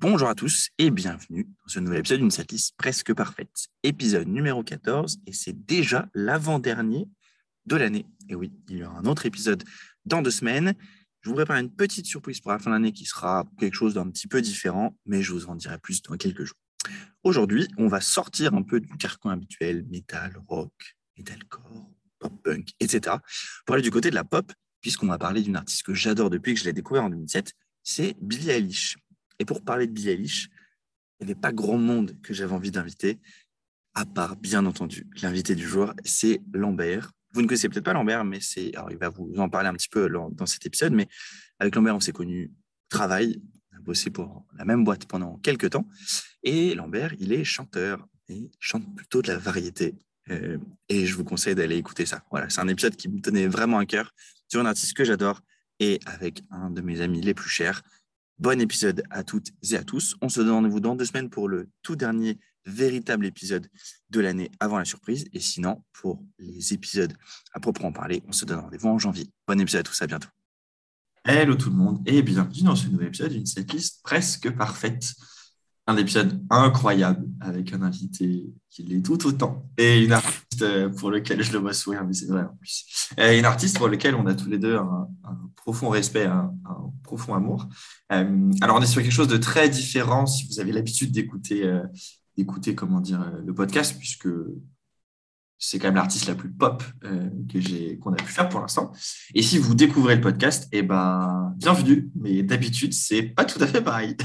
Bonjour à tous et bienvenue dans ce nouvel épisode d'une setlist presque parfaite. Épisode numéro 14 et c'est déjà l'avant-dernier de l'année. Et oui, il y aura un autre épisode dans deux semaines. Je vous prépare une petite surprise pour la fin de l'année qui sera quelque chose d'un petit peu différent, mais je vous en dirai plus dans quelques jours. Aujourd'hui, on va sortir un peu du carcan habituel, metal, rock, metalcore, pop-punk, etc. pour aller du côté de la pop, puisqu'on va parler d'une artiste que j'adore depuis que je l'ai découvert en 2007, c'est Billie Eilish. Et pour parler de Billie Eilish, il n'y avait pas grand monde que j'avais envie d'inviter, à part, bien entendu, l'invité du jour, c'est Lambert. Vous ne connaissez peut-être pas Lambert, mais c'est, alors il va vous en parler un petit peu dans cet épisode, mais avec Lambert, on s'est connus au travail, on a bossé pour la même boîte pendant quelques temps, et Lambert, il est chanteur et chante plutôt de la variété. Euh, et je vous conseille d'aller écouter ça. Voilà, c'est un épisode qui me tenait vraiment à cœur sur un artiste que j'adore et avec un de mes amis les plus chers, Bon épisode à toutes et à tous. On se donne rendez-vous dans deux semaines pour le tout dernier véritable épisode de l'année avant la surprise. Et sinon, pour les épisodes à proprement parler, on se donne rendez-vous en janvier. Bon épisode à tous, à bientôt. Hello tout le monde et bienvenue dans ce nouvel épisode d'une setlist presque parfaite un épisode incroyable avec un invité qui l'est tout autant et une artiste euh, pour lequel je le vois sourire, mais c'est vrai en plus. Et une artiste pour lequel on a tous les deux un, profond respect, un, profond amour. Euh, alors, on est sur quelque chose de très différent si vous avez l'habitude d'écouter, euh, d'écouter comment dire, le podcast, puisque c'est quand même l'artiste la plus pop que j'ai qu'on a pu faire pour l'instant. Et si vous découvrez le podcast, eh ben bienvenue. Mais d'habitude, c'est pas tout à fait pareil.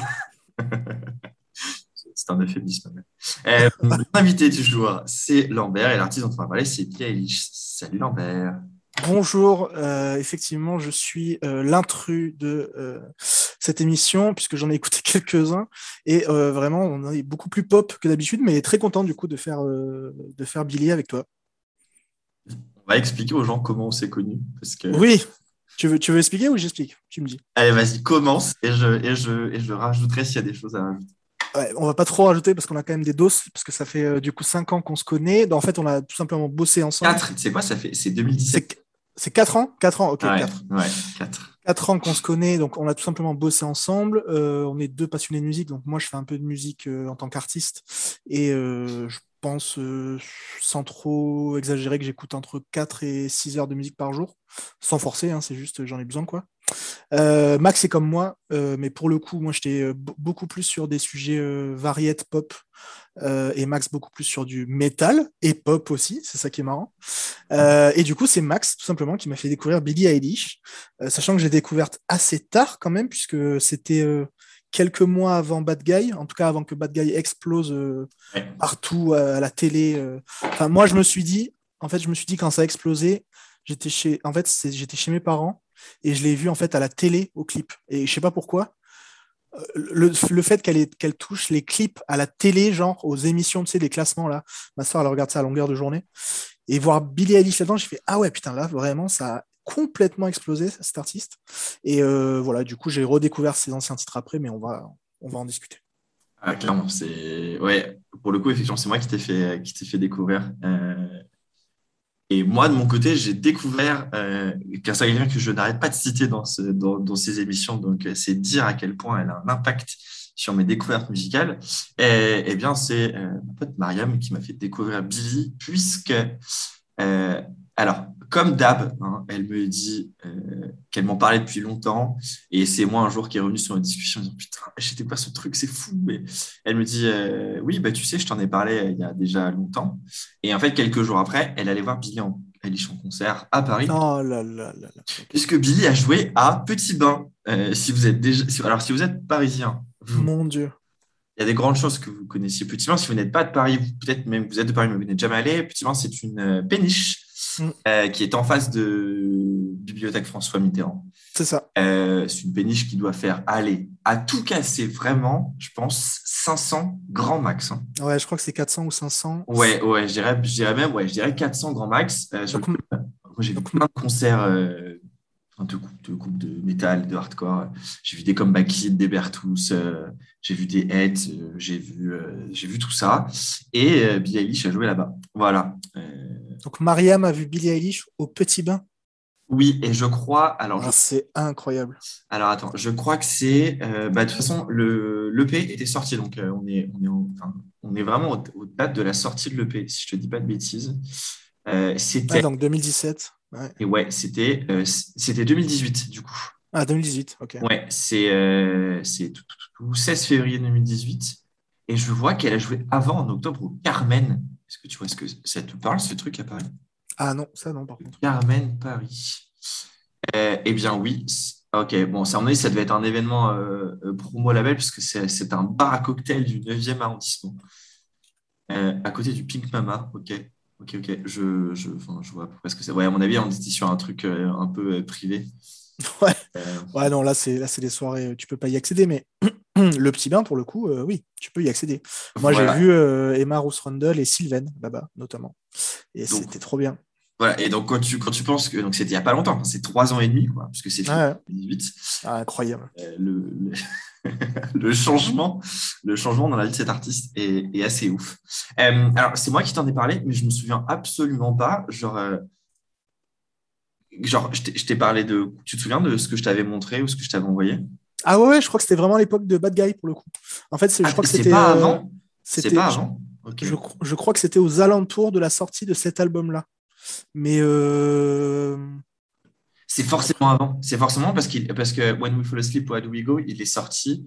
c'est un euphémisme. Euh, mon invité du jour, c'est Lambert, et l'artiste dont on va parler, c'est Billie Salut Lambert. Bonjour, euh, effectivement, je suis euh, l'intrus de euh, cette émission, puisque j'en ai écouté quelques-uns, et vraiment, on est beaucoup plus pop que d'habitude, mais très content du coup de faire, de faire Billy avec toi. On va expliquer aux gens comment on s'est connus. Parce que... Oui, tu veux, tu veux expliquer ou j'explique? Tu me dis. Allez, vas-y, commence, et je, et, je, et je rajouterai s'il y a des choses à rajouter. Ouais, on va pas trop rajouter parce qu'on a quand même des doses, parce que ça fait euh, du coup 5 ans qu'on se connaît. En fait, on a tout simplement bossé ensemble. 4, c'est quoi ça fait C'est 2017. C'est 4 ans? 4 ans, ok. Ouais, 4. Ouais, 4. 4 ans qu'on se connaît, donc on a tout simplement bossé ensemble. Euh, on est deux passionnés de musique, donc moi je fais un peu de musique euh, en tant qu'artiste. Et euh, je pense, euh, sans trop exagérer, que j'écoute entre 4 et 6 heures de musique par jour, sans forcer, hein, c'est juste j'en ai besoin quoi. Euh, Max est comme moi, euh, mais pour le coup, moi j'étais euh, beaucoup plus sur des sujets euh, variétés pop et Max beaucoup plus sur du métal et pop aussi, c'est ça qui est marrant. et du coup, c'est Max tout simplement qui m'a fait découvrir Billie Eilish, sachant que j'ai découverte assez tard quand même, puisque c'était quelques mois avant Bad Guy, en tout cas avant que Bad Guy explose Ouais. partout à la télé. Enfin, moi je me suis dit, en fait, je me suis dit quand ça a explosé, j'étais chez, en fait, j'étais chez mes parents et je l'ai vu en fait à la télé au clip. Et je sais pas pourquoi. euh, Le, le fait qu'elle touche les clips à la télé, genre aux émissions, tu sais, les classements là. Ma soeur, elle regarde ça à longueur de journée. Et voir Billie Eilish là-dedans, j'ai fait Ah ouais, putain, là, vraiment, ça a complètement explosé, cet artiste. Et euh, voilà, du coup, j'ai redécouvert ses anciens titres après, mais on va, on va en discuter. Ah, clairement, c'est. Ouais, pour le coup, effectivement, c'est moi qui t'ai fait, fait découvrir. Euh, Et moi, de mon côté, j'ai découvert, euh, c'est quelqu'un que je n'arrête pas de citer dans, ce, dans, dans ces émissions, donc euh, c'est dire à quel point elle a un impact sur mes découvertes musicales. Et, eh bien, c'est euh, ma pote Mariam qui m'a fait découvrir Billy, puisque, euh, alors, comme d'hab, hein, elle me dit euh, qu'elle m'en parlait depuis longtemps, et c'est moi un jour qui est revenu sur une discussion en disant Putain, j'étais quoi ce truc, c'est fou. Elle me dit euh, Oui, bah, tu sais, je t'en ai parlé euh, il y a déjà longtemps. Et en fait, quelques jours après, elle allait voir Billy en, Eilish en concert à Paris, Oh là là là là. puisque Billy a joué à Petit Bain. Euh, si vous êtes déjà, alors, si vous êtes parisien, vous- Mon Dieu. il y a des grandes choses que vous connaissiez. Petit Bain, si vous n'êtes pas de Paris, peut-être même vous êtes de Paris, mais vous n'êtes jamais allé. Petit Bain, c'est une péniche Mm. euh, qui est en face de Bibliothèque François Mitterrand. C'est ça. Euh, c'est une péniche qui doit faire aller à tout casser vraiment, je pense, 500 grands max. hein. Ouais, je crois que c'est 400 ou 500. Ouais, ouais, je dirais, je dirais même, ouais, je dirais 400 grands max. Euh, Donc, le- j'ai vu plein de concerts de, groupes, de groupes de métal, de hardcore. J'ai vu des Comeback Kids, des Bertus, euh, j'ai vu des Heads, euh, j'ai vu, euh, j'ai vu tout ça. Et Billie Eilish a joué là-bas. Voilà. Donc Mariam a vu Billie Eilish au Petit Bain. Oui, et je crois. Alors, Ah, je- c'est incroyable. alors attends, je crois que c'est. euh, bah, de toute façon, le l'EP était sorti, donc euh, on est, on est, au- enfin, on est vraiment au, au date de la sortie de l'EP, si je te dis pas de bêtises. Euh, c'était. Ouais, donc 2017. Ouais. Et ouais, c'était c'était 2018 du coup. Ah, 2018, ok. Ouais, c'est c'est tout, tout, tout, tout, 16 février 2018. Et je vois qu'elle a joué avant, en octobre, au Carmen. Est-ce que tu vois ce que ça te parle, ce truc à Paris? Ah non, ça non, par contre. Carmen Paris. Euh, eh bien, oui. Ok, bon, ça, à mon avis, ça devait être un événement euh, euh, promo label, puisque c'est c'est un bar à cocktail du 9e arrondissement, Euh, à côté du Pink Mama. Ok, ok, ok. Je, je, enfin, je vois ce que c'est. Ouais, à mon avis, on était sur un truc un peu privé. Ouais. Ouais, non, là, c'est des soirées, tu peux pas y accéder, mais le petit bain, pour le coup, euh, oui, tu peux y accéder. Moi, voilà. j'ai vu euh, Emma Roos Rundle et Sylvain là-bas, notamment. Et Donc, c'était trop bien. Voilà, et donc quand tu, quand tu penses que donc c'était il n'y a pas longtemps, hein, c'est trois ans et demi, quoi, puisque c'est en 2018, Ah, incroyable. euh, le, le, le changement, le changement dans la vie de cet artiste est, est assez ouf. Euh, alors, c'est moi qui t'en ai parlé, mais je me souviens absolument pas. Genre, genre je t'ai- je t'ai parlé de. Tu te souviens de ce que je t'avais montré ou ce que je t'avais envoyé? Ah ouais, je crois que c'était vraiment l'époque de Bad Guy, pour le coup. En fait, je Ah, crois que c'est c'était. pas avant C'est c'était- pas avant. Je, cro- je crois que c'était aux alentours de la sortie de cet album-là. Mais euh, C'est forcément avant. C'est forcément parce, qu'il parce que When We Fall Asleep, Where Do We Go, il est sorti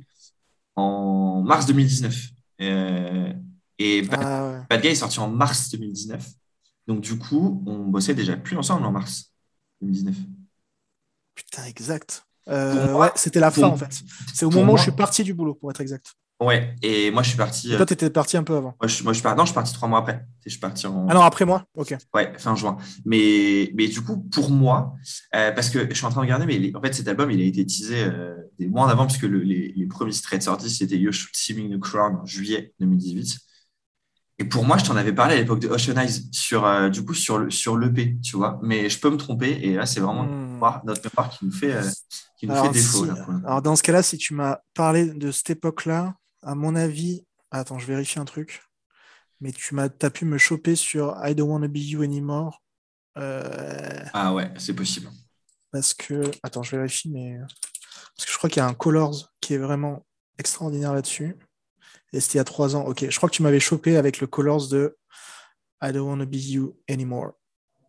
en mars 2019. Euh, et Bad, ah ouais. Bad Guy est sorti en mars 2019. Donc, du coup, on bossait déjà plus ensemble en mars 2019. putain, exact. Euh, moi- ouais, c'était la fin en fait. C'est au moment où je suis parti du boulot, pour être exact. Ouais, et moi, je suis parti. Et euh, toi, t'étais parti un peu avant. moi, je, moi, je non, je suis parti trois mois après. Je suis parti en Ah non, après moi? Ok. ouais, fin juin. Mais, mais du coup, pour moi, euh, parce que je suis en train de regarder, mais en fait, cet album, il a été teasé euh, des mois en avant, puisque le- les, les premiers traits sortis, c'était You Should See Me in the Crown en juillet 2018. Et pour moi, je t'en avais parlé à l'époque de Ocean Eyes, sur, euh, du coup, sur le sur l'EP, tu vois. Mais je peux me tromper, et là, c'est vraiment notre Hmm. mémoire, notre mémoire qui nous fait, euh, qui nous Alors, fait défaut. si- là, alors, dans ce cas-là, si tu m'as parlé de cette époque-là, à mon avis, attends, je vérifie un truc. Mais tu m'as, t'as pu me choper sur I Don't Wanna Be You Anymore. Euh, Ah ouais, c'est possible. parce que, attends, je vérifie, mais parce que je crois qu'il y a un Colors qui est vraiment extraordinaire là-dessus. Et c'était il y a trois ans. Ok, je crois que tu m'avais chopé avec le Colors de I Don't Wanna Be You Anymore.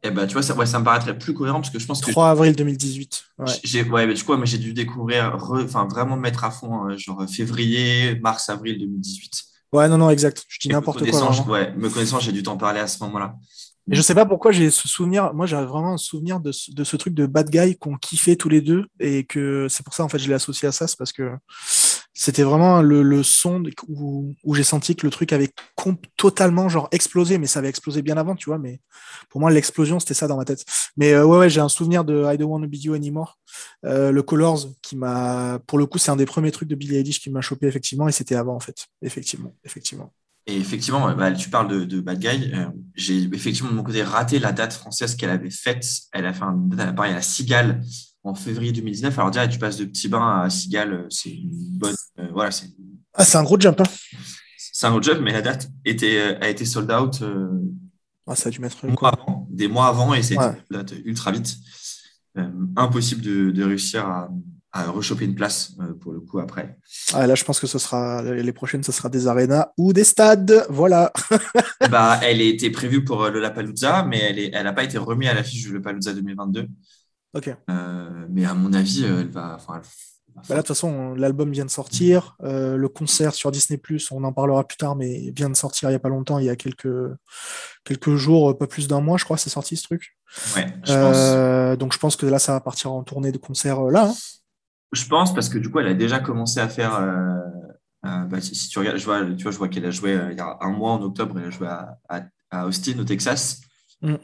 Et bah, tu vois, ça, ouais, ça me paraîtrait plus cohérent, parce que je pense que 3 avril 2018. Ouais. J'ai, ouais, mais du coup, moi, j'ai dû découvrir, enfin, vraiment me mettre à fond, euh, genre février, mars, avril 2018. ouais, non, non, exact. Je dis n'importe quoi. vraiment. ouais, me connaissant, j'ai dû t'en parler à ce moment-là. Et je sais pas pourquoi j'ai ce souvenir. Moi, j'ai vraiment un souvenir de ce, de ce truc de bad guy qu'on kiffait tous les deux et que c'est pour ça en fait je l'ai associé à ça, c'est parce que c'était vraiment le, son où, j'ai senti que le truc avait totalement explosé, mais ça avait explosé bien avant, tu vois. Mais pour moi, l'explosion c'était ça dans ma tête. Mais euh, ouais, j'ai un souvenir de I Don't Wanna Be You Anymore, Euh, le Colors qui m'a, pour le coup, c'est un des premiers trucs de Billie Eilish qui m'a chopé effectivement et c'était avant en fait, effectivement, effectivement. Et effectivement, bah, tu parles de, Bad Guy. euh, j'ai effectivement de mon côté raté la date française qu'elle avait faite. Elle a fait un Paris à Cigale en février 2019. Alors, déjà, tu passes de Petit Bain à Cigale, euh, c'est une bonne. euh, voilà, c'est Ah, c'est un gros jump. Hein. c'est un autre job, mais la date était, euh, a été sold out euh, Ah, ça a dû mettre mois quoi. avant, des mois avant, et c'est Ouais. une date ultra vite. Euh, impossible de, de réussir à, à rechoper une place pour le coup après. Ah, là, je pense que ce sera les prochaines, ce sera des arénas ou des stades. Voilà. bah, elle était prévue pour le Lapalooza, mais elle n'a elle pas été remise à l'affiche du Lapalooza 2022. Ok. Euh, mais à mon avis, euh, elle va. Bah là, de toute façon, l'album vient de sortir. Euh, le concert sur Disney, on en parlera plus tard, mais vient de sortir il n'y a pas longtemps, il y a quelques, quelques jours, pas plus d'un mois, je crois, c'est sorti ce truc. ouais, je, pense, donc, je pense que là, ça va partir en tournée de concert là. hein. je pense parce que du coup, elle a déjà commencé à faire. euh, bah, si, si tu regardes, je vois, tu vois, je vois qu'elle a joué il y a un mois en octobre, elle a joué à, à, à Austin, au Texas. Mm.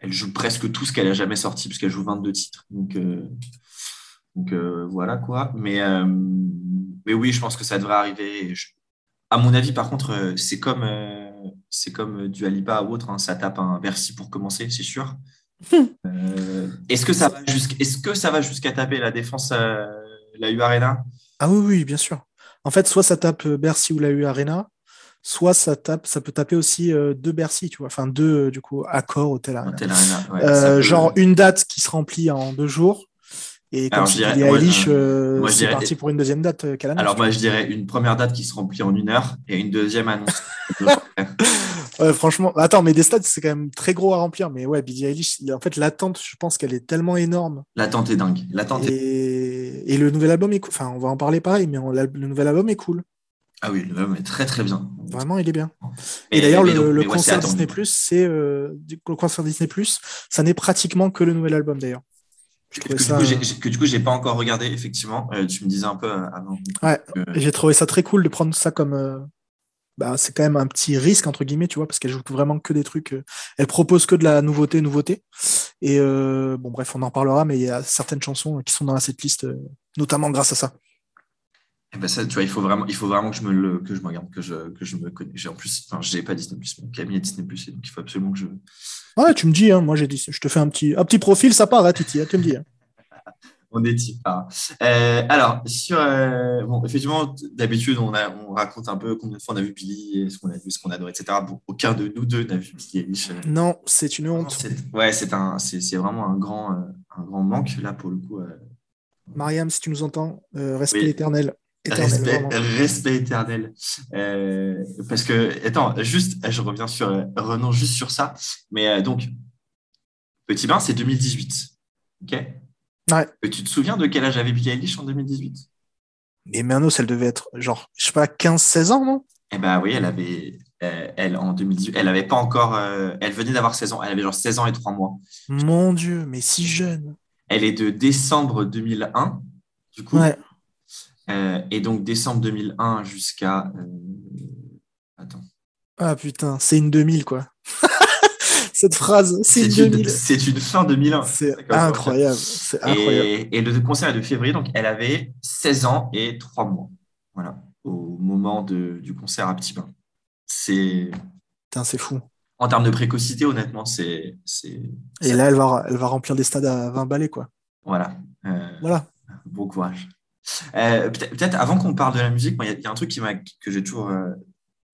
Elle joue presque tout ce qu'elle a jamais sorti, puisqu'elle joue 22 titres. Donc, euh, donc euh, voilà quoi. Mais, euh, mais oui, je pense que ça devrait arriver. Je- à mon avis, par contre, c'est comme, euh, c'est comme du Alipa ou autre, hein, ça tape un Bercy pour commencer, c'est sûr. Euh, est-ce que ça va jusqu'à, est-ce que ça va jusqu'à taper la défense, euh, la U Arena? Ah oui, oui, bien sûr. En fait, soit ça tape Bercy ou la U Arena, soit ça tape, ça peut taper aussi euh, deux Bercy, tu vois, enfin deux euh, du coup accords Hotel Arena. Hotel Arena, ouais, Euh, peut- genre une date qui se remplit en deux jours. Et comme moi, je c'est dirais- parti pour une deuxième date Alors moi je dirais une première date qui se remplit en une heure et une deuxième annonce. Ouais, franchement, attends, mais des stades, c'est quand même très gros à remplir. Mais ouais, Billie Eilish, en fait, l'attente, je pense qu'elle est tellement énorme. L'attente est dingue. L'attente est... Et... le nouvel album est cool. Enfin, on va en parler pareil, mais on- le nouvel album est cool. Ah oui, l'homme est très très bien. Vraiment, il est bien. Mais- Et d'ailleurs, le, ouais, c'est concert. Disney c'est euh, du- le concert Disney ça n'est pratiquement que le nouvel album d'ailleurs. Que, ça, du coup, j'ai- j'ai- que du coup, j'ai pas encore regardé, effectivement. Euh, tu me disais un peu euh, avant. Ouais. que- Et j'ai trouvé ça très cool de prendre ça comme. euh, bah, c'est quand même un petit risque, entre guillemets, tu vois, parce qu'elle joue vraiment que des trucs. euh, elle propose que de la nouveauté, nouveauté. Et euh, bon, bref, on en parlera, mais il y a certaines chansons qui sont dans la setlist, euh, notamment grâce à ça. Eh ben ça, tu vois, il faut vraiment, il faut vraiment que je me le, que je me regarde, que je, que je me connais. J'ai en plus, enfin, j'ai pas Disney Plus, mais Camille a Disney Plus, et donc il faut absolument que je. Ouais, tu me dis, hein, moi j'ai dit, je te fais un petit, un petit profil, ça part, hein, Titi, hein, tu me dis. hein. On est type. hein. Euh, alors, sur, euh, bon, effectivement, d'habitude, on, a, on raconte un peu combien de fois on a vu Billy, et ce qu'on a vu, ce qu'on adore, etc. Bon, aucun de nous deux n'a vu Billy Eilish. euh, Non, c'est une honte. Ouais, c'est un, c'est c'est vraiment un grand, euh, un grand manque là pour le coup. Mariam, si tu nous entends, respect Oui. éternel. Respect, respect éternel. Euh, parce que, attends, juste, je reviens sur, euh, revenons juste sur ça. Mais euh, donc, Petit Bain, c'est 2018. Ok? Ouais. Et tu te souviens de quel âge avait Billie Eilish en 2018 Mais Manos, elle devait être genre, je sais pas, 15-16 ans, non? Eh ben oui, elle avait, euh, elle en 2018, elle avait pas encore, elle venait d'avoir 16 ans. Elle avait genre 16 ans et 3 mois. Mon Dieu, mais si jeune. Elle est de décembre 2001, du coup. Ouais. Euh, et donc décembre 2001 jusqu'à. euh, Attends. Ah putain, c'est une 2000, quoi. Cette phrase, c'est une C'est une, 2000. c'est une fin 2001. C'est incroyable. C'est incroyable. Et, et le concert est de février, donc elle avait 16 ans et 3 mois. Voilà, au moment de- du concert à Petit Bain. C'est. Putain, c'est fou. En termes de précocité, honnêtement, c'est. c'est- Et là, elle va, elle va remplir des stades à 20 balais, quoi. Voilà. Euh, Voilà. Bon courage. Euh, Peut-être avant qu'on parle de la musique, il y, a- il y a un truc qui, que j'ai toujours. euh,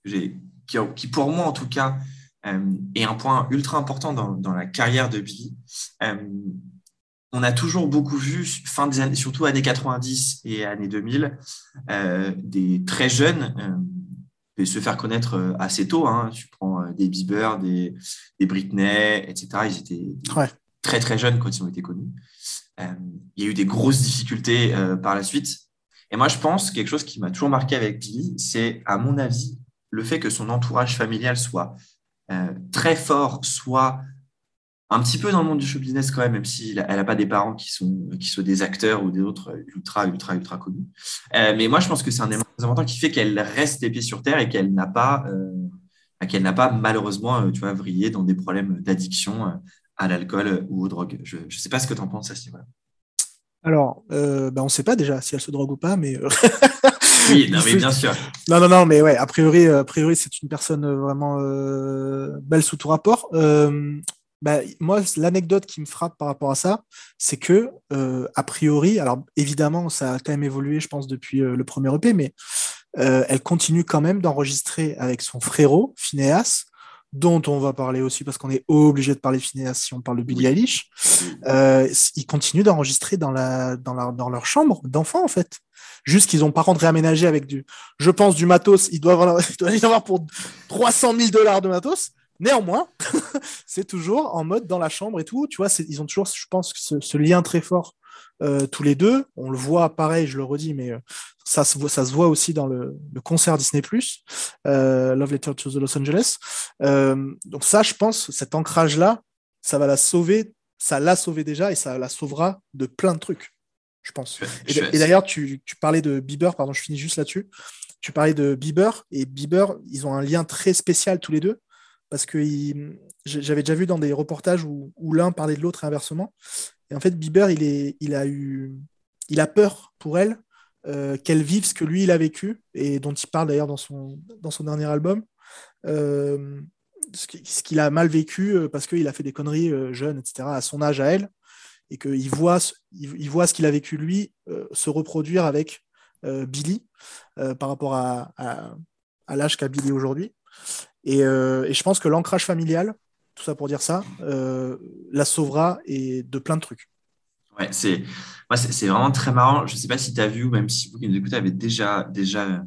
qui, qui, pour moi, en tout cas, euh, est un point ultra important dans, dans la carrière de Billy. On a toujours beaucoup vu, fin des années, surtout années 90 et années 2000, euh, des très jeunes et se faire connaître assez tôt. hein. Tu prends des Bieber, des, des Britney, etc. Ils étaient Ouais. très très jeunes quand ils ont été connus. Euh, il y a eu des grosses difficultés euh, par la suite. Et moi, je pense quelque chose qui m'a toujours marqué avec Billy, c'est, à mon avis, le fait que son entourage familial soit euh, très fort, soit un petit peu dans le monde du show business quand même, même si elle n'a pas des parents qui sont, qui sont des acteurs ou des autres ultra, ultra, ultra connus. Mais moi, je pense que c'est un élément très important qui fait qu'elle reste les pieds sur terre et qu'elle n'a pas, qu'elle n'a pas malheureusement, tu vois, vrillé dans des problèmes d'addiction à l'alcool ou aux drogues. Je ne sais pas ce que tu en penses à ce niveau-là. Alors, euh, bah, on ne sait pas déjà si elle se drogue ou pas, mais. euh, Oui, non, mais bien sûr. Non, non, non, mais ouais, a priori, a priori c'est une personne euh, vraiment euh, belle sous tout rapport. Euh, bah, moi, l'anecdote qui me frappe par rapport à ça, c'est que, euh, a priori, alors évidemment, ça a quand même évolué, je pense, depuis euh, le premier EP, mais euh, elle continue quand même d'enregistrer avec son frérot, Phineas, dont on va parler aussi parce qu'on est obligé de parler Phineas si on parle de Billie. Eilish. Euh, ils continuent d'enregistrer dans, la, dans, la, dans leur chambre d'enfants, en fait. Juste qu'ils ont par contre réaménagé avec du, je pense, du matos. Ils doivent, en- il doit y avoir pour 300 000 dollars de matos. Néanmoins, c'est toujours en mode dans la chambre et tout. Tu vois, ils ont toujours, je pense, ce, ce lien très fort euh, tous les deux. On le voit, pareil, je le redis, mais euh, ça se voit, ça se voit aussi dans le, le concert Disney euh, Love Letter to the Los Angeles. Euh, donc ça, je pense, cet ancrage-là, ça va la sauver. Ça l'a sauvée déjà et ça la sauvera de plein de trucs, je pense. Et, d'ailleurs, tu, tu parlais de Bieber, pardon, je finis juste là-dessus. Tu parlais de Bieber et Bieber, ils ont un lien très spécial tous les deux parce que j'avais déjà vu dans des reportages où, où l'un parlait de l'autre et inversement. Et en fait, Bieber, il, a, eu, il a peur pour elle euh, qu'elle vive ce que lui, il a vécu et dont il parle d'ailleurs dans son, dans son dernier album. Euh, ce qui- ce qu'il a mal vécu euh, parce qu'il a fait des conneries jeunes, etc., à son âge à elle, et qu'il voit, il, voit ce qu'il a vécu lui se reproduire avec Billy par rapport à, à, l'âge qu'a Billy aujourd'hui. Et, je pense que l'ancrage familial, tout ça pour dire ça, la sauvera et de plein de trucs. Ouais, c'est vraiment très marrant. Je ne sais pas si tu as vu, ou même si vous qui nous écoutez avez déjà, déjà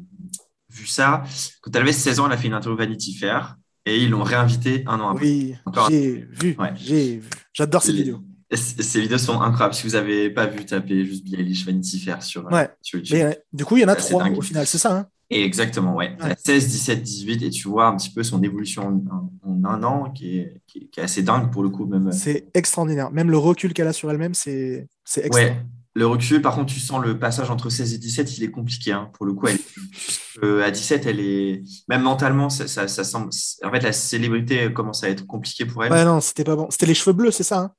vu ça. Quand elle avait 16 ans, elle a fait une interview Vanity Fair et ils l'ont réinvité un an après. Oui, j'ai vu. J'adore ces vidéos. Ces vidéos sont incroyables. Si vous n'avez pas vu, tapez juste Billie Eilish Vanity Fair sur, euh, YouTube. Mais, du coup, il y en a trois au final, c'est ça hein? Exactement, ouais. 16, 17, 18, et tu vois un petit peu son évolution en, un an qui est, qui est, assez dingue pour le coup. même. C'est extraordinaire. Même le recul qu'elle a sur elle-même, c'est extraordinaire. Ouais. Le recul, par contre, tu sens le passage entre 16 et 17, il est compliqué. Hein, pour le coup, elle, à 17, elle est. Même mentalement, ça, ça, semble. En fait, la célébrité commence à être compliquée pour elle. Ouais, non, c'était pas bon. C'était les cheveux bleus, c'est ça hein?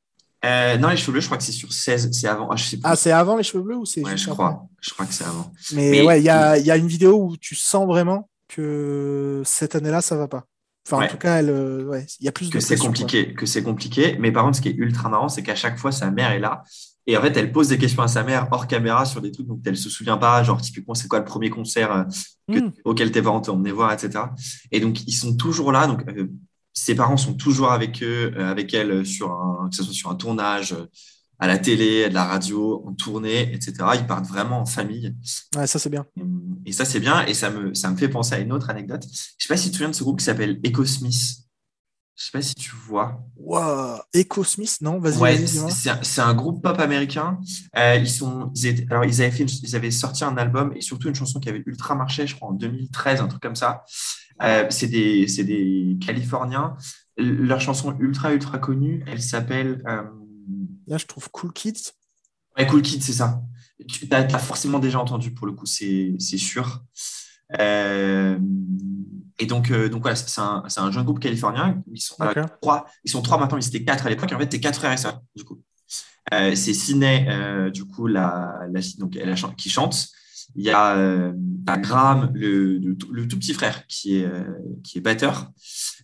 Euh, non, les cheveux bleus, je crois que c'est sur 16, c'est avant. Ah, je sais ah c'est avant les cheveux bleus ou c'est ouais, je crois. Je crois que c'est avant. Mais, ouais, il y a, y a, une vidéo où tu sens vraiment que cette année-là, ça va pas. Enfin, en tout cas, il euh, ouais, y a plus de. Que c'est compliqué, que c'est compliqué. Mais par contre, ce qui est ultra marrant, c'est qu'à chaque fois, sa mère est là. Et en fait, elle pose des questions à sa mère hors caméra sur des trucs dont elle se souvient pas. Genre, typiquement, c'est quoi le premier concert euh, hmm. auquel tes parents t'ont emmené voir, etc. Et donc, ils sont toujours là. Donc, ses parents sont toujours avec eux, euh, avec elle, sur un, que ce soit sur un tournage, euh, à la télé, à la radio, en tournée, etc. Ils partent vraiment en famille. Ouais, ça c'est bien. Et, ça c'est bien, et ça me, ça me fait penser à une autre anecdote. Je ne sais pas si tu te souviens de ce groupe qui s'appelle Echo Smith. Je sais pas si tu vois. Wow, Echo Smith, non Vas-y. Ouais, c'est un, groupe pop américain. Euh, ils sont, alors ils avaient fait, ils avaient sorti un album et surtout une chanson qui avait ultra marché, je crois en 2013, un truc comme ça. Euh, c'est des, des, Californiens. Leur chanson ultra, ultra connue, elle s'appelle. Euh, Là, je trouve Cool Kids. Ouais, Cool Kids, c'est ça. Tu as, forcément déjà entendu pour le coup, c'est sûr. Euh, et donc, donc voilà, c'est un, un, jeune groupe californien. Ils sont, trois, ils sont trois maintenant, ils étaient quatre à l'époque. En fait, es quatre frères et sœurs, du coup. c'est Ciné, du coup, la, la donc, elle, qui chante. Il y a, euh, Graham, le, le, tout petit frère, qui est, euh, qui est batteur.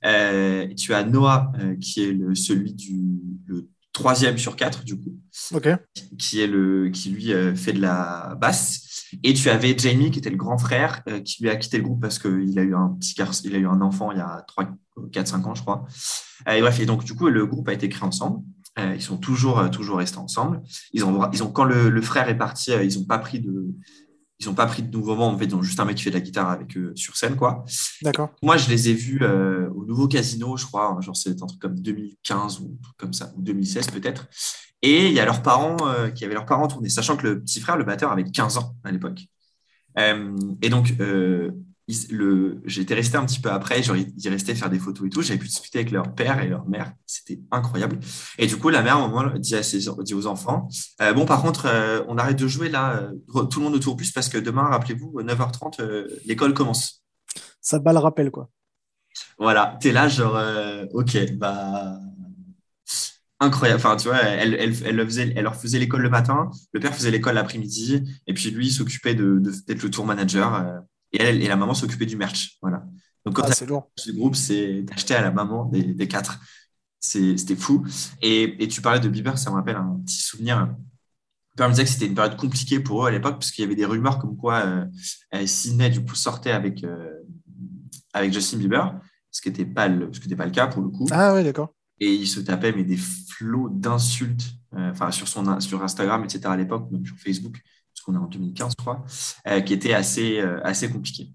Euh, tu as Noah, qui est le, celui du le troisième sur quatre, du coup. Qui, est le, qui lui fait de la basse. Et tu avais Jamie, qui était le grand frère, qui lui a quitté le groupe parce qu'il a eu un petit garçon, il a eu un enfant il y a 3, 4, 5 ans, je crois. et bref, et donc, du coup, le groupe a été créé ensemble. ils sont toujours, toujours restés ensemble. Ils ont, ils ont, quand le, le frère est parti, ils n'ont pas pris de, ils n'ont pas pris de nouveau En fait, ils ont juste un mec qui fait de la guitare avec eux sur scène, quoi. D'accord. Moi, je les ai vus euh, au nouveau casino, je crois. Genre, c'est un truc comme 2015 ou comme ça, ou 2016 peut-être. Et il y a leurs parents euh, qui avaient leurs parents tournés, sachant que le petit frère, le batteur, avait 15 ans à l'époque. Euh, et donc, j'étais resté un petit peu après, ils restaient faire des photos et tout. J'avais pu discuter avec leur père et leur mère. C'était incroyable. Et du coup, la mère, au moment, dit, à ses, dit aux enfants euh, Bon, par contre, euh, on arrête de jouer là, euh, tout le monde autour plus, parce que demain, rappelez-vous, 9h30, l'école commence. Ça bat le rappel, quoi. Voilà, tu es là, genre, ok, bah. Incroyable. Enfin, tu vois, elle, elle, elle, faisait, elle leur faisait l'école le matin, le père faisait l'école l'après-midi, et puis lui s'occupait d'être de, d'être le tour manager et elle et la maman s'occupaient du merch. Voilà. Donc, quand ah, c'est lourd. Ce groupe, c'est d'acheter à la maman des, quatre. C'était fou. Et, et, tu parlais de Bieber, ça me rappelle un petit souvenir. Père me disait que c'était une période compliquée pour eux à l'époque, parce qu'il y avait des rumeurs comme quoi euh, euh Sydney, du coup, sortait avec, euh, avec Justin Bieber, ce qui n'était pas, le, pas le cas pour le coup. Ah oui, d'accord. Et il se tapait mais des flots d'insultes euh, sur, son, sur Instagram, etc. à l'époque, même sur Facebook qu'on est en 2015, je crois, euh, qui était assez, euh, assez compliqué.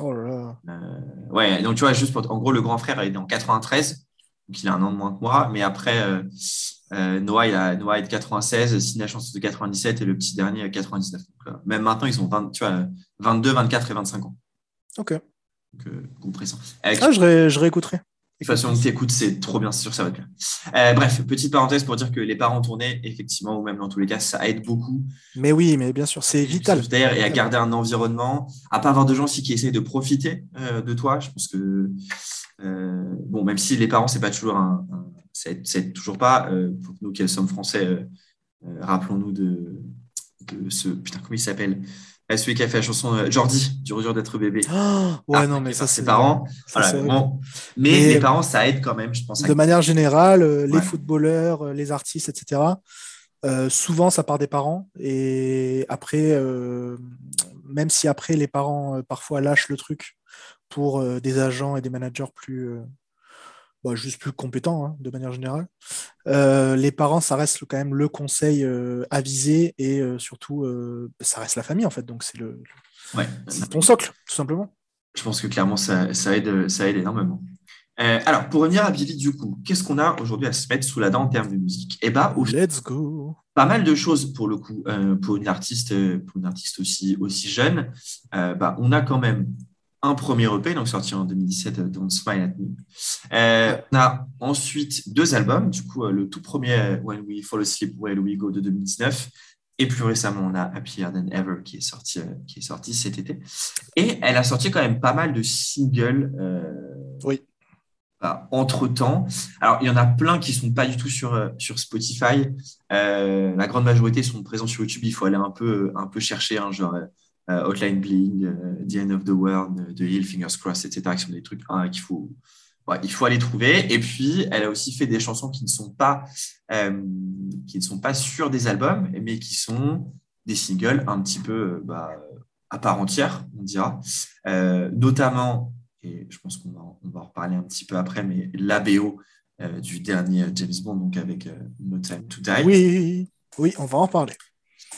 Oh là là. Euh, ouais, donc tu vois, juste pour, en gros, le grand frère est né en 93, donc il a un an de moins que moi, mais après, Noah, il a, Noah est de 96, Sina Chance de 97 et le petit dernier à 99. même maintenant, ils ont 20, tu vois, 22, 24 et 25 ans. Ok. Donc, compressant. ah, je, je réécouterai. De toute façon, tu écoutes, c'est trop bien, c'est sûr, ça va être bien. Euh, bref, petite parenthèse pour dire que les parents tournés, effectivement, ou même dans tous les cas, ça aide beaucoup. Mais oui, mais bien sûr, c'est vital. Et à garder un environnement, à pas avoir de gens aussi qui essayent de profiter euh, de toi. Je pense que, euh, bon, même si les parents, c'est pas toujours un. c'est toujours pas, pour nous qui sommes français, rappelons-nous de, de ce. Putain, comment il s'appelle? Celui qui a fait la chanson euh, Jordi, du dur d'être bébé. Oh, ouais, ah, non, mais ça, c'est. Ses parents. Mais les parents, ça aide quand même, je pense. De manière générale, euh, les footballeurs, euh, les artistes, etc., souvent, ça part des parents. Et après, même si après les parents parfois lâchent le truc pour des agents et des managers plus bah, juste plus compétents hein, de manière générale. les parents, ça reste quand même le conseil avisé et surtout, ça reste la famille en fait. Donc c'est le, ton socle, tout simplement. Je pense que clairement, ça, aide, ça aide énormément. Euh, alors, pour revenir à Billy, du coup, qu'est-ce qu'on a aujourd'hui à se mettre sous la dent en termes de musique? Eh bien, Let's go Pas mal de choses pour le coup, euh, pour une artiste, euh, pour une artiste aussi, aussi jeune. bah, on a quand même un premier EP, donc sorti en 2017, Don't Smile at Me. on a ensuite deux albums, du coup, le tout premier, When We Fall Asleep, Where Do We Go de 2019, et plus récemment, on a Happier Than Ever qui est sorti, qui est sorti cet été. Et elle a sorti quand même pas mal de singles. oui entre-temps. Alors, il y en a plein qui sont pas du tout sur, euh, sur Spotify. Euh, la grande majorité sont présents sur YouTube. Il faut aller un peu, un peu chercher, hein, genre euh, Outline Bling, The End of the World, The Hill, Fingers Crossed, etc., qui sont des trucs hein, qu'il faut, il faut aller trouver. Et puis, elle a aussi fait des chansons qui ne sont pas, qui ne sont pas sur des albums, mais qui sont des singles un petit peu bah, à part entière, on dira. notamment et je pense qu'on va, on va en reparler un petit peu après, mais l'ABO euh, du dernier James Bond, donc avec euh, No Time to Die. Oui, oui, on va en parler.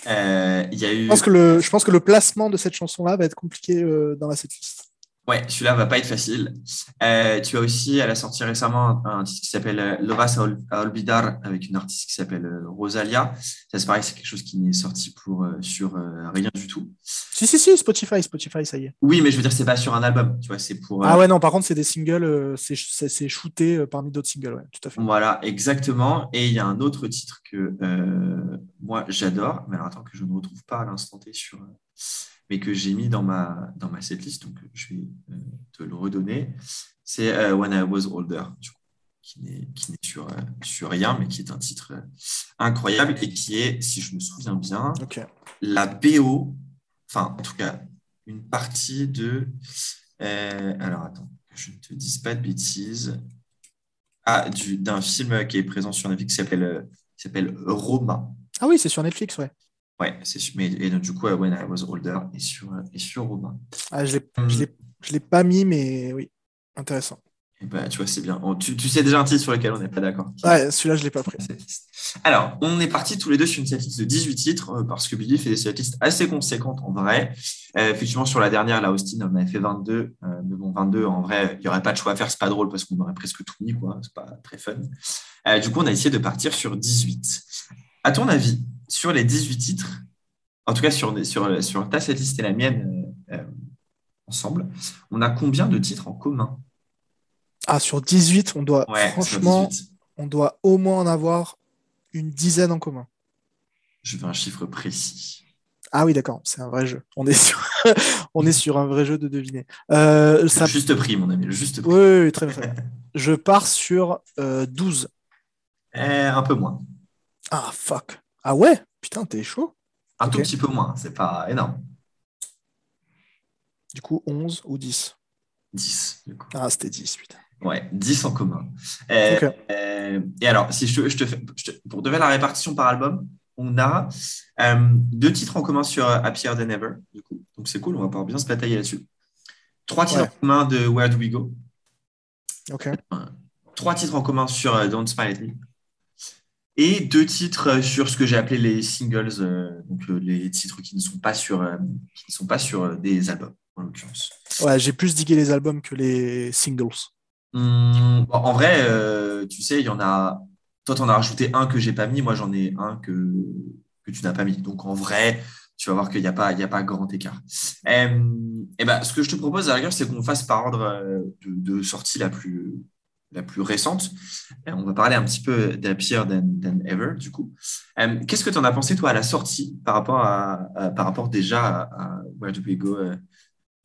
Euh, y a eu... je, pense que le, je pense que le placement de cette chanson-là va être compliqué dans la setlist. Ouais, celui-là va pas être facile. Euh, tu as aussi, elle a sorti récemment un, titre qui s'appelle euh, Lovas a Olvidar avec une artiste qui s'appelle euh, Rosalia. Ça, c'est pareil, c'est quelque chose qui n'est sorti pour, sur rien du tout. Si, si, si, Spotify, Spotify, ça y est. Oui, mais je veux dire, c'est pas sur un album, tu vois, c'est pour. Ah ouais, non, par contre, c'est des singles, c'est shooté parmi d'autres singles, ouais, tout à fait. Voilà, exactement. Et il y a un autre titre que moi, j'adore, mais alors attends, que je ne retrouve pas à l'instant T sur mais que j'ai mis dans ma, dans ma setlist, donc je vais euh, te le redonner. C'est euh, When I Was Older, qui n'est sur, euh, sur rien, mais qui est un titre incroyable et qui est, si je me souviens bien, la BO, enfin, en tout cas, une partie de. alors, attends, que je ne te dise pas de bêtises. Ah, d'un film qui est présent sur Netflix qui s'appelle Roma. Ah oui, c'est sur Netflix, ouais. Ouais, c'est mais et donc, du coup, When I Was Older est sur, est sur Robin. Ah, je ne l'ai pas mis, mais oui, intéressant. Et eh ben, tu vois, c'est bien. tu, tu, sais déjà un titre sur lequel on n'est pas d'accord. Ouais, celui-là, je ne l'ai pas pris. Alors, on est parti tous les deux sur une setlist de 18 titres, euh, parce que Billy fait des setlists assez conséquentes en vrai. Euh, effectivement, sur la dernière, là, Austin, on avait fait 22. Euh, mais bon, 22, en vrai, il n'y aurait pas de choix à faire, c'est pas drôle parce qu'on aurait presque tout mis, quoi. C'est pas très fun. du coup, on a essayé de partir sur 18. À ton avis, sur les 18 titres, en tout cas sur, sur, sur ta setlist et la mienne euh, euh, ensemble, on a combien de titres en commun? Ah, sur 18, on doit, franchement, on doit au moins en avoir une dizaine en commun. Je veux un chiffre précis. Ah oui, d'accord, c'est un vrai jeu. On est sur, on est sur un vrai jeu de deviner. Euh, ça... Juste prix, mon ami, le juste prix. Oui, très bien. Je pars sur 12. Eh, un peu moins. Ah, fuck. Ah ouais? Putain, t'es chaud. Un tout petit peu moins, c'est pas énorme. Du coup, 11 ou 10 10, du coup. Ah, c'était 10, putain. Ouais, 10 en commun. Euh, euh, et alors, si je, te fais, pour deviner la répartition par album, on a euh, deux titres en commun sur Happier Than Ever, du coup. Donc c'est cool, on va pouvoir bien se batailler là-dessus. Trois titres en commun de Where Do We Go? Ok. Trois titres en commun sur Don't Smile at Me et deux titres euh, sur ce que j'ai appelé les singles, euh, donc euh, les titres qui ne sont pas sur, qui ne sont pas sur des albums, en l'occurrence. Ouais, j'ai plus digué les albums que les singles. Hum, en vrai, tu sais, il y en a. Toi, tu en as rajouté un que j'ai pas mis, moi, j'en ai un que, que tu n'as pas mis. Donc, en vrai, tu vas voir qu'il n'y a, pas, il y a pas grand écart. et ben, ce que je te propose, à la rigueur, c'est qu'on fasse par ordre de, de sortie la plus, la plus récente. Euh, on va parler un petit peu d'Happier than, than, Ever, du coup. Euh, qu'est-ce que tu en as pensé, toi, à la sortie, par rapport, à, par rapport déjà à, Where Do We Go euh,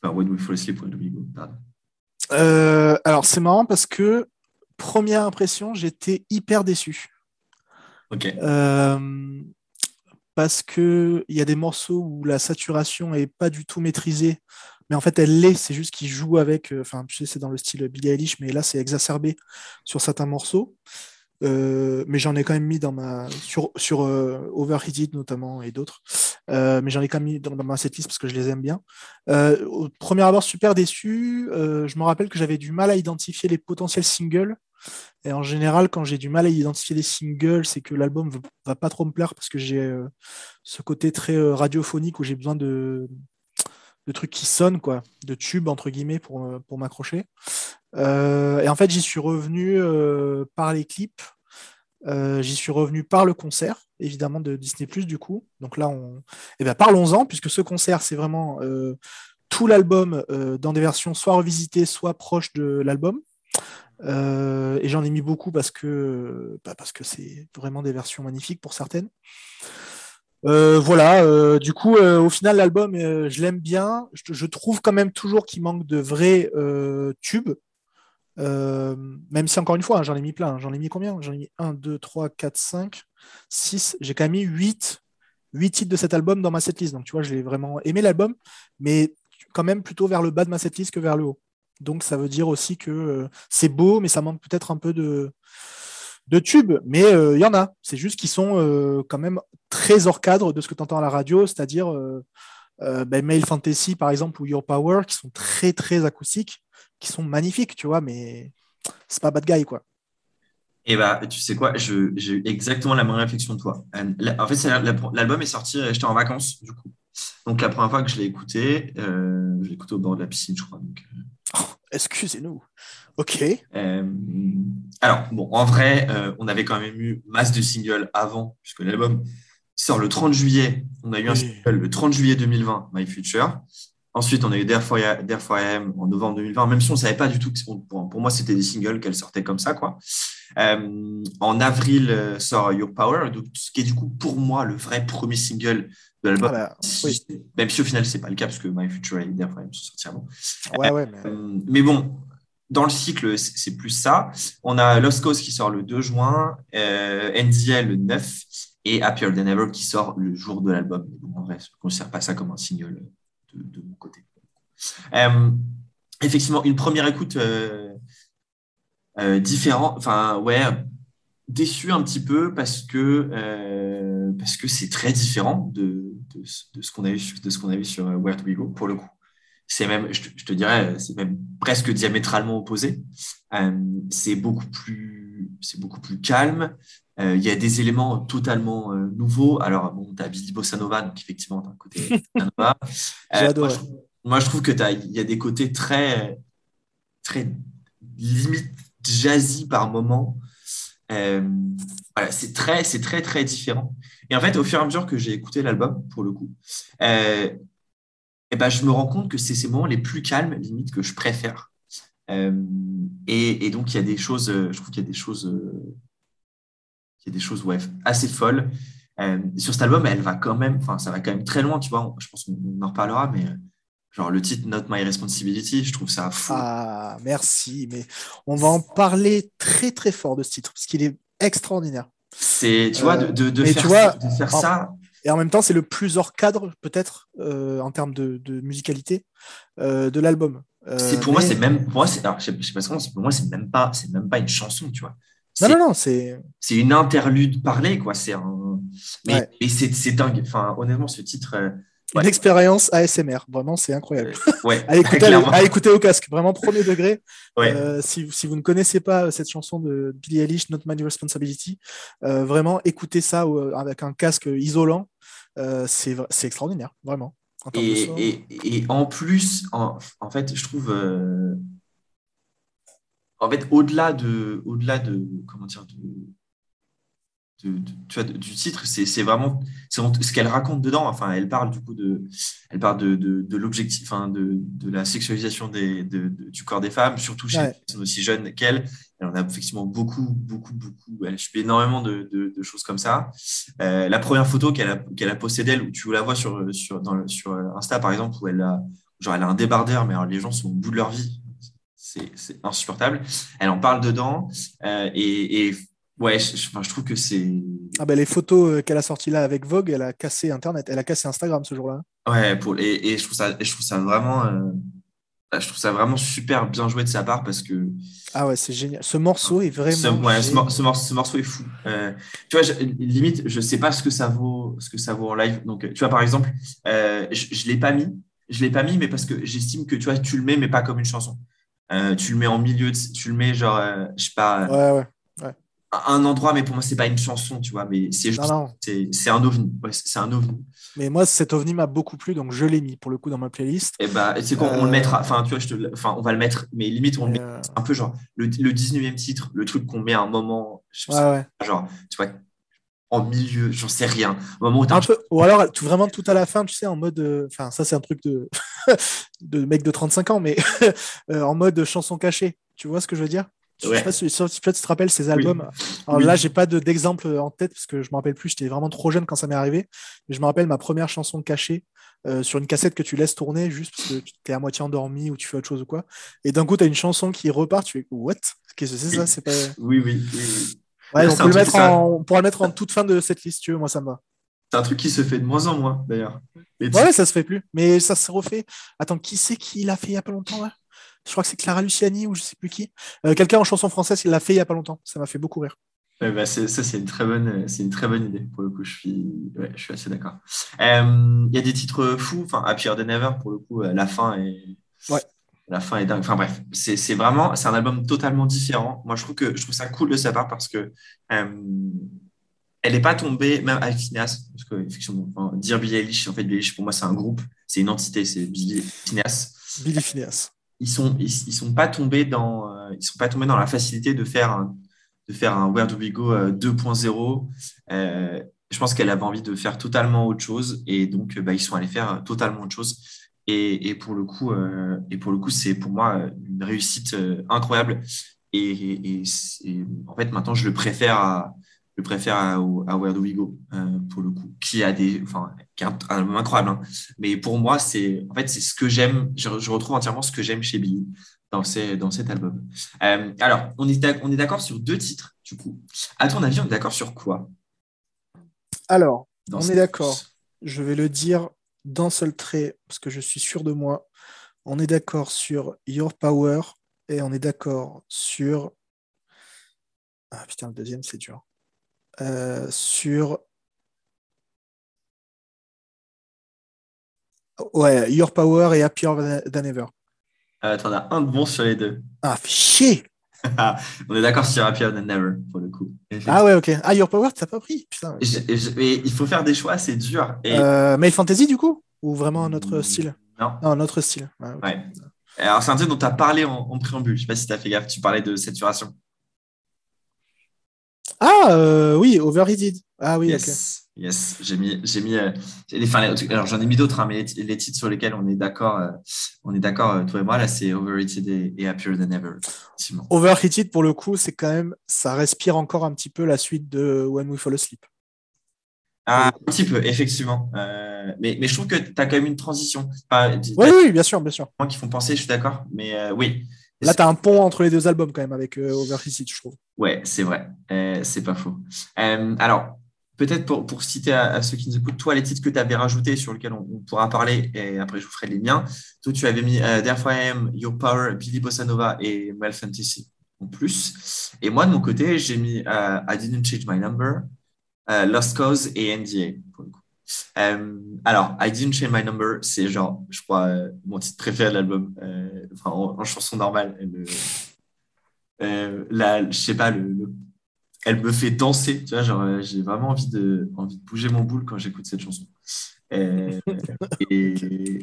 enfin, When We Fall Asleep, Where Do We Go pardon. alors, c'est marrant parce que, première impression, j'étais hyper déçu. Ok. parce qu'il y a des morceaux où la saturation n'est pas du tout maîtrisée mais en fait elle l'est, c'est juste qu'il joue avec, euh, enfin tu sais c'est dans le style Billie Eilish, mais là c'est exacerbé sur certains morceaux. Euh, mais j'en ai quand même mis dans ma sur sur euh, Overheated notamment et d'autres. Mais j'en ai quand même mis dans, ma setlist parce que je les aime bien. au premier abord, super déçu. je me rappelle que j'avais du mal à identifier les potentiels singles. Et en général, quand j'ai du mal à identifier les singles, c'est que l'album va, va pas trop me plaire parce que j'ai ce côté très radiophonique où j'ai besoin de de trucs qui sonnent, quoi, de tubes, entre guillemets, pour, euh, m'accrocher. Euh, et en fait, j'y suis revenu euh, par les clips. j'y suis revenu par le concert, évidemment, de Disney, du coup. Donc là, on... eh bien, parlons-en, puisque ce concert, c'est vraiment tout l'album dans des versions soit revisitées, soit proches de l'album. et j'en ai mis beaucoup parce que bah, parce que c'est vraiment des versions magnifiques pour certaines. Euh, voilà, euh, du coup, euh, au final, l'album, je l'aime bien. Je, trouve quand même toujours qu'il manque de vrais tubes. même si, encore une fois, hein, j'en ai mis plein. J'en ai mis combien? J'en ai mis 1, 2, 3, 4, 5, 6. J'ai quand même mis 8, 8 titres de cet album dans ma setlist. Donc, tu vois, j'ai vraiment aimé l'album, mais quand même plutôt vers le bas de ma setlist que vers le haut. Donc, ça veut dire aussi que c'est beau, mais ça manque peut-être un peu de, de tubes, mais il euh, y en a. C'est juste qu'ils sont euh, quand même très hors cadre de ce que tu entends à la radio, c'est-à-dire euh, ben, Mail Fantasy, par exemple, ou Your Power, qui sont très, très acoustiques, qui sont magnifiques, tu vois, mais c'est pas bad guy, quoi. Et eh bah, tu sais quoi, j'ai eu exactement la même réflexion que toi. En fait, l'album est sorti, j'étais en vacances, du coup. Donc, la première fois que je l'ai écouté, je l'ai écouté au bord de la piscine, je crois. Oh, excusez-nous. Ok. Euh, alors, bon, en vrai, euh, on avait quand même eu masse de singles avant, puisque l'album sort le 30 juillet. On a eu un single le 30 juillet 2020, My Future. Ensuite, on a eu Dare for, I en novembre 2020, même si on ne savait pas du tout que pour, pour moi, c'était des singles qu'elle sortait comme ça. Quoi. Euh, en avril sort Your Power, donc, ce qui est du coup pour moi le vrai premier single de l'album. Même si au final, ce n'est pas le cas, parce que My Future for I sont sortis avant. Ouais, ouais, mais... mais bon, dans le cycle, c'est plus ça. On a Lost Cause qui sort le 2 juin, euh, NDL le 9 et Happier Than Ever qui sort le jour de l'album. en vrai, je ne considère pas ça comme un single de, mon côté. Euh, effectivement, une première écoute euh, euh, différente, enfin, ouais, déçu un petit peu parce que parce que c'est très différent de, de, de ce qu'on a vu de ce qu'on a vu sur Where Do We Go pour le coup c'est même, je te, dirais, c'est même presque diamétralement opposé. Euh, c'est beaucoup plus, c'est beaucoup plus calme. Euh, il y a des éléments totalement euh, nouveaux. Alors, bon, tu as Billy Bossa Nova, donc effectivement, tu as un côté. Moi, je trouve que il y a des côtés très, très limite jazzy par moment. Voilà, c'est très, c'est très, très différent. Et en fait, au fur et à mesure que j'ai écouté l'album, pour le coup, eh ben, je me rends compte que c'est ces moments les plus calmes, limite, que je préfère. Euh, et, donc, il y a des choses, euh, je trouve qu'il y a des choses, euh, il y a des choses ouais, assez folles. sur cet album, elle va quand même, enfin, ça va quand même très loin, tu vois. Je pense qu'on en reparlera, mais genre le titre Not My Responsibility, je trouve ça fou. Ah, merci, mais on va en parler très très fort de ce titre, parce qu'il est extraordinaire. C'est, tu vois, de, de, faire, de faire ça et en même temps, c'est le plus hors cadre, peut-être, euh, en termes de, musicalité, euh, de l'album. Euh, c'est pour moi, c'est même. Pour moi, c'est, je sais, sais pas comment, pour moi, c'est même pas, c'est même pas une chanson, tu vois. Non, non, non, c'est. C'est une interlude parlée, quoi. C'est un. Mais, c'est, c'est dingue. Enfin, honnêtement, ce titre. Une expérience ASMR, vraiment, c'est incroyable. ouais, à, écouter, à, écouter, au casque, vraiment premier degré. si, si, vous ne connaissez pas cette chanson de Billie Eilish, Not My Responsibility, vraiment écoutez ça avec un casque isolant. Euh, c'est extraordinaire, vraiment. En et, et, en plus, en, en, fait, je trouve. Euh, en fait, au-delà de, au-delà de, comment dire, de, tu vois, du titre, c'est vraiment ce qu'elle raconte dedans. Enfin, elle parle du coup de, elle parle de, de, l'objectif, enfin, de, de, la sexualisation des, du corps des femmes, surtout chez les personnes aussi jeunes qu'elle. Elle en a effectivement beaucoup, beaucoup, beaucoup. Elle a énormément de, choses comme ça. Euh, la première photo qu'elle a, qu'elle a postée d'elle, où tu la vois sur, sur, dans sur Insta par exemple, où elle a, genre, elle a un débardeur, mais alors les gens sont au bout de leur vie. C'est insupportable. Elle en parle dedans. Euh, et, et Ouais, je, je, trouve que c'est. Ah ben les photos euh, qu'elle a sorties là avec Vogue, elle a cassé Internet, elle a cassé Instagram ce jour-là. Ouais, pour, et, et, je trouve ça, je trouve ça vraiment. Euh, je trouve ça vraiment super bien joué de sa part parce que. Ah ouais, c'est génial. Ce morceau est vraiment. Ce, ouais, ce, mor- ce morceau, ce morceau est fou. Euh, tu vois, je- limite, je sais pas ce que ça vaut, ce que ça vaut en live. Donc, tu vois, par exemple, euh, je, l'ai pas mis. Je l'ai pas mis, mais parce que j'estime que tu vois, tu le mets, mais pas comme une chanson. Tu le mets en milieu, de- tu le mets genre, je sais pas, Ouais, ouais. Un endroit, mais pour moi, c'est pas une chanson, tu vois, mais c'est juste, c'est un ovni. Ouais, c'est un ovni. Mais moi, cet ovni m'a beaucoup plu, donc je l'ai mis pour le coup dans ma playlist. Et bah, c'est quoi, on Euh, le mettra. Enfin, tu vois, je te, enfin, on va le mettre, mais limite, on le Mais, met euh, un peu genre le, le 19e titre, le truc qu'on met à un moment, je sais ouais, pas, ouais. genre, tu vois, en milieu, j'en sais rien. Au moment où t'as Un peu, ou alors tout, vraiment tout à la fin, tu sais, en mode. euh, Enfin, ça, c'est un truc de, de mec de 35 ans, mais euh, en mode chanson cachée. Tu vois ce que je veux dire? Je Ouais. sais pas si, peut-être tu te rappelles ces albums. Alors Oui. là, j'ai pas de- d'exemple en tête parce que je me rappelle plus, j'étais vraiment trop jeune quand ça m'est arrivé. Mais je me rappelle ma première chanson cachée euh, sur une cassette que tu laisses tourner juste parce que tu es à moitié endormi ou tu fais autre chose ou quoi. Et d'un coup, tu as une chanson qui repart, tu fais What? Qu'est-ce que c'est ça? C'est pas. Oui, oui, oui, oui. Ouais, on, peut un le truc, mettre ça. en... on pourra le mettre en toute fin de cette liste, tu veux, moi ça me va. C'est un truc qui se fait de moins en moins, d'ailleurs. Ouais, ça se fait plus. Mais ça se refait. Attends, qui c'est qui l'a fait il y a pas longtemps là? Je crois que c'est Clara Luciani ou je sais plus qui. Euh, Quelqu'un en chanson française, il l'a fait il y a pas longtemps. Ça m'a fait beaucoup rire. Ouais, bah, c'est- ça, c'est une très bonne, c'est une très bonne idée. Pour le coup, je suis, ouais, je suis assez d'accord. Euh, Il y a des titres fous. Enfin, Happier Than Ever, pour le coup, euh, la fin est, Ouais. la fin est dingue. Enfin bref, c'est vraiment, c'est un album totalement différent. Moi, je trouve que je trouve ça cool de sa part parce que euh, elle n'est pas tombée, même avec Phineas, parce que effectivement, enfin, dire Billie Eilish, en fait, Billie Eilish pour moi, c'est un groupe, c'est une entité, c'est Billie Phineas. Billy Phineas. Ils sont ils, sont pas tombés dans euh, ils sont pas tombés dans la facilité de faire un, de faire un Where Do We Go euh, 2.0 Euh, je pense qu'elle avait envie de faire totalement autre chose et donc euh, bah, ils sont allés faire euh, totalement autre chose. Et, et pour le coup euh, et pour le coup c'est pour moi euh, une réussite euh, incroyable. Et, et- en fait maintenant je le préfère à je le préfère à, à Where Do We Go euh, pour le coup qui a des enfin qui a un, album incroyable hein. mais pour moi, c'est en fait c'est ce que j'aime. Je, je retrouve entièrement ce que j'aime chez Billy dans, ces, dans cet album. Euh, alors, on est on est d'accord sur deux titres, du coup. À ton avis, on est d'accord sur quoi? Alors, dans on est d'accord. Je vais le dire d'un seul trait parce que je suis sûr de moi. On est d'accord sur Your Power et on est d'accord sur. Ah putain, le deuxième, c'est dur. Euh, sur. Ouais, Your Power et Happier Than Ever. Euh, T'en as un de bon sur les deux. Ah, chier on est d'accord sur Happier Than Never pour le coup. Ah ouais, ok. Ah, Your Power, t'as pas pris Putain. Et je- et je- et il faut faire des choix, c'est dur. Et... Euh, Mail Fantasy, du coup? Ou vraiment un autre style? Non. Non, un autre style. Ouais. Alors, c'est un titre dont tu as parlé en, en préambule. Je sais pas si tu as fait gaffe. Tu parlais de saturation. Ah, euh, oui, Overheated. Ah oui, ok. yes. Yes, j'ai mis, j'ai mis, euh, enfin, alors j'en ai mis d'autres, hein, mais les, les titres sur lesquels on est d'accord, euh, on est d'accord, toi et moi, là, c'est Overrated et, et Happier Than Ever. Overheated, pour le coup, c'est quand même, ça respire encore un petit peu la suite de When We Fall Asleep. Ah, un petit peu, effectivement. Mais, mais je trouve que tu as quand même une transition. Enfin, Oui, oui, bien sûr, bien sûr. qui font penser, je suis d'accord, mais oui. Là, tu as un pont entre les deux albums quand même avec euh, je trouve. Ouais, c'est vrai. Euh, c'est pas faux. Euh, alors, peut-être pour, pour citer à, ceux qui nous écoutent, toi, les titres que tu avais rajoutés sur lesquels on, on pourra parler, et après je vous ferai les miens. Toi, tu avais mis euh, Therefore I Am, Your Power, Billy Bossa Nova et Mel Fantasy en plus. Et moi, de mon côté, j'ai mis euh, I Didn't Change My Number, Lost Cause et NDA. Pour le coup. Euh, alors, I Didn't Change My Number, c'est genre, je crois, euh, mon titre préféré de l'album, euh, enfin, en, en chanson normale. Le, la, je sais pas, le, le- elle me fait danser, tu vois, genre, j'ai vraiment envie de, envie de bouger mon boule quand j'écoute cette chanson. Et,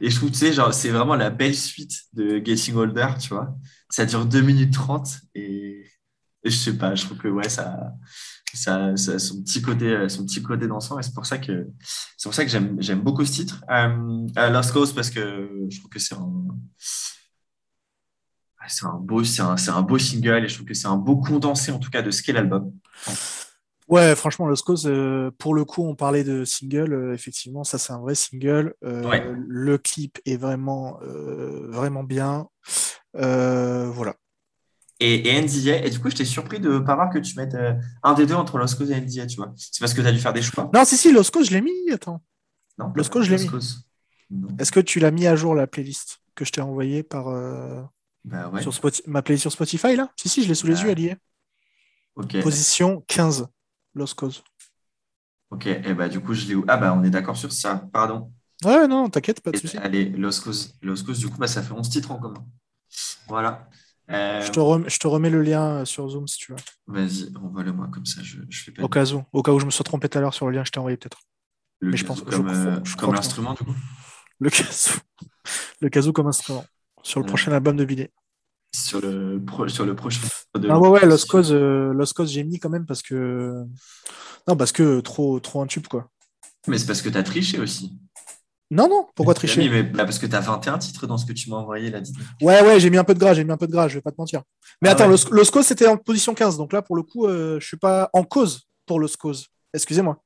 et je trouve, tu sais, genre, c'est vraiment la belle suite de Getting Older, tu vois. Ça dure 2 minutes 30 et, et je sais pas, je trouve que ouais, ça, ça, son petit côté, euh, son petit côté dansant et c'est pour ça que, c'est pour ça que j'aime, j'aime beaucoup ce titre. Euh, euh, Lost Cause parce que je trouve que c'est un, ah, c'est un beau, c'est un, un beau single et je trouve que c'est un beau condensé en tout cas de ce qu'est l'album. Ouais, franchement, Lost Cause, euh, pour le coup, on parlait de single. euh, effectivement, ça, c'est un vrai single. Euh, Ouais. Le clip est vraiment, vraiment bien. Voilà. Et, et NDA, et du coup, j'étais surpris de ne pas voir que tu mettes euh, un des deux entre Lost Cause et NDA, tu vois. C'est parce que tu as dû faire des choix. Non, si, si, Lost Cause, je l'ai mis. Attends. Non, Lost Cause, je l'ai mis. Est-ce que tu l'as mis à jour, la playlist que je t'ai envoyée par euh, Bah ouais. sur Spotify, ma playlist sur Spotify là? Si si, je l'ai sous les Ah. yeux, elle y est. Ok. Position 15, Lost Cause. Ok. Et bah du coup, je l'ai où? Ah bah on est d'accord sur ça. Pardon. Ouais, non, t'inquiète, pas de souci. Allez. Lost Cause, du coup, bah, ça fait 11 titres en commun. Voilà. Euh, Je te, rem- je te remets le lien euh, sur Zoom si tu veux. Vas-y, envoie-le-moi comme ça, je, je fais pas Au cas où, au cas où je me sois trompé tout à l'heure sur le lien je t'ai envoyé peut-être. mais je pense- comme, euh, je comme que l'instrument, du coup. Le casou, le casou comme instrument sur le Ouais. prochain album de Billy. Sur le, pro- sur le prochain. de Ah ouais, ouais, Lost. Cause, euh, Lost Cause, j'ai mis quand même parce que. Non, parce que trop, trop un tube, quoi. Mais c'est parce que tu as triché aussi. Non, non, pourquoi tricher mais, bah, Parce que tu as 21 titres dans ce que tu m'as envoyé là. donc. Ouais, ouais, j'ai mis un peu de gras, j'ai mis un peu de gras, je vais pas te mentir. Mais Ah attends, ouais. Cause, c'était en position 15, donc là, pour le coup, euh, je suis pas en cause pour Cause. Excusez-moi.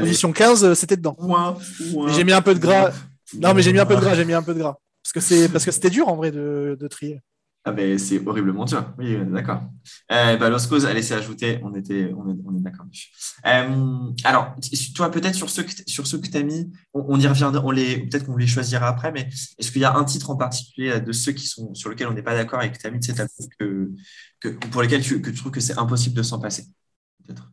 Position 15, euh, c'était dedans. Ouin, ouin, Mais j'ai mis un peu de gras. ouin. Non, mais j'ai mis un peu de gras, j'ai mis un peu de gras. Parce que c'est parce que c'était dur en vrai de, de trier. Ah ben c'est horriblement dur. Oui, on est d'accord. Euh, bah, allez, c'est ajouté. On, était, on est, on est d'accord. Euh, alors, toi, peut-être sur ceux que, sur ceux que tu as mis, on, on y reviendra, on les, peut-être qu'on les choisira après, mais est-ce qu'il y a un titre en particulier euh, de ceux qui sont, sur lesquels on n'est pas d'accord et que tu as mis de cet album que, que, pour lesquels tu, que tu trouves que c'est impossible de s'en passer Peut-être?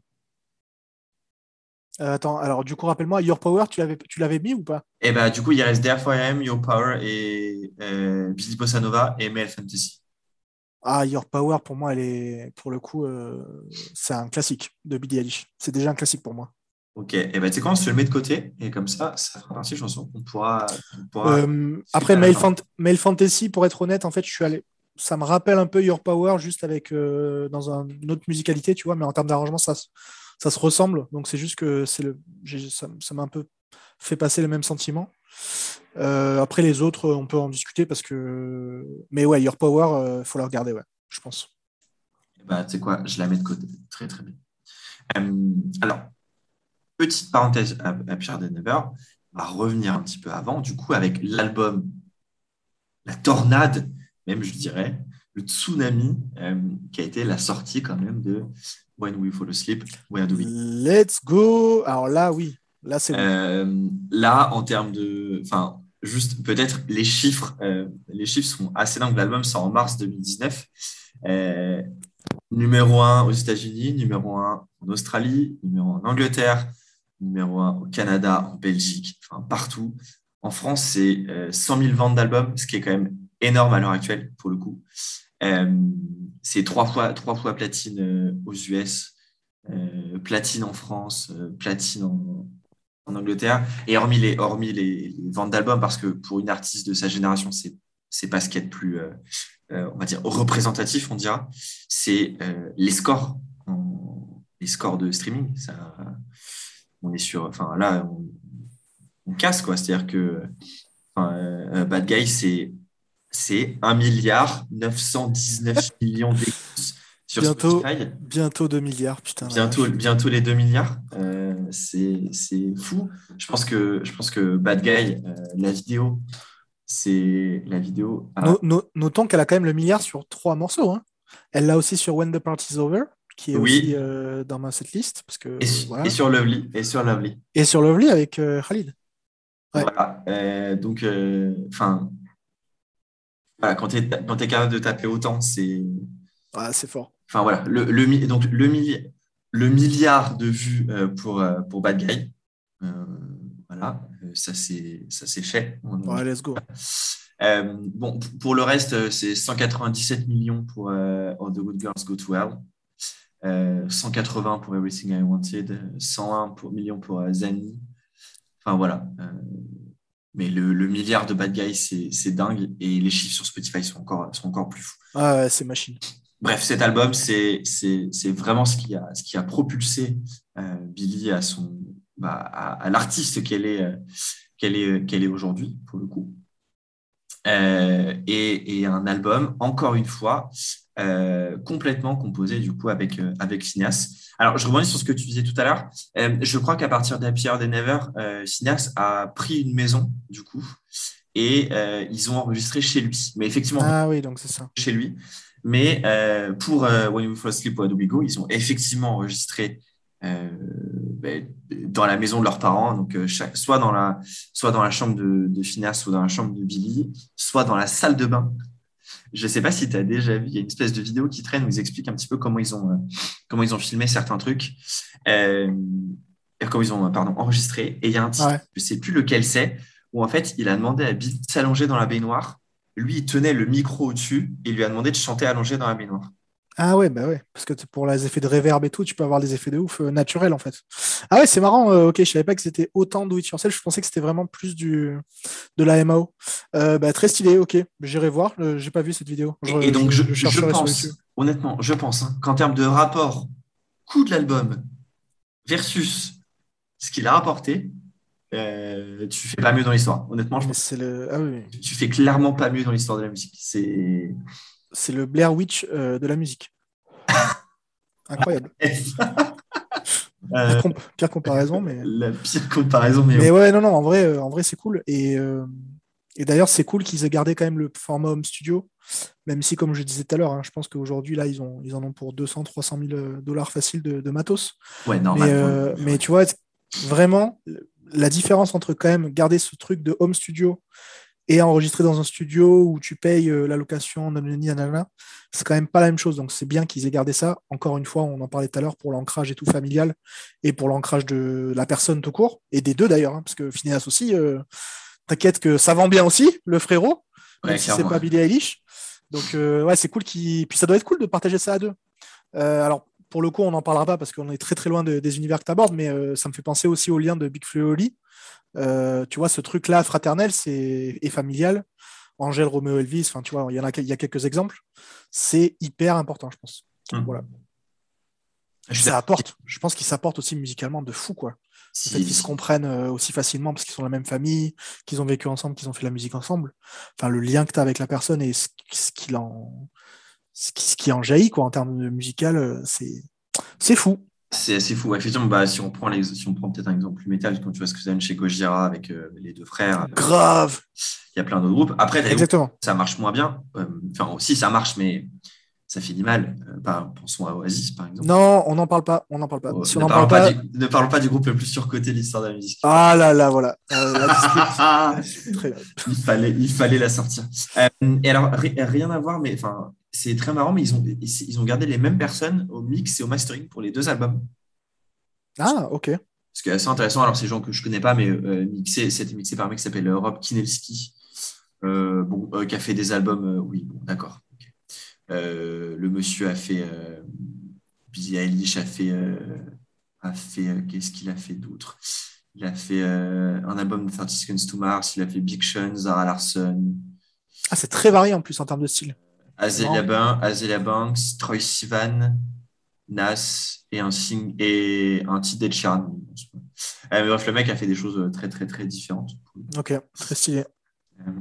Euh, attends, alors du coup, rappelle-moi, Your Power, tu l'avais tu l'avais mis ou pas? Et bah, du coup, il reste Dare for I Am, Your Power et Billy Bossa Nova et Male Fantasy. Ah, Your Power, pour moi, elle est, pour le coup, euh, c'est un classique de Billie Eilish. C'est déjà un classique pour moi. Ok, et ben tu sais quoi, on se le met de côté et comme ça, ça fera partie de chanson qu'on pourra. qu'on pourra- Euh, après. Fant- Male Fantasy, pour être honnête, en fait, je suis allé. Ça me rappelle un peu Your Power, juste avec euh, dans un- une autre musicalité, tu vois, mais en termes d'arrangement, ça, se- ça se ressemble. Donc, c'est juste que c'est le, ça m'a un peu fait passer le même sentiment. Euh, après, les autres, on peut en discuter parce que. Mais ouais, Your Power, il faut la regarder, ouais, je pense. Bah, tu sais quoi, je la mets de côté. Très, très bien. Euh, alors, petite parenthèse à, à Pierre Denever. On va revenir un petit peu avant, du coup, avec l'album La Tornade, même je dirais, le tsunami, euh, qui a été la sortie quand même de When We Fall Asleep, Where Do We? Let's go. Alors là, oui. Euh, là, en termes de. Enfin, juste peut-être les chiffres. euh, les chiffres sont assez dingues. L'album sort en mars 2019. Euh, numéro 1 aux États-Unis, numéro 1 en Australie, numéro 1 en Angleterre, numéro 1 au Canada, en Belgique, partout. En France, c'est euh, 100 000 ventes d'albums, ce qui est quand même énorme à l'heure actuelle, pour le coup. C'est trois fois, platine aux US, platine en France, platine en, en Angleterre. Et hormis les, hormis les, les ventes d'albums, parce que pour une artiste de sa génération, c'est c'est pas ce qu'il y a de plus, euh, euh, on va dire, représentatif, on dira. C'est euh, les scores, les scores de streaming. Ça, on est sur, enfin là, on, on casse quoi. C'est-à-dire que Bad Guy, c'est c'est 1 milliard 919 millions d'écoutes sur Bientôt. Spotify. Bientôt 2 milliards, putain. Bientôt, bientôt les 2 milliards. C'est c'est fou. Je pense que, je pense que Bad Guy, euh, la vidéo, c'est la vidéo. a- No- no- notons qu'elle a quand même le milliard sur trois morceaux. hein. Elle l'a aussi sur When the Party's Over, qui est Oui. aussi euh, dans ma setlist. Parce que, et, su- voilà. et sur Lovely. Et sur Lovely. Et sur Lovely avec euh, Khalid. Ouais. Voilà. Euh, donc, enfin, voilà, quand tu es, capable de taper autant, c'est. C'est fort. Enfin voilà, le, le, donc, le, milli- le milliard de vues euh, pour, euh, pour Bad Guy. Euh, voilà, ça c'est fait. On- Ouais, let's go. Euh, bon, pour le reste, c'est 197 millions pour euh, All the Good Girls Go to Hell, euh, 180 pour Everything I Wanted, 101 pour, millions pour Zanny. Enfin voilà. Mais le, le milliard de Bad Guy, c'est c'est dingue et les chiffres sur Spotify sont encore, sont encore plus fous. Ah ouais, c'est machine. Bref, cet album, c'est vraiment ce qui a, ce qui a propulsé euh, Billy à, son, bah, à, à l'artiste qu'elle est, euh, qu'elle est, qu'elle est aujourd'hui, pour le coup. Euh, et, et un album, encore une fois, complètement composé du coup avec, avec Phineas. Alors, je rebondis sur ce que tu disais tout à l'heure. Je crois qu'à partir d'Happier Than Ever, euh, Phineas a pris une maison, du coup, et ils ont enregistré chez lui. Mais effectivement, Ah oui, donc c'est ça. chez lui. Mais euh, pour euh, When We Fall Asleep, Do We Go, ils ont effectivement enregistré euh, ben, dans la maison de leurs parents, donc chaque, soit, dans la, soit dans la chambre de, de Phineas, soit dans la chambre de Billy, soit dans la salle de bain. Je ne sais pas si tu as déjà vu, il y a une espèce de vidéo qui traîne où ils expliquent un petit peu comment ils ont, comment ils ont filmé certains trucs, euh, comment ils ont pardon, enregistré. Et il y a un titre, je ne sais plus lequel c'est, où en fait, il a demandé à Billy de s'allonger dans la baignoire. Lui, il tenait le micro au-dessus et il lui a demandé de chanter allongé dans la baignoire. Ah ouais, bah ouais, parce que pour les effets de reverb et tout, tu peux avoir des effets de ouf euh, naturels en fait. Ah ouais, c'est marrant, euh, ok, je savais pas que c'était autant do it yourself, je pensais que c'était vraiment plus du de la MAO. Euh, bah, très stylé, ok, j'irai voir, j'ai pas vu cette vidéo. et, donc je, pense, honnêtement, je pense hein, qu'en termes de rapport coût de l'album versus ce qu'il a rapporté, tu fais pas mieux dans l'histoire. Honnêtement, je pense. Le... Ah, oui. Tu fais clairement pas mieux dans l'histoire de la musique. C'est c'est le Blair Witch euh, de la musique. Incroyable. Euh, pire, comparaison, mais. La pire comparaison, mais. Mais ouais, non, non, en vrai, euh, en vrai c'est cool. Et, et d'ailleurs, c'est cool qu'ils aient gardé quand même le format home studio, même si, comme je disais tout à l'heure, hein, je pense qu'aujourd'hui, là, ils, ont, ils en ont pour 200, 300 000 dollars facile de, matos. Ouais, normal. Mais, mais tu vois, vraiment, la différence entre quand même garder ce truc de home studio et enregistrer dans un studio où tu payes euh, la location, c'est quand même pas la même chose. Donc c'est bien qu'ils aient gardé ça. Encore une fois, on en parlait tout à l'heure pour l'ancrage et tout familial et pour l'ancrage de la personne tout court et des deux d'ailleurs, hein, parce que Phineas aussi, euh, t'inquiète que ça vend bien aussi, le frérot, même si c'est pas Billy Eilish. Donc euh, ouais, c'est cool qui, puis ça doit être cool de partager ça à deux. alors pour le coup, on n'en parlera pas parce qu'on est très très loin des univers que tu abordes, mais ça me fait penser aussi au lien de Big Flo et Oli, euh, tu vois, ce truc-là fraternel c'est, et familial, Angèle, Roméo, Elvis, enfin, tu vois, il y, en a, il y a quelques exemples, c'est hyper important, je pense. Mmh. Voilà. Ça apporte, je pense qu'ils s'apportent aussi musicalement de fou, quoi. Si. qu'ils se comprennent euh, aussi facilement parce qu'ils sont de la même famille, qu'ils ont vécu ensemble, qu'ils ont fait la musique ensemble. Enfin, le lien que tu as avec la personne et ce, qu'il en, ce qui, en jaillit, quoi, en termes de musical, euh, c'est, c'est fou. C'est assez fou. Effectivement, bah, si on prend, les, si on prend peut-être un exemple plus métal, quand tu vois ce que ça donne chez Gojira avec euh, les deux frères. Grave. Il y a plein d'autres groupes. Après, Exactement. ça marche moins bien. Euh, enfin, aussi, ça marche, mais ça finit mal. Euh, bah, pensons à Oasis, par exemple. Non, on n'en parle pas. On n'en parle pas. Oh, ne, parlons pas, Du, ne parlons pas du groupe le plus surcoté de l'histoire de la musique. Ah là là, voilà. il, fallait, il fallait la sortir. et alors, rien à voir, mais enfin, c'est très marrant, mais ils ont, ils ont gardé les mêmes personnes au mix et au mastering pour les deux albums. Ah, ok. Ce qui est assez intéressant. Alors, c'est des gens que je ne connais pas, mais euh, mixé, c'était mixé par un mec qui s'appelle euh, Rob Kinelski, euh, bon, qui a fait des albums. oui, bon, d'accord. le monsieur a fait. Billy Eilish a fait. a fait Qu'est-ce qu'il a fait d'autre? Il a fait un album de 30 Seconds to Mars, il a fait Big Sean, Zara Larson. Ah, c'est très varié en plus en termes de style. Azelia, Banks, Troy Sivan, Nas et un, sing et un titre. Euh, bref, le mec a fait des choses très, très, très différentes. Ok, très stylé. Euh,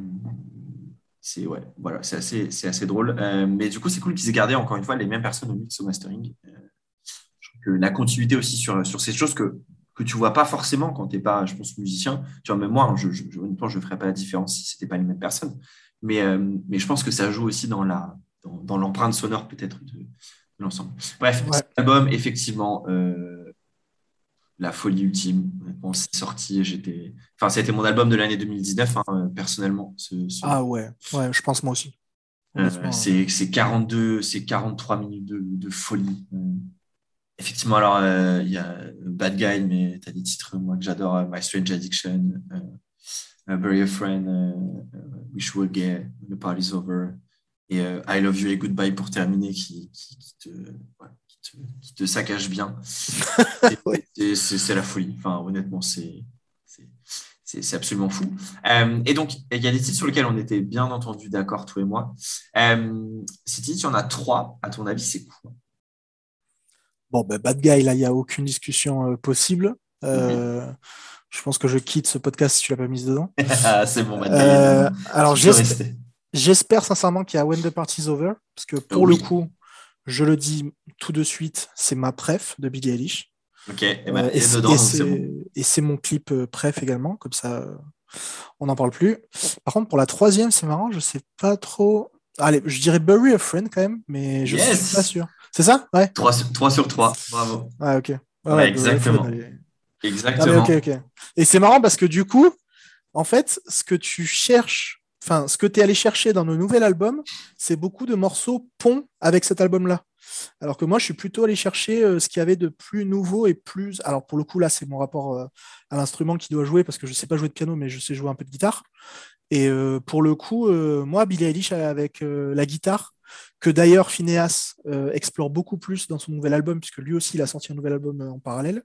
c'est ouais, voilà, c'est assez, c'est assez drôle. Euh, mais du coup, c'est cool qu'ils aient gardé encore une fois les mêmes personnes au mix au mastering. je trouve que la continuité aussi sur, sur ces choses que que tu vois pas forcément quand tu n'es pas, je pense, musicien. Tu vois, même moi, hein, je, je, honnêtement, je ne ferais pas la différence si ce n'était pas les mêmes personnes. Mais, euh, mais je pense que ça joue aussi dans la dans, l'empreinte sonore peut-être de, l'ensemble. Bref, cet album, effectivement, euh, la folie ultime. Bon, c'est sorti, j'étais. Enfin, ça a été mon album de l'année 2019, hein, personnellement. Ah ouais, ouais, je pense moi aussi. Euh, c'est 42, c'est 43 minutes de, de folie. Effectivement, alors, il y a Bad Guy, mais tu as des titres, moi, que j'adore, My Strange Addiction, Bury a Friend, uh, Wish You Were Gay, The Party's Over, et uh, I Love You et Goodbye pour terminer, qui, qui, te, ouais, qui, te, qui, te, saccage bien. c'est la folie. Enfin, honnêtement, c'est c'est absolument fou. Euh, et donc, il y a des titres sur lesquels on était bien entendu d'accord, toi et moi. Euh, ces titres, il y en a trois. À ton avis, c'est quoi? Bon, ben, Bad Guy, là, il n'y a aucune discussion euh, possible. Euh, je pense que je quitte ce podcast si tu l'as pas mise dedans. Ah, c'est bon, euh, alors, j'espère sincèrement qu'il y a When the Party's Over, parce que pour le coup, je le dis tout de suite, c'est ma préf de Billie Eilish. Ok, et, ben, et, c'est mon clip euh, préf également, comme ça, euh, on n'en parle plus. Par contre, pour la troisième, c'est marrant, je sais pas trop. Allez, je dirais Bury a Friend quand même, mais je suis pas sûr. C'est ça? Ouais. 3 sur, 3 sur 3, bravo. Ah, ok. Ouais, exactement. Exactement. ok. Et c'est marrant parce que du coup, en fait, ce que tu cherches, enfin, ce que tu es allé chercher dans le nouvel album, c'est beaucoup de morceaux ponts avec cet album-là. Alors que moi, je suis plutôt allé chercher euh, ce qu'il y avait de plus nouveau et plus. Alors, pour le coup, là, c'est mon rapport euh, à l'instrument qui doit jouer parce que je ne sais pas jouer de piano, mais je sais jouer un peu de guitare. Et euh, pour le coup, moi, Billie Eilish avec la guitare, que d'ailleurs Phineas explore beaucoup plus dans son nouvel album, puisque lui aussi, il a sorti un nouvel album en parallèle,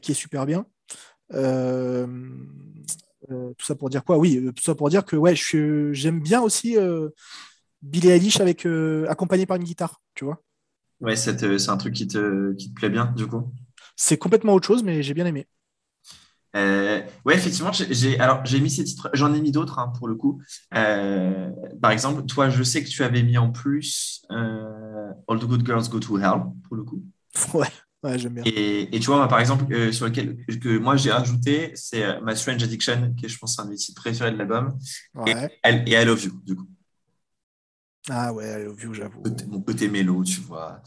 qui est super bien. tout ça pour dire quoi? Oui, tout ça pour dire que ouais, j'aime bien aussi Billie Eilish avec, accompagné par une guitare, tu vois. Ouais, euh, c'est un truc qui te, qui te plaît bien, du coup? C'est complètement autre chose, mais j'ai bien aimé. Euh, ouais, effectivement, j'ai alors j'ai mis ces titres, j'en ai mis d'autres hein, pour le coup. Euh, par exemple, toi, je sais que tu avais mis en plus All the Good Girls Go to Hell pour le coup. Ouais, ouais j'aime bien. Et, et, tu vois, par exemple, sur lequel que moi j'ai ajouté, c'est My Strange Addiction, qui est, je pense, un des titres préférés de l'album. Et, et I Love You, du coup. Ah ouais, Love j'avoue. Mon côté mélo, tu vois.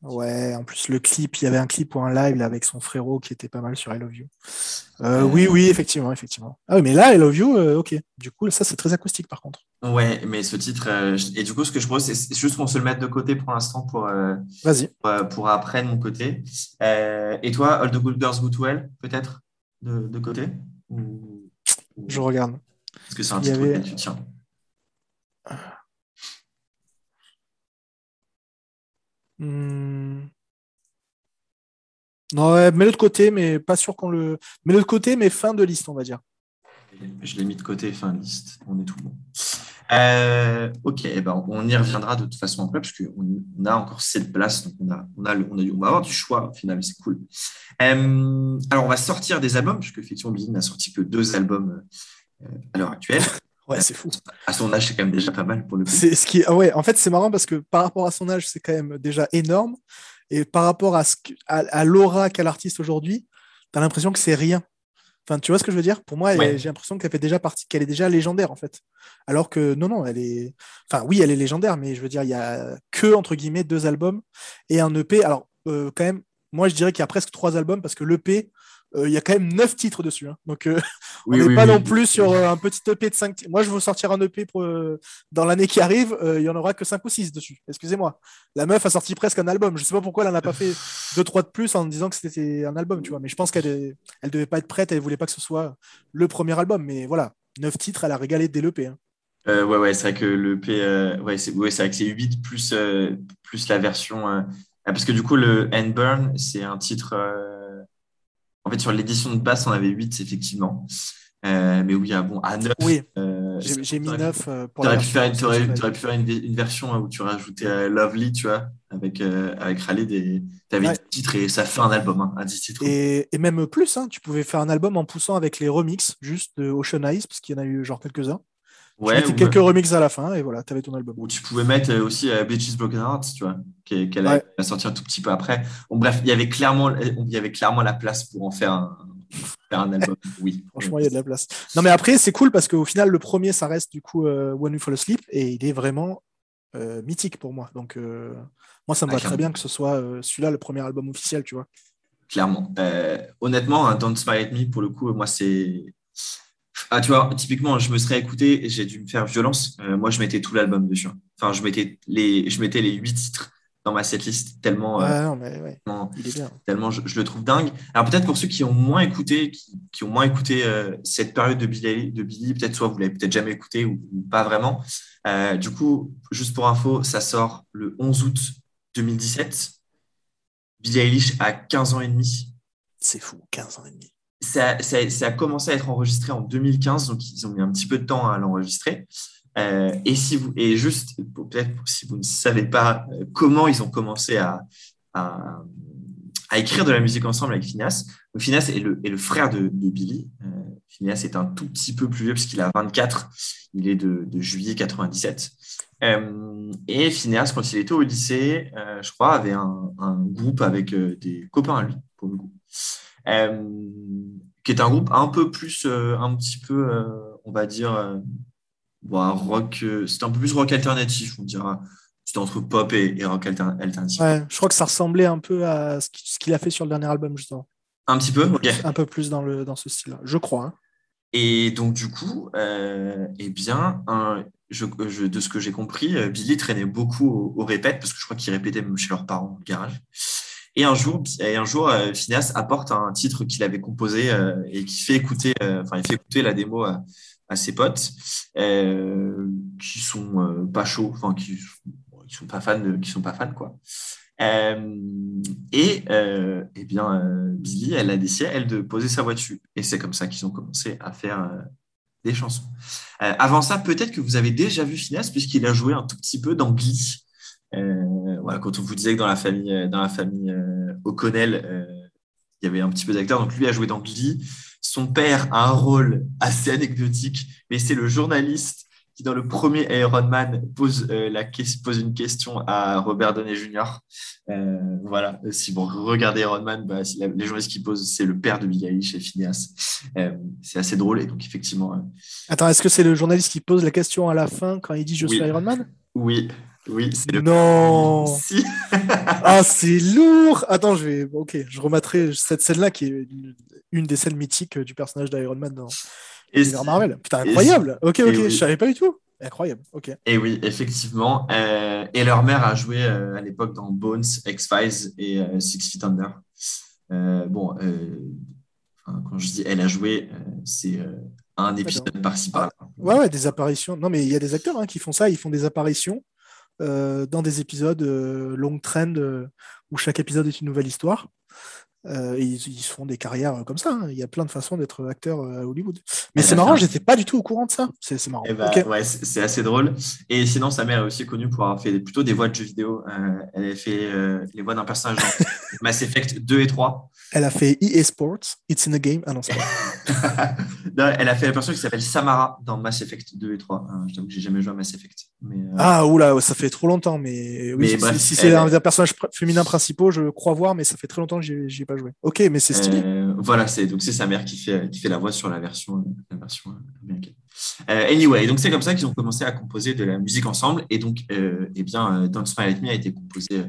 Ouais, en plus, le clip, il y avait un clip ou un live là, avec son frérot qui était pas mal sur I Love You. Euh, oui, oui, effectivement, effectivement. Ah oui, mais là, I Love You, euh, ok. Du coup, ça, c'est très acoustique par contre. Ouais, mais ce titre, euh, et du coup, ce que je propose, c'est juste qu'on se le mette de côté pour l'instant pour, Vas-y. Pour, après de mon côté. et toi, All the Good Girls Go to Hell, peut-être, de, de, côté? Je regarde. Est-ce que c'est un titre que tu tiens Hmm. Non, ouais, mets-le côté, mais pas sûr qu'on le. Mets-le de côté, mais fin de liste, on va dire. Je l'ai mis de côté, fin de liste. On est tout bon. Euh, ok, eh ben on y reviendra de toute façon après, parce qu'on a encore cette place, donc on, a, on, a, on, a, on va avoir du choix au final, c'est cool. Euh, alors, on va sortir des albums, puisque effectivement, Billy n'a sorti que deux albums euh, à l'heure actuelle. Ouais, c'est fou. À son âge, c'est quand même déjà pas mal pour le coup. C'est ce qui, ouais, en fait, c'est marrant parce que par rapport à son âge, c'est quand même déjà énorme. Et par rapport à, ce à, l'aura qu'a l'artiste aujourd'hui, tu as l'impression que c'est rien. Enfin, tu vois ce que je veux dire? Pour moi, j'ai l'impression qu'elle fait déjà partie, qu'elle est déjà légendaire en fait. Alors que non, non, elle est. Enfin, oui, elle est légendaire, mais je veux dire, il y a que entre guillemets deux albums et un EP. Alors, euh, quand même, moi, je dirais qu'il y a presque trois albums parce que l'EP, il y a quand même neuf titres dessus. Hein. Donc, euh, on n'est pas non plus sur euh, un petit EP de 5 Moi, je veux sortir un EP pour, dans l'année qui arrive. Il y en aura que 5 ou 6 dessus. Excusez-moi. La meuf a sorti presque un album. Je sais pas pourquoi elle n'en a pas fait deux, trois de plus en disant que c'était un album, tu vois. Mais je pense qu'elle elle devait pas être prête. Elle voulait pas que ce soit le premier album. Mais voilà, neuf titres, elle a régalé dès l'EP. Hein. ouais, ouais, c'est vrai que l'EP, ouais, c'est ouais, vrai que c'est 8 plus, plus la version. parce que du coup, le End Burn, c'est un titre fait, sur l'édition de base, on avait 8, effectivement. Euh, mais oui, ah bon, à 9. Oui, euh, j'ai mis 9 euh, pour Tu aurais, pu faire, une, version où tu rajoutais Lovely, tu vois, avec, avec Khalid. Tu avais ouais. 10 titres et ça fait un album, hein, un 10 titres. Et, et même plus, hein, tu pouvais faire un album en poussant avec les remixes, juste de Ocean Eyes, parce qu'il y en a eu genre quelques-uns. Ouais, tu quelques remixes à la fin et voilà, tu avais ton album. Ou tu pouvais mettre aussi uh, Bitches Broken Hearts, tu vois, qu'elle a, sorti un tout petit peu après. Bon, bref, il y avait clairement, il y avait clairement la place pour en faire un, faire un album. Oui. Franchement, il y a de la place. Non, mais après, c'est cool parce qu'au final, le premier, ça reste du coup uh, When We Fall Asleep et il est vraiment euh, mythique pour moi. Donc, euh, moi, ça me ah, va très bien que ce soit euh, celui-là le premier album officiel, tu vois. Clairement. honnêtement, hein, Don't Smile at Me, pour le coup, moi, c'est ah, tu vois, typiquement, je me serais écouté et j'ai dû me faire violence. Euh, moi, je mettais tout l'album dessus. Enfin, je mettais les, je mettais les huit titres dans ma setlist tellement, euh, tellement, Il est bien. tellement je, le trouve dingue. Alors peut-être pour ceux qui ont moins écouté, qui, ont moins écouté euh, cette période de Billy, de Billy peut-être soit vous l'avez peut-être jamais écouté ou, pas vraiment. du coup, juste pour info, ça sort le 11 août 2017. Billie Eilish a 15 ans et demi. C'est fou, 15 ans et demi ça, a commencé à être enregistré en 2015, donc ils ont mis un petit peu de temps à l'enregistrer. Euh, et, si vous, et juste, peut-être si vous ne savez pas euh, comment ils ont commencé à, à, écrire de la musique ensemble avec Phineas, donc Phineas est le, est le frère de, Billy. Euh, Phineas est un tout petit peu plus vieux puisqu'il a 24, il est de, juillet 97. Euh, et Phineas, quand il était au lycée, je crois, avait un, un groupe avec des copains à lui, pour le coup. Euh, qui est un groupe un peu plus, euh, un petit peu, euh, on va dire, rock, c'était un peu plus rock alternatif, on dira. C'était entre pop et, rock alternatif. je crois que ça ressemblait un peu à ce qu'il a fait sur le dernier album, justement. Un petit peu, ok. Un peu plus dans, le, dans ce style-là, je crois. Hein. Et donc, du coup, euh, eh bien, je, de ce que j'ai compris, Billy traînait beaucoup au, répète, parce que je crois qu'il répétait même chez leurs parents au garage. Et un jour, et un jour euh, Phineas apporte un titre qu'il avait composé et qui fait écouter, enfin, il fait écouter la démo à, ses potes qui sont pas chauds, enfin, qui, qui sont pas fans, qui sont pas fans, quoi. Euh, et euh, eh bien, euh, Billy, elle a décidé, elle, de poser sa voix dessus. Et c'est comme ça qu'ils ont commencé à faire des chansons. avant ça, peut-être que vous avez déjà vu Phineas, puisqu'il a joué un tout petit peu dans Glee. Voilà, quand on vous disait que dans la famille, dans la famille O'Connell, il y avait un petit peu d'acteurs. Donc lui a joué dans Glee. Son père a un rôle assez anecdotique, mais c'est le journaliste qui dans le premier Iron Man pose, euh, la, pose une question à Robert Downey Jr. Euh, voilà, si vous regardez Iron Man, bah, les journalistes qui posent, c'est le père de Billy Eilish et Phineas. Euh, c'est assez drôle et donc effectivement. Attends, est-ce que c'est le journaliste qui pose la question à la fin quand il dit je suis Iron Man? Oui. Oui, c'est le. Non. Si. ah, c'est lourd. Attends, je vais. Ok, je remettrai cette scène-là qui est une des scènes mythiques du personnage d'Iron Man dans, et Marvel. Putain, incroyable. ok, ok, je savais pas du tout. Incroyable. Ok. Et oui, effectivement. Euh, et leur mère a joué euh, à l'époque dans Bones, X-Files et euh, Six Feet Under. bon, quand je dis elle a joué, c'est un épisode par-ci par-là. Ouais, ouais, des apparitions. Non, mais il y a des acteurs hein, qui font ça. Ils font des apparitions dans des épisodes long trend où chaque épisode est une nouvelle histoire. Euh, ils, ils, font des carrières euh, comme ça. Hein. Il y a plein de façons d'être acteur euh, à Hollywood. Mais c'est marrant, j'étais pas du tout au courant de ça. C'est marrant. Eh ben, ouais, c'est assez drôle. Et sinon, sa mère est aussi connue pour avoir fait plutôt des voix de jeux vidéo. elle a fait les voix d'un personnage dans Mass Effect 2 et 3. Elle a fait EA Sports, It's in a Game. Ah non, c'est pas. elle a fait la personne qui s'appelle Samara dans Mass Effect 2 et 3. je t'avoue que j'ai jamais joué à Mass Effect. Mais, Ah, oula, ça fait trop longtemps. Mais oui, si, c'est un des personnages féminins principaux, je crois voir, mais ça fait très longtemps que j'ai pas Ok, mais c'est stylé. Euh, voilà, c'est donc c'est sa mère qui fait qui fait la voix sur la version la version américaine. Euh, anyway, donc c'est comme ça qu'ils ont commencé à composer de la musique ensemble et donc euh, eh bien Don't Smile at Me a été composé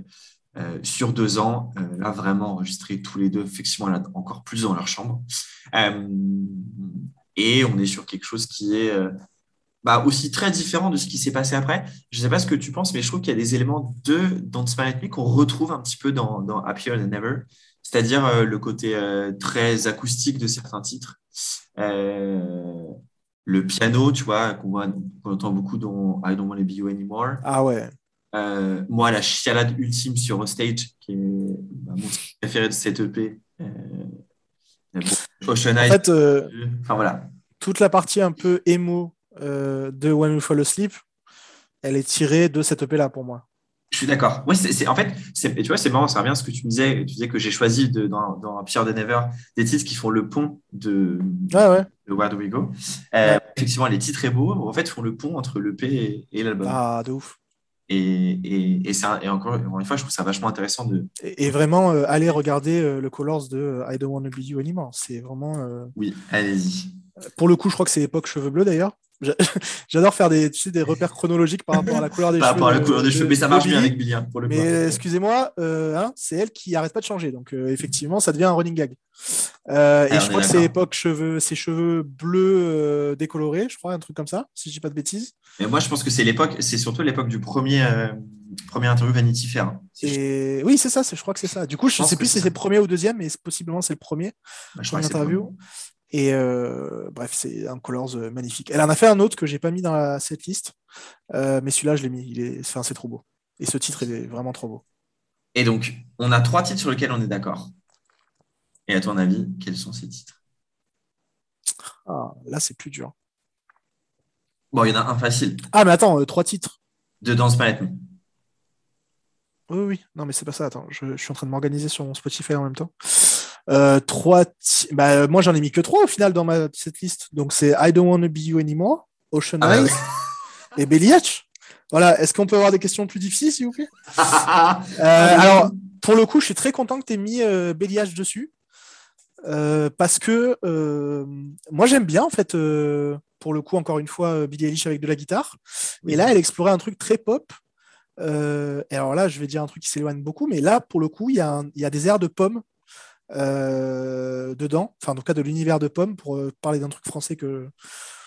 sur deux ans, là vraiment enregistré tous les deux effectivement là, encore plus dans leur chambre. et on est sur quelque chose qui est bah, aussi très différent de ce qui s'est passé après. Je ne sais pas ce que tu penses, mais je trouve qu'il y a des éléments de Don't Smile at Me qu'on retrouve un petit peu dans, dans Happier Than Ever c'est-à-dire euh, le côté euh, très acoustique de certains titres. Euh, le piano, tu vois, qu'on entend beaucoup dans I Don't Want to Be You Anymore. Ah ouais. moi, la chialade ultime sur Stage, qui est bah, mon préféré de cette EP. Ocean. En fait, enfin, voilà. toute la partie un peu émo de When We Fall Asleep, elle est tirée de cette EP là pour moi. Je suis d'accord. Ouais, c'est, en fait, tu vois, c'est marrant, ça revient à ce que tu me disais. Tu disais que j'ai choisi de, dans, dans Pierre de Never des titres qui font le pont de, ah ouais. de Where Do We Go. Euh, effectivement, les titres beaux, en fait, font le pont entre l'EP et, l'album. Ah, de ouf. Et, et, et, ça, et encore, une fois, je trouve ça vachement intéressant de. Et, vraiment, euh, allez regarder euh, le Colors de I Don't Want to Be You Anymore. C'est vraiment. Oui, allez-y. Pour le coup, je crois que c'est époque cheveux bleus d'ailleurs. J'adore faire des, tu sais, des repères chronologiques par rapport à la couleur des cheveux. Par rapport à la couleur des cheveux, mais ça marche bien avec Billy. Hein, pour le mais excusez-moi, euh, hein, c'est elle qui arrête pas de changer. Donc euh, effectivement, ça devient un running gag. Euh, et ah, je crois que c'est époque cheveux, ses cheveux bleus décolorés, je crois, un truc comme ça, si je dis pas de bêtises. Et moi, je pense que c'est l'époque, c'est surtout l'époque du premier, premier interview Vanity Fair. Hein, et oui, c'est ça, je crois que c'est ça. Du coup, je, ne sais plus si c'est le premier ou deuxième, mais possiblement c'est le premier. Bah, je crois interview. Et euh, bref, c'est un Colors euh, magnifique. Elle en a fait un autre que j'ai pas mis dans cette liste, euh, mais celui-là, je l'ai mis. Il est, enfin, c'est trop beau. Et ce titre est vraiment trop beau. Et donc, on a trois titres sur lesquels on est d'accord. Et à ton avis, quels sont ces titres? Ah, Là, c'est plus dur. Bon, il y en a un facile. Ah, mais attends, trois titres. De Dance Planet Oui, oui. Non, mais c'est pas ça. Attends, je, je suis en train de m'organiser sur mon Spotify en même temps. Euh, trois bah, moi, j'en ai mis que trois au final dans ma, cette liste. Donc, c'est I Don't Wanna Be You Anymore, Ocean ah, Eyes et Belly Hatch. Voilà. Est-ce qu'on peut avoir des questions plus difficiles, s'il vous plaît? Euh, Alors, pour le coup, je suis très content que tu aies mis euh, Belly Hatch dessus. Euh, parce que moi, j'aime bien, en fait, pour le coup, encore une fois, Billie Eilish avec de la guitare. Et là, elle explorait un truc très pop. et alors là, je vais dire un truc qui s'éloigne beaucoup, mais là, pour le coup, il y, y, a des airs de pommes dedans, enfin en tout cas de l'univers de Pomme, pour parler d'un truc français que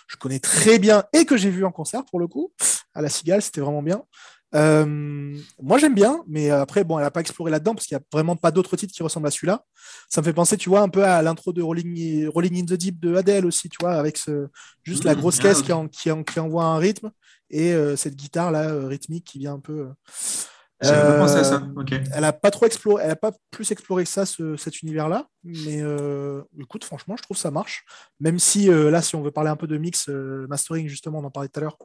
je connais très bien et que j'ai vu en concert pour le coup, à la Cigale, c'était vraiment bien. Euh, moi, j'aime bien, mais après, bon, elle n'a pas exploré là-dedans parce qu'il n'y a vraiment pas d'autres titres qui ressemblent à celui-là. Ça me fait penser, tu vois, un peu à l'intro de Rolling, Rolling, in the Deep de Adele aussi, tu vois, avec ce, juste la mmh, grosse caisse qui, qui, envoie un rythme et euh, cette guitare-là euh, rythmique qui vient un peu. Euh, elle a pas trop exploré, elle a pas plus exploré que ça cet univers-là, mais euh, écoute, franchement, je trouve ça marche. Même si euh, là, si on veut parler un peu de mix mastering, justement, on en parlait tout à l'heure,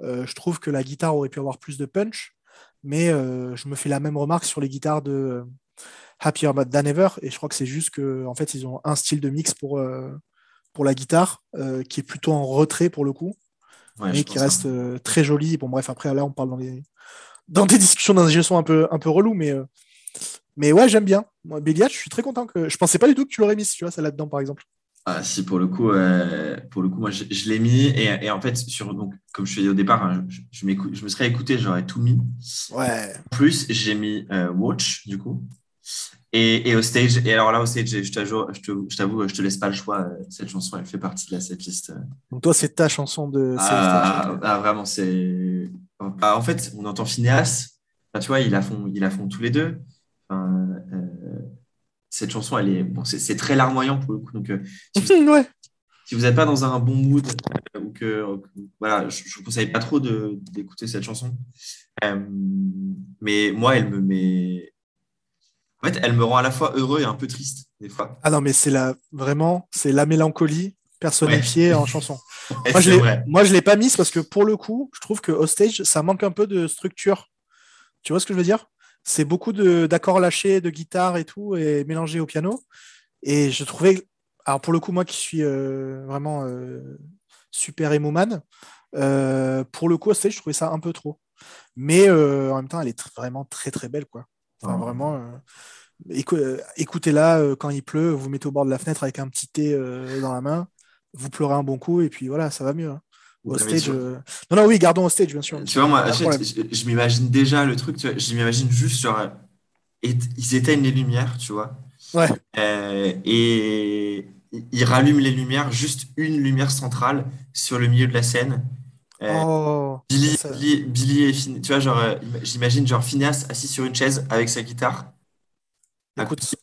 je trouve que la guitare aurait pu avoir plus de punch, mais je me fais la même remarque sur les guitares de Happier Than Ever, et je crois que c'est juste que en fait, ils ont un style de mix pour pour la guitare qui est plutôt en retrait pour le coup. mais qui reste très joli. Bon, bref, après, là, on parle dans les, dans des discussions d'ingé son un peu, un peu relou, mais, euh, mais ouais, j'aime bien. Moi, Béliat, je suis très content que. Je pensais pas du tout que tu l'aurais mis, tu vois, ça là-dedans, par exemple. Ah, si, pour le coup, euh, pour le coup moi, je, l'ai mis. Et, et, en fait, sur, donc, comme je te dit au départ, hein, je, je, je, me serais écouté, j'aurais tout mis. Ouais. En plus, j'ai mis euh, Watch, du coup. Et, et, au stage, et alors là, au stage, je t'avoue, je t'avoue, je te laisse pas le choix. Cette chanson, elle fait partie de la setlist. Donc, toi, c'est ta chanson de. Ah, ah vraiment, c'est. Bah, en fait, on entend Phineas. tu vois, ils la font, ils la font tous les deux. Euh, cette chanson, elle est, bon, c'est très larmoyant pour le coup. Donc, euh, si vous n'êtes pas dans un bon mood euh, ou que, voilà, je ne vous conseille pas trop d'écouter cette chanson. mais moi, elle me met. En fait, elle me rend à la fois heureux et un peu triste des fois. Ah non, mais c'est la vraiment, c'est la mélancolie personnifiée en chanson. Moi, je ne l'ai pas mise parce que pour le coup, je trouve que Hostage, ça manque un peu de structure. Tu vois ce que je veux dire? C'est beaucoup d'accords lâchés, de guitare et tout, et mélangés au piano. Et je trouvais, alors pour le coup, moi qui suis euh, vraiment euh, super emo man, euh, pour le coup, Hostage, je trouvais ça un peu trop. Mais en même temps, elle est vraiment très très belle, quoi. Enfin, vraiment. Écoutez-la quand il pleut, vous mettez au bord de la fenêtre avec un petit thé dans la main vous pleurez un bon coup et puis voilà, ça va mieux. Hein. Euh, non, non, oui, gardons au stage, bien sûr. Tu vois, moi, je, m'imagine déjà le truc, tu vois, je m'imagine juste genre, ils éteignent les lumières, tu vois. Ouais. Euh, et ils rallument les lumières, juste une lumière centrale sur le milieu de la scène. Euh, oh, Billy, Billy, Billy, et tu vois, genre, j'imagine genre Phineas assis sur une chaise avec sa guitare. Écoute,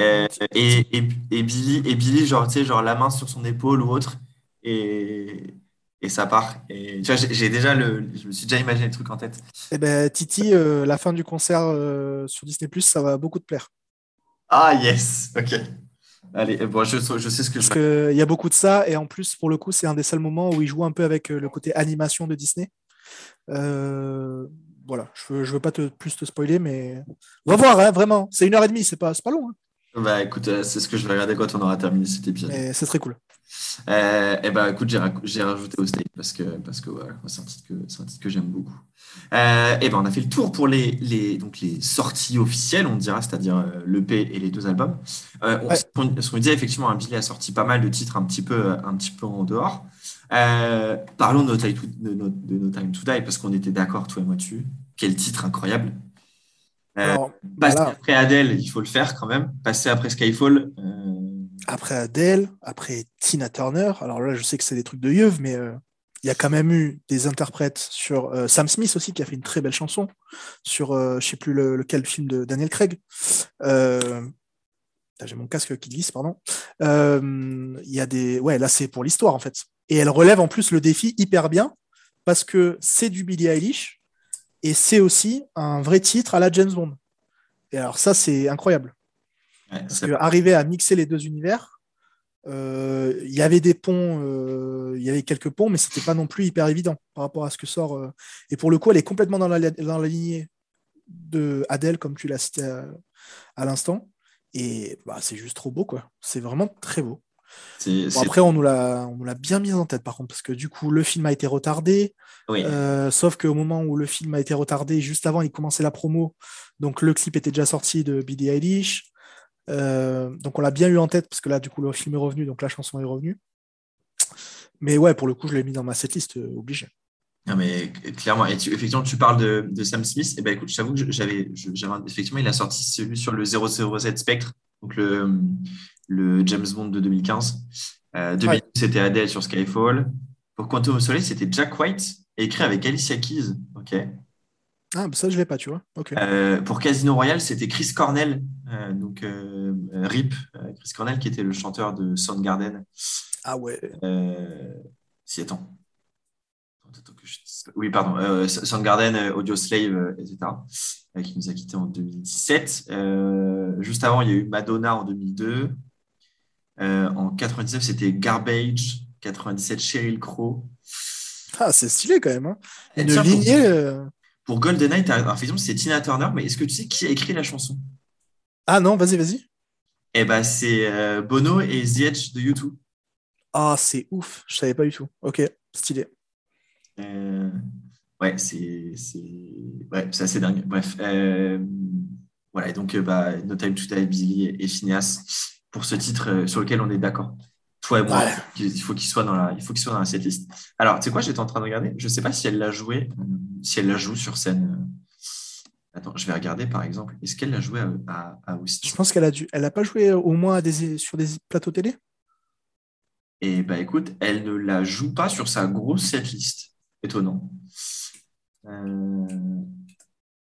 euh, et, et, et, Billy, et Billy, genre, tu sais, genre la main sur son épaule ou autre, et, et ça part. Et tu vois, j'ai déjà le, je me suis déjà imaginé le truc en tête. Eh ben, Titi, euh, la fin du concert euh, sur Disney ça va beaucoup te plaire. Ah yes, ok. Allez, bon, je, je sais ce que Parce je. qu'il y a beaucoup de ça, et en plus, pour le coup, c'est un des seuls moments où il joue un peu avec le côté animation de Disney. voilà, je veux, je veux pas te, plus te spoiler, mais on va voir, hein, vraiment. C'est une heure et demie, c'est pas, pas long. Hein. Bah écoute, euh, c'est ce que je vais regarder quand on aura terminé cet épisode. C'est très cool. Euh, et bah écoute, j'ai rajouté au state parce que parce que voilà, c'est un titre que c'est un titre que j'aime beaucoup. Euh, et ben on a fait le tour pour les, les donc les sorties officielles, on dirait, c'est-à-dire l'EP et les deux albums. Euh, Ce qu'on disait effectivement, un Billy a sorti pas mal de titres un petit peu un petit peu en dehors. parlons de no, Time to, de, de no Time to Die parce qu'on était d'accord toi et moi dessus. Quel titre incroyable. Euh, passer après Adele, il faut le faire quand même. Passer après Skyfall. Euh, après Adele, après Tina Turner. Alors là, je sais que c'est des trucs de yeuve, mais euh, il y a quand même eu des interprètes sur Sam Smith aussi, qui a fait une très belle chanson sur, je sais plus lequel film de Daniel Craig. J'ai mon casque qui glisse, pardon. Il y a des, ouais, là c'est pour l'histoire en fait. Et elle relève en plus le défi hyper bien parce que c'est du Billie Eilish, et c'est aussi un vrai titre à la James Bond. Et alors ça, c'est incroyable. Parce qu'arriver à mixer les deux univers, euh, il y avait des ponts, euh, il y avait quelques ponts, mais c'était pas non plus hyper évident par rapport à ce que sort. Euh. Et pour le coup, elle est complètement dans la, dans la lignée de Adele, comme tu l'as cité à, l'instant. Et bah, c'est juste trop beau, quoi. C'est vraiment très beau après, on nous l'a bien mis en tête, par contre, parce que du coup, le film a été retardé. Euh, sauf qu'au moment où le film a été retardé, juste avant, il commençait la promo. Donc, le clip était déjà sorti de Billie Eilish. Euh, donc, on l'a bien eu en tête, parce que là, du coup, le film est revenu, donc la chanson est revenue. Mais ouais, pour le coup, je l'ai mis dans ma setlist euh, obligé. Non, mais clairement, et effectivement, tu parles de, Sam Smith. Et eh ben, écoute, je t'avoue que j'avais, effectivement, il a sorti celui sur le 007 Spectre donc le, le James Bond de 2015. Euh, 2012, c'était Adele sur Skyfall. Pour Quantum of Solace, c'était Jack White, écrit avec Alicia Keys. Ok. Ah, bah ça, je l'ai pas, tu vois. Euh, pour Casino Royale, c'était Chris Cornell, euh, donc euh, RIP, Chris Cornell, qui était le chanteur de Soundgarden. Ah ouais. Si, attends. Que je. Oui, pardon. Soundgarden, Audio Slave, etc. qui nous a quittés en 2017. Euh, juste avant, il y a eu Madonna en 2002. Euh, en 99, c'était Garbage. 97, Sheryl Crow. Ah, c'est stylé quand même. Hein. Une tiens, pour- lignée. euh, Pour GoldenEye, c'est Tina Turner, mais est-ce que tu sais qui a écrit la chanson? Ah non, vas-y, vas-y. Eh ben, c'est euh, Bono et The Edge de U2. Ah, c'est ouf. Je savais pas du tout. Ok, stylé. Euh, ouais, c'est ouais, c'est assez dingue. Bref, voilà. Donc, bah, No Time to Die, Billy et Phineas pour ce titre euh, sur lequel on est d'accord. Toi et moi, il faut qu'il soit dans la, il faut qu'il soit dans. Alors, tu sais quoi, j'étais en train de regarder. Je sais pas si elle l'a joué, euh, si elle la joue sur scène. Attends, je vais regarder par exemple. Est-ce qu'elle l'a joué à, à, à Austin Je pense qu'elle a dû. Elle a pas joué au moins à des... sur des plateaux télé? Et bah écoute, elle ne la joue pas sur sa grosse setlist. Étonnant. Euh,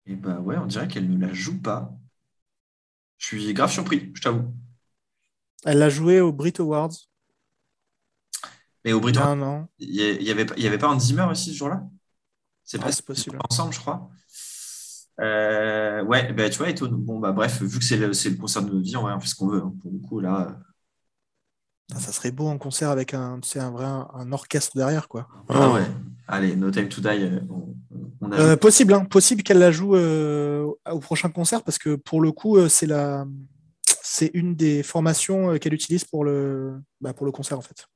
Et bah ouais, on dirait qu'elle ne la joue pas. Je suis grave surpris, je t'avoue. Elle l'a joué au Brit Awards. Mais au Non, non. il y a- il y avait, y avait pas un Zimmer aussi ce jour-là? C'est Ah, pas possible. ensemble, je crois. Euh, ouais, bah, tu vois. Bon, bah bref, vu que c'est le, concert de notre vie, on va faire ce qu'on veut. hein. Pour le coup, là. Ah, Ça serait beau en concert avec un, tu sais, un vrai un orchestre derrière, quoi. Ah ouais. Allez, No Time to Die, euh, on, on a Euh, possible, hein, possible qu'elle la joue euh, au prochain concert parce que pour le coup, euh, c'est la, c'est une des formations euh, qu'elle utilise pour le, bah, pour le concert en fait,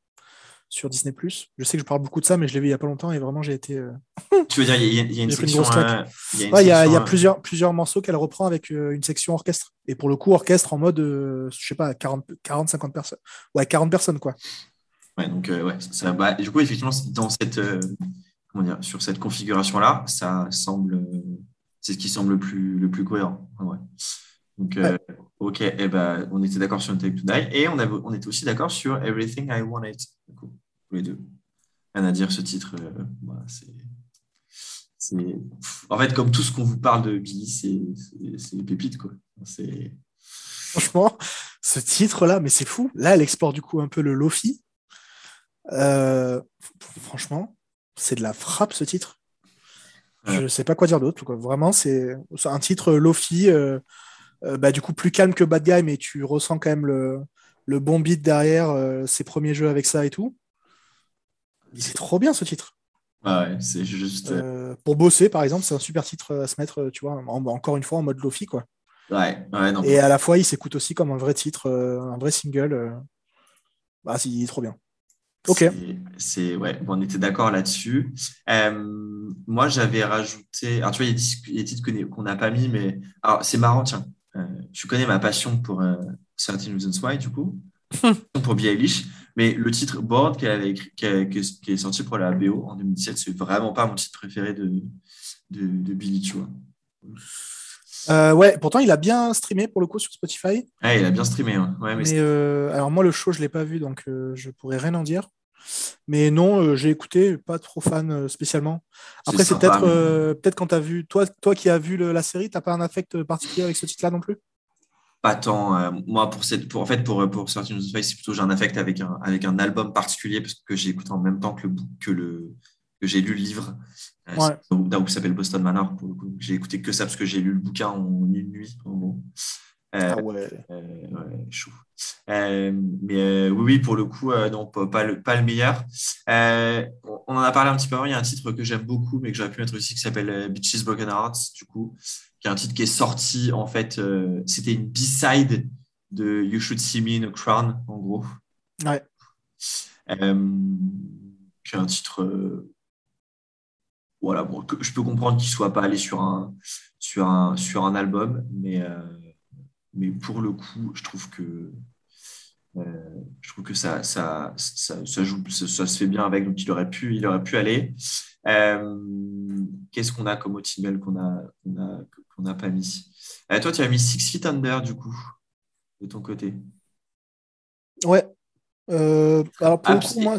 sur Disney+. Je sais que je parle beaucoup de ça, mais je l'ai vu il y a pas longtemps et vraiment j'ai été. euh, Tu veux dire, il y a, il y a une section. euh, il y a une Ouais, il y a, section, il y a plusieurs, plusieurs morceaux qu'elle reprend avec euh, une section orchestre. Et pour le coup, orchestre en mode, je sais pas, 40, 40 50 personnes. Ouais, 40 personnes, quoi. Ouais, donc, ouais, ça, bah, du coup, effectivement, dans cette, comment dire, sur cette configuration-là, ça semble, c'est ce qui semble le plus, le plus cohérent. en Donc, euh, ok, eh ben, on était d'accord sur No Time to Die et on, avait, on était aussi d'accord sur Everything I Wanted, du coup, les deux. Rien à dire, ce titre, euh, voilà, c'est. En fait, comme tout ce qu'on vous parle de Billy, c'est pépite, quoi. Franchement, ce titre-là, mais c'est fou. Là, elle explore du coup un peu le Lofi. Euh, franchement, c'est de la frappe, ce titre. Je Ouais. sais pas quoi dire d'autre. Vraiment, c'est un titre Lofi, euh, bah, du coup plus calme que Bad Guy, mais tu ressens quand même le, le bon beat derrière euh, ses premiers jeux avec ça et tout. C'est trop bien ce titre. Ouais, c'est juste. euh, Euh, pour bosser, par exemple, c'est un super titre à se mettre, euh, tu vois, en- encore une fois en mode Lofi, quoi. Ouais, ouais, non. Et à la fois, il s'écoute aussi comme un vrai titre, euh, un vrai single. euh. Bah, c'est il est trop bien. Ok. C'est- ouais, bon, on était d'accord là-dessus. Euh, moi, j'avais rajouté. Alors, tu vois, il y a des, titres qu'on n'a pas mis, mais alors c'est marrant. Tiens, euh, tu connais ma passion pour euh, 13 Reasons Why, du coup, pour Billie Eilish, mais le titre Board qu'elle avait écrit, qui, est- qui sorti pour la BO en 2017, c'est vraiment pas mon titre préféré de de, de Billie, tu vois. Euh, ouais, pourtant, il a bien streamé pour le coup sur Spotify. Ouais, il a bien streamé. Ouais, mais Mais euh, alors, moi, le show, je l'ai pas vu, donc euh, je pourrais rien en dire. Mais non, euh, j'ai écouté, pas trop fan euh, spécialement. Après, c'est peut-être euh, peut-être quand tu as vu, toi, toi qui as vu le- la série, t'as pas un affect particulier avec ce titre-là non plus? Pas tant. moi, pour cette, pour, en fait, pour, pour Certain c'est plutôt j'ai un affect avec un, avec un album particulier parce que j'ai écouté en même temps que le, que le, que j'ai lu le livre. Ouais. D'un qui s'appelle Boston Manor. J'ai écouté que ça parce que j'ai lu le bouquin en une nuit, en gros. Euh, Ah ouais. euh, ouais, chaud. Euh, mais oui, oui, pour le coup, non, pas, pas le, pas le meilleur. On en a parlé un petit peu avant. Il y a un titre que j'aime beaucoup, mais que j'aurais pu mettre aussi, qui s'appelle Bitches Broken Hearts, du coup, qui est un titre qui est sorti, en fait, c'était une B-side de You Should See Me in a Crown, en gros. Ouais. Euh, qui est un titre. euh, voilà, bon, que je peux comprendre qu'il ne soit pas allé sur un, sur un, sur un album, mais, euh, mais pour le coup, je trouve que, euh, je trouve que ça, ça, ça, ça joue, ça, se fait bien avec, donc il aurait pu, il aurait pu aller. Euh, Qu'est-ce qu'on a comme autre single qu'on a, qu'on n'a pas mis? Euh, Toi, tu as mis Six Feet Under, du coup. de ton côté Ouais. Alors pour moi,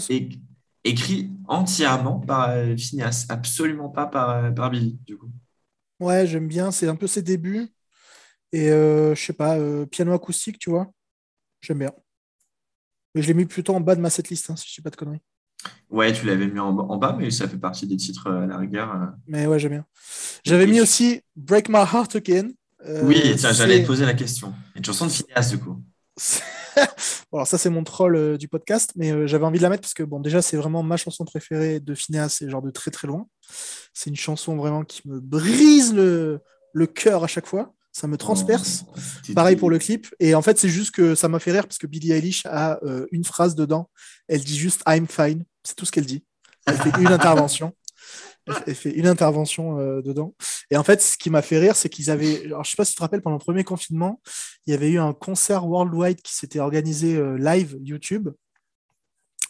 Écrit entièrement par Phineas, absolument pas par, par Billy, du coup. ouais, j'aime bien. C'est un peu ses débuts. Et euh, je sais pas, euh, piano acoustique, tu vois. J'aime bien. Mais je l'ai mis plutôt en bas de ma setlist, hein, si je dis pas de conneries. Ouais, tu l'avais mis en, bas, mais ça fait partie des titres euh, à la rigueur. Mais ouais, j'aime bien. J'avais mis aussi Break My Heart Again. Euh, Oui, tiens, j'allais te poser la question. Une chanson de Phineas, du coup. alors ça c'est mon troll euh, du podcast, mais euh, j'avais envie de la mettre parce que bon déjà c'est vraiment ma chanson préférée de Phineas, et genre de très très loin. C'est une chanson vraiment qui me brise le, le cœur à chaque fois, ça me transperce. Oh, Pareil pour le clip. Et en fait c'est juste que ça m'a fait rire parce que Billie Eilish a euh, une phrase dedans. Elle dit juste I'm fine, c'est tout ce qu'elle dit. Elle fait une intervention. Elle fait- Elle fait une intervention euh, dedans. Et en fait, ce qui m'a fait rire, c'est qu'ils avaient. Alors, je sais pas si tu te rappelles, pendant le premier confinement, il y avait eu un concert worldwide qui s'était organisé euh, live YouTube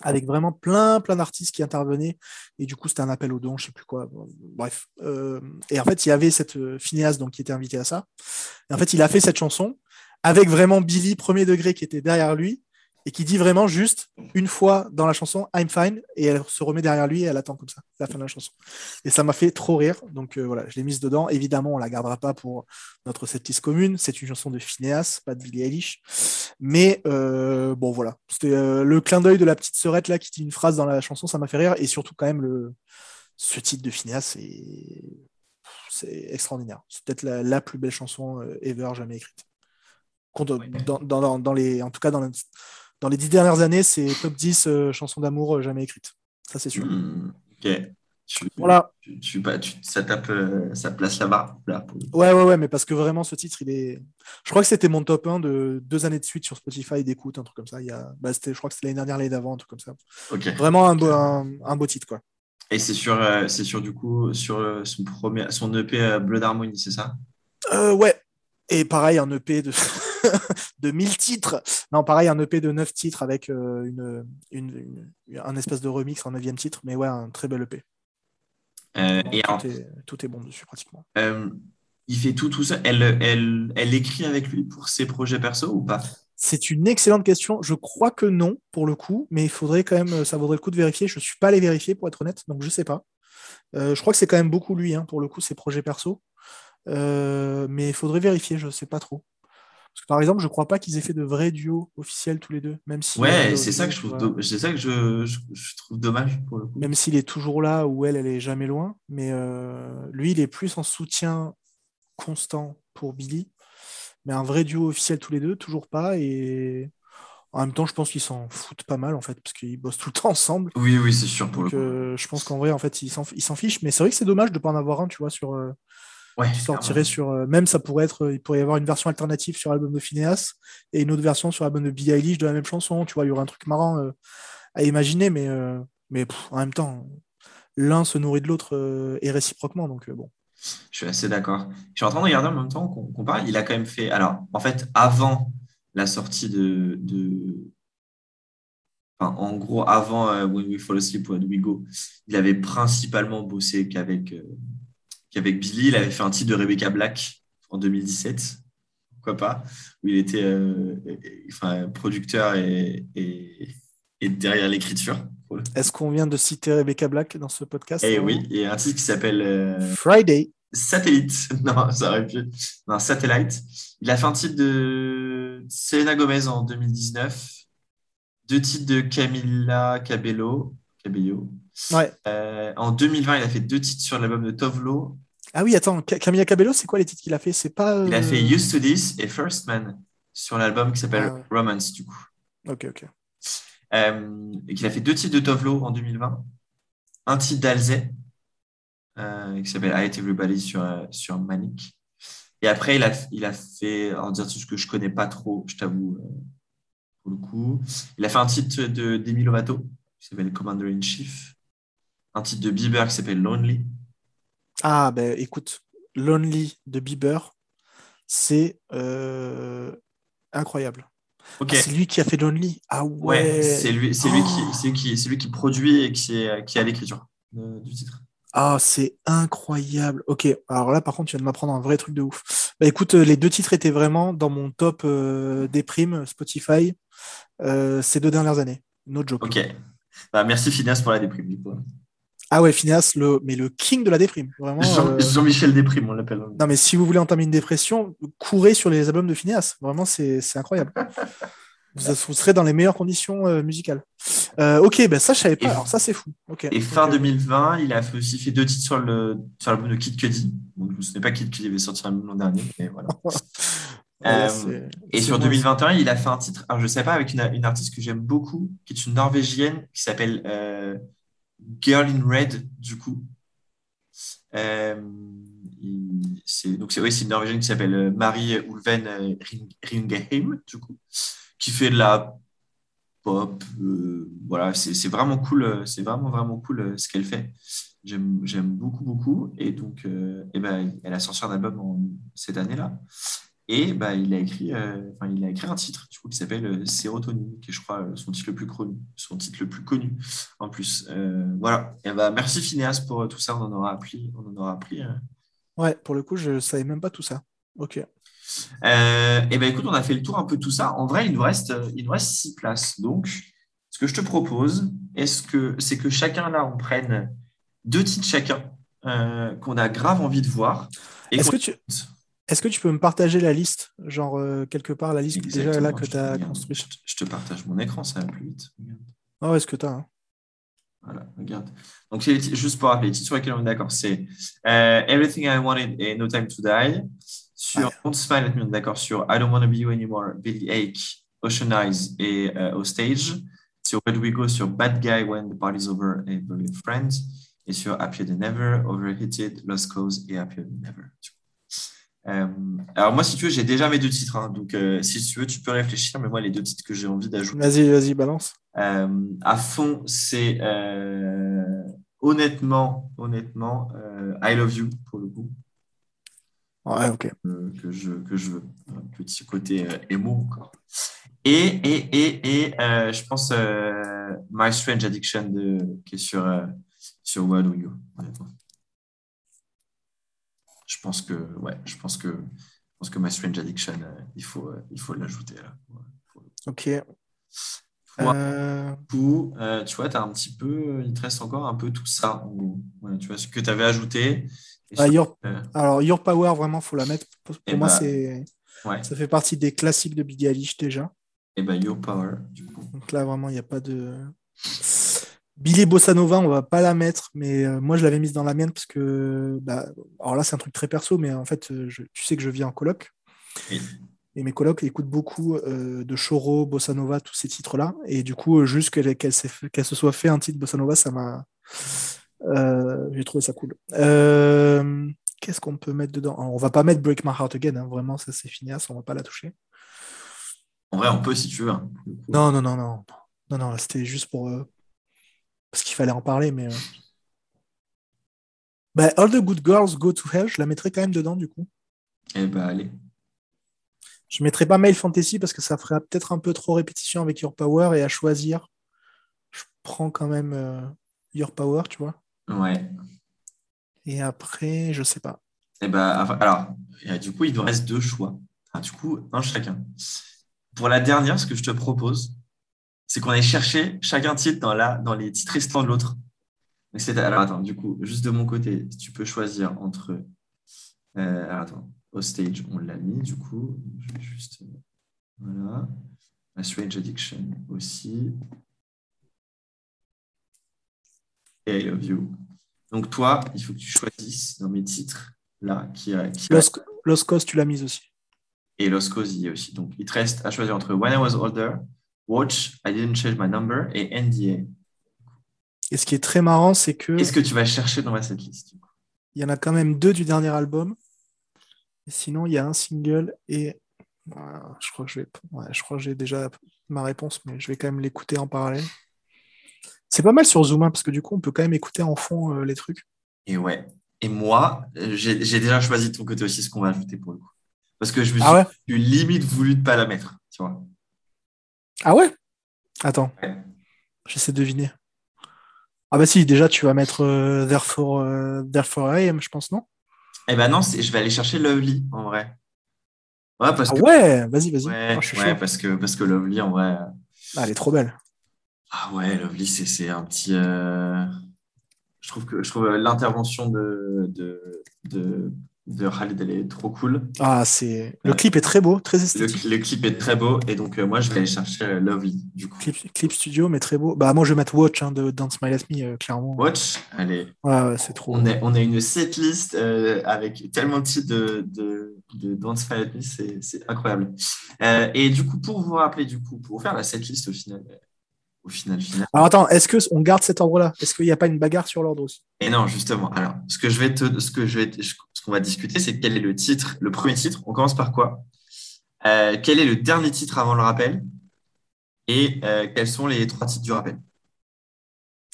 avec vraiment plein, plein d'artistes qui intervenaient. Et du coup, c'était un appel aux dons, je sais plus quoi. Bref. Euh, et en fait, il y avait cette euh, donc, qui était invité à ça. Et en fait, il a fait cette chanson avec vraiment Billy, premier degré, qui était derrière lui et qui dit vraiment juste une fois dans la chanson I'm fine et elle se remet derrière lui et elle attend comme ça la fin de la chanson. Et ça m'a fait trop rire. Donc euh, voilà, je l'ai mise dedans. Évidemment, on la gardera pas pour notre setlist commune. C'est une chanson de Phineas, pas de Billie Eilish. Mais euh, bon, voilà. C'était euh, le clin d'œil de la petite sœurette là qui dit une phrase dans la chanson, ça m'a fait rire. Et surtout, quand même, le... ce titre de Phineas, c'est c'est extraordinaire. C'est peut-être la, la plus belle chanson ever jamais écrite. Compte- Ouais. Dans, dans- dans- dans les, en tout cas, dans, dans les dix dernières années, c'est top 10 euh, chansons d'amour euh, jamais écrites. Ça, c'est sûr. Hmm, ok. Tu, Voilà. tu, tu- bah, tu- ça tape, euh, ça place la barre. Là, pour- Ouais, ouais, ouais, mais parce que vraiment, ce titre, il est. Je crois que c'était mon top 1 de deux années de suite sur Spotify d'écoute, un truc comme ça. Il y a... bah, je crois que c'était l'année dernière, l'année d'avant, un truc comme ça. Ok. Vraiment un beau, un, un beau titre, quoi. Et c'est sur, euh, c'est sur du coup sur euh, son premier, son EP euh, Blood Harmony, c'est ça? Ouais. Et pareil, un EP de, de 1000 titres. Non, pareil, un EP de 9 titres avec euh, une, une, une- un espèce de remix en 9 titre. Mais ouais, un très bel EP. Euh, Bon, Et tout, est, tout est bon dessus, pratiquement. euh, il fait tout tout ça. Elle, elle, elle écrit avec lui pour ses projets perso ou pas? C'est une excellente question. Je crois que non, pour le coup, mais il faudrait quand même, ça vaudrait le coup de vérifier. Je ne suis pas allé vérifier, pour être honnête, donc je ne sais pas. Euh, je crois que c'est quand même beaucoup lui, hein, pour le coup, ses projets perso. Mais il faudrait vérifier, je ne sais pas trop. Parce que par exemple, je ne crois pas qu'ils aient fait de vrais duos officiels tous les deux, même si Ouais, elle, c'est ça que je trouve, vois, do- c'est ça que je, je, je trouve dommage pour le coup. même s'il est toujours là ou elle, elle est jamais loin. Mais euh, lui, il est plus en soutien constant pour Billy. Mais un vrai duo officiel tous les deux, toujours pas. Et en même temps, je pense qu'ils s'en foutent pas mal, en fait, parce qu'ils bossent tout le temps ensemble. Oui, oui, c'est sûr pour Donc, le coup. euh, je pense qu'en vrai, en fait, ils s'en ils s'en fichent. Mais c'est vrai que c'est dommage de ne pas en avoir un, tu vois, sur, euh, Ouais, qui sortirait clairement. sur. euh, même ça pourrait être. Il pourrait y avoir une version alternative sur l'album de Phineas et une autre version sur l'album de Billie Eilish de la même chanson. Tu vois, il y aurait un truc marrant euh, à imaginer, mais, euh, mais pff, en même temps, l'un se nourrit de l'autre euh, et réciproquement. Donc, euh, bon. Je suis assez d'accord. Je suis en train de regarder en même temps qu'on parle. Il a quand même fait. Alors, en fait, avant la sortie de. de... Enfin, en gros, avant euh, When We Fall Asleep, When We Go, il avait principalement bossé qu'avec euh, qu'avec Billy. Il avait fait un titre de Rebecca Black en 2017. Pourquoi pas? Où il était euh, enfin, producteur et, et, et derrière l'écriture. Est-ce qu'on vient de citer Rebecca Black dans ce podcast? Hein oui, il y a un titre qui s'appelle. euh, Friday. Satellite. Non, ça aurait pu. Non, Satellite. Il a fait un titre de Selena Gomez en 2019. Deux titres de Camila Cabello. Cabello. Ouais. Euh, en 2020, il a fait deux titres sur l'album de Tovlo. Ah oui, attends, Ca- Camilla Cabello, c'est quoi les titres qu'il a fait? C'est pas. Il a euh, fait Used to This et First Man sur l'album qui s'appelle Ah. Romance, du coup. Ok, ok. Euh, et qu'il a fait deux titres de Tovlo en 2020. Un titre d'Alzey euh, qui s'appelle I Hate Everybody sur, sur Manic. Et après, il a, il a fait, en dire tout ce que je connais pas trop, je t'avoue, pour le coup. Il a fait un titre de Demi Lovato qui s'appelle Commander in Chief. Un titre de Bieber qui s'appelle Lonely. Ah, ben écoute, Lonely de Bieber, c'est euh, incroyable. Ok. Ah, c'est lui qui a fait Lonely. Ah ouais. Ouais, c'est lui, c'est lui, qui, c'est qui, c'est lui qui produit et qui, est, qui a l'écriture du titre. Ah, c'est incroyable. Ok, alors là, par contre, tu viens de m'apprendre un vrai truc de ouf. Bah écoute, euh, les deux titres étaient vraiment dans mon top euh, des primes Spotify euh, ces deux dernières années. No joke. Ok. Bah, merci Phineas pour la déprime. Du coup. Ah ouais, Phineas, le, mais le king de la déprime. Vraiment. Euh, Jean-Michel Déprime, on l'appelle. Non, mais si vous voulez entamer une dépression, courez sur les albums de Phineas. Vraiment, c'est incroyable. vous, vous serez dans les meilleures conditions euh, musicales. Euh, ok, ben ça, je savais pas. Et- Alors, ça, c'est fou. Et fin Ok. 2020, il a fait aussi fait deux titres sur le sur l'album de Kid Cudi. Donc, je ne pas Kid Cudi avait sorti un l'an dernier, mais voilà. Euh, Et sur moi, 2021, il a fait un titre, alors je ne sais pas, avec une, une artiste que j'aime beaucoup, qui est une Norvégienne, qui s'appelle euh, Girl in Red, du coup. Euh, c'est, donc c'est, c'est une Norvégienne qui s'appelle euh, Marie Ulven euh, Ring- Ringheim, du coup, qui fait de la pop. euh, voilà, c'est, vraiment cool, c'est vraiment, vraiment cool ce qu'elle fait. J'aime, beaucoup, beaucoup. Et donc, eh ben, elle a sorti un album cette année-là. Et bah, il, a écrit, euh, enfin, il a écrit un titre du coup, qui s'appelle euh, Sérotonine, qui est, je crois, euh, son titre le plus connu, son titre le plus connu en plus. Euh, voilà. Et bah, merci Phineas pour tout ça. On en aura appris. On en aura appris. Ouais, pour le coup, je savais même pas tout ça. Ok. Euh, et ben écoute, on a fait le tour un peu de tout ça. En vrai, il nous reste, il nous reste six places. Donc, ce que je te propose, est-ce que c'est que chacun là, on prenne deux titres chacun qu'on a grave envie de voir. Est-ce que, tu. Est-ce que tu peux me partager la liste Genre, euh, quelque part, la liste déjà là que tu as construite? Je te, partage mon écran, ça va plus vite. Ah ouais, est-ce que tu as Voilà, regarde. Donc, c'est juste pour rappeler, sur lesquels on est d'accord, c'est euh, Everything I Wanted et No Time to Die. Sur. Don't Smile on est d'accord sur I Don't Wanna Be You Anymore, Billy Ake, Ocean Eyes et euh, Hostage. Sur Where Do We Go, sur Bad Guy When the Party's Over et Brilliant Friends. Et sur Happier Than Ever, Overheated, Lost Cause et Happier Than Ever. Euh, alors moi, si tu veux, j'ai déjà mes deux titres. hein. donc, euh, si tu veux, tu peux réfléchir. Mais moi, les deux titres que j'ai envie d'ajouter, Vas-y, vas-y, balance. euh, à fond, c'est euh, honnêtement, honnêtement, I Love You pour le coup, Ouais, ok. que, je, que je veux. Un petit côté émo encore. Et, et, et, et je pense My Strange Addiction de, qui est sur, sur Do You, honnêtement. Je pense que, ouais, je pense que, je pense que My Strange Addiction, euh, il faut, euh, il faut l'ajouter là. Ouais. Ok. Toi, Euh, Du coup, euh, tu vois, tu as un petit peu, il te reste encore un peu tout ça. en gros. Ouais, tu vois, ce que tu avais ajouté. Bah, Your- euh, Alors, Your Power, vraiment, faut la mettre. Pour, pour Eh moi, bah, c'est ouais, ça fait partie des classiques de Billie Eilish déjà. et ben Your Power, du coup. Donc là, vraiment, il n'y a pas de. Billy Bossa Nova, on va pas la mettre, mais euh, moi, je l'avais mise dans la mienne parce que. Bah, alors là, c'est un truc très perso, mais en fait, euh, je- tu sais que je vis en coloc. Oui. Et mes colocs écoutent beaucoup euh, de Choro, Bossa Nova, tous ces titres-là. Et du coup, euh, juste qu'elle se soit fait un titre Bossa Nova, ça m'a. euh, J'ai trouvé ça cool. Qu'est-ce qu'on peut mettre dedans? Alors, On va pas mettre Break My Heart Again, hein, vraiment, ça c'est fini, on va pas la toucher. En vrai, on peut si tu veux. hein. Non, non, non, non. Non, non, c'était juste pour. Parce qu'il fallait en parler, mais. euh. Bah, All the Good Girls Go to Hell, je la mettrais quand même dedans, du coup. Eh ben allez. Je mettrais pas Mail Fantasy parce que ça ferait peut-être un peu trop répétition avec Your Power et à choisir, je prends quand même euh, Your Power, tu vois. Ouais. Et après, je sais pas. Eh ben, enfin, alors, euh, du coup, il nous reste deux choix. Ah, du coup, un chacun. Pour la dernière, ce que je te propose, c'est qu'on aille chercher chacun titre dans, la, dans les titres restants de l'autre. Alors, attends, du coup, juste de mon côté, tu peux choisir entre. Euh, alors, attends, Hostage, on l'a mis, du coup. Je vais juste. euh, Voilà. La Strange Addiction aussi. Et I Love You. Donc, toi, il faut que tu choisisses dans mes titres, là, qui, qui Lost Cause, tu l'as mise aussi. et Los Cause y est aussi. Donc, il te reste à choisir entre When I Was Older, Watch, I Didn't Change My Number et NDA. Et ce qui est très marrant, c'est que Qu'est-ce que tu vas chercher dans ma setlist il y en a quand même deux du dernier album. Et sinon, il y a un single et voilà, je crois que je vais, ouais, je crois que j'ai déjà ma réponse, mais je vais quand même l'écouter en parallèle. C'est pas mal sur Zoom hein, parce que du coup, on peut quand même écouter en fond euh, les trucs. Et ouais. Et moi, euh, j'ai déjà choisi de ton côté aussi ce qu'on va ajouter pour le coup. Parce que je me suis Ah ouais? eu limite voulu de pas la mettre. Tu vois Ah ouais? Attends, Ouais. j'essaie de deviner. Ah bah si, déjà tu vas mettre euh, Therefore, euh, Therefore I Am, je pense, non? Eh ben non, je vais aller chercher Lovely en vrai. Ouais, parce Ah que, ouais, vas-y, vas-y. ouais, Ah, ouais, parce que, parce que Lovely, en vrai. Ah, elle est trop belle. Ah ouais, Lovely, c'est c'est un petit. euh, Je trouve que je trouve l'intervention de, de, de, de Khalid, elle est trop cool. Ah, c'est. Le clip est très beau, très Le, esthétique. le clip est très beau et donc euh, moi je vais aller chercher euh, Lovely du coup. Clip, clip studio, mais très beau. Bah, moi, je vais mettre Watch hein, de Dance My Let Me, euh, clairement. Watch, allez, Ouais, ouais, c'est trop. on, est, on a une setlist euh, avec tellement de titres de, de, de At Me, c'est c'est incroyable. Euh, et du coup, pour vous rappeler, du coup, pour faire la setlist au final, au final, final. Alors, attends, est-ce qu'on garde cet ordre-là? Est-ce qu'il n'y a pas une bagarre sur l'ordre aussi? Et non, justement. Alors, ce que je vais te, ce que je vais, te- ce qu'on va discuter, c'est quel est le titre, le premier titre. On commence par quoi? Euh, Quel est le dernier titre avant le rappel? Et euh, quels sont les trois titres du rappel?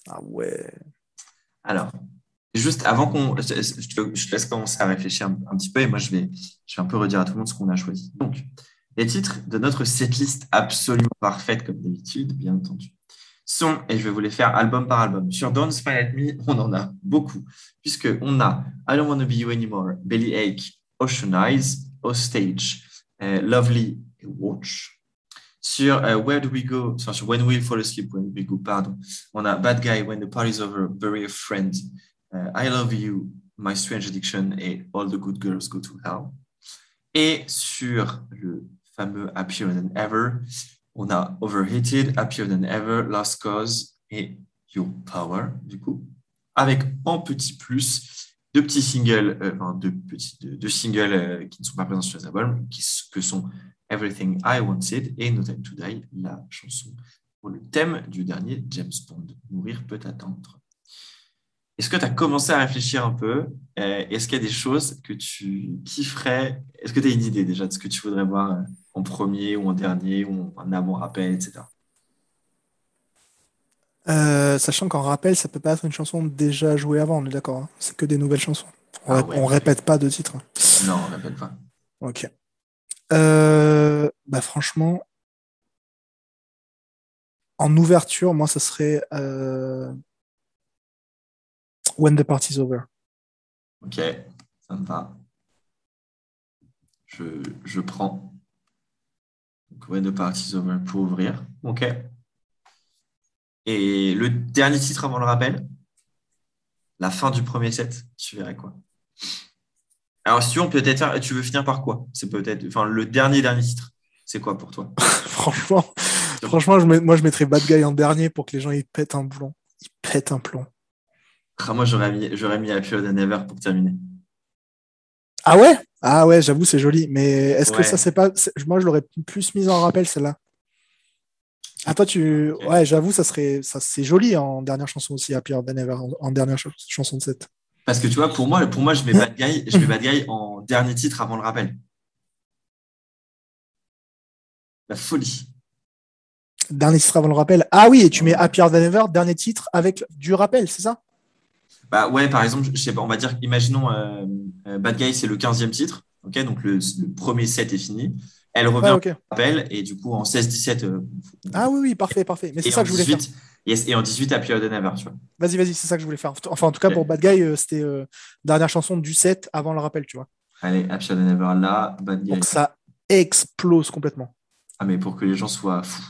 Ah ouais. Alors, juste avant qu'on. Je, je te je te laisse commencer à réfléchir un, un petit peu et moi, je vais, je vais un peu redire à tout le monde ce qu'on a choisi. Donc, les titres de notre setlist absolument parfaite, comme d'habitude, bien entendu, sont, et je vais vous les faire album par album. Sur Don't Smile at Me, on en a beaucoup, puisqu'on a I Don't Wanna Be You Anymore, Bellyache, Ocean Eyes, Hostage, euh, Lovely Watch. Sur euh, Where Do We Go, When We Fall Asleep, When We Go, pardon, on a Bad Guy, When the Party's Over, Bury a Friend, euh, I Love You, My Strange Addiction et All the Good Girls Go to Hell. Et sur le fameux Happier Than Ever, on a Overheated, Happier Than Ever, Lost Cause et Your Power, du coup, avec en petit plus deux petits singles, euh, enfin deux, petits, deux, singles euh, qui ne sont pas présents sur les albums, que sont Everything I Wanted et No Time to Die, la chanson pour le thème du dernier James Bond, Mourir peut attendre. Est-ce que tu as commencé à réfléchir un peu Euh, Est-ce qu'il y a des choses que tu kifferais? Est-ce que tu as une idée déjà de ce que tu voudrais voir en premier ou en dernier ou en avant-rappel, etc. Euh, sachant qu'en rappel, ça peut pas être une chanson déjà jouée avant, on est d'accord. hein c'est que des nouvelles chansons. On, Ah rép- ouais. on répète pas de titres. Non, on rappelle pas. Ok. Euh, bah franchement, en ouverture, moi, ça serait euh, When the Party's Over. Ok, ça me va. Je, je prends. When the Party's Over pour ouvrir. Ok. Et le dernier titre avant le rappel La fin du premier set, tu verrais quoi? Alors, si tu veux, on peut peut-être faire- Tu veux finir par quoi? C'est peut-être. Enfin, le dernier, dernier titre. C'est quoi pour toi? Franchement, franchement je mets- moi, je mettrais Bad Guy en dernier pour que les gens ils pètent un plomb. Ils pètent un plomb. Ah, Moi, j'aurais mis, j'aurais mis Happier Than Ever pour terminer. Ah ouais? Ah ouais, j'avoue, c'est joli. Mais est-ce que ça, c'est pas. Moi, je l'aurais plus mise en rappel, celle-là. Ah, toi, tu. Ouais, j'avoue, ça serait. Ça, c'est joli en dernière chanson aussi, Happier Than Ever, en, en dernière ch- chanson de set. Parce que tu vois, pour moi, pour moi je mets Bad Guy, je mets Bad Guy en dernier titre avant le rappel. La folie. Dernier titre avant le rappel. Ah oui, et tu mets Happier Than Ever, dernier titre avec du rappel, c'est ça? Bah ouais, par exemple, je sais pas, on va dire, imaginons euh, euh, Bad Guy, c'est le 15e titre. Ok, donc le, le premier set est fini. Elle revient Ouais, au ok. rappel et du coup en 16-17. euh, Ah oui, oui, parfait, parfait. Mais c'est ça que je voulais faire. 18, yes, et en 18 Happier Than Ever, tu vois. Vas-y, vas-y, c'est ça que je voulais faire. Enfin, en tout cas, pour Bad Guy, euh, c'était dernière chanson du set avant le rappel, tu vois. Allez, Happier Than Ever là, Bad Guy. Donc ça explose complètement. Ah, mais pour que les gens soient fous.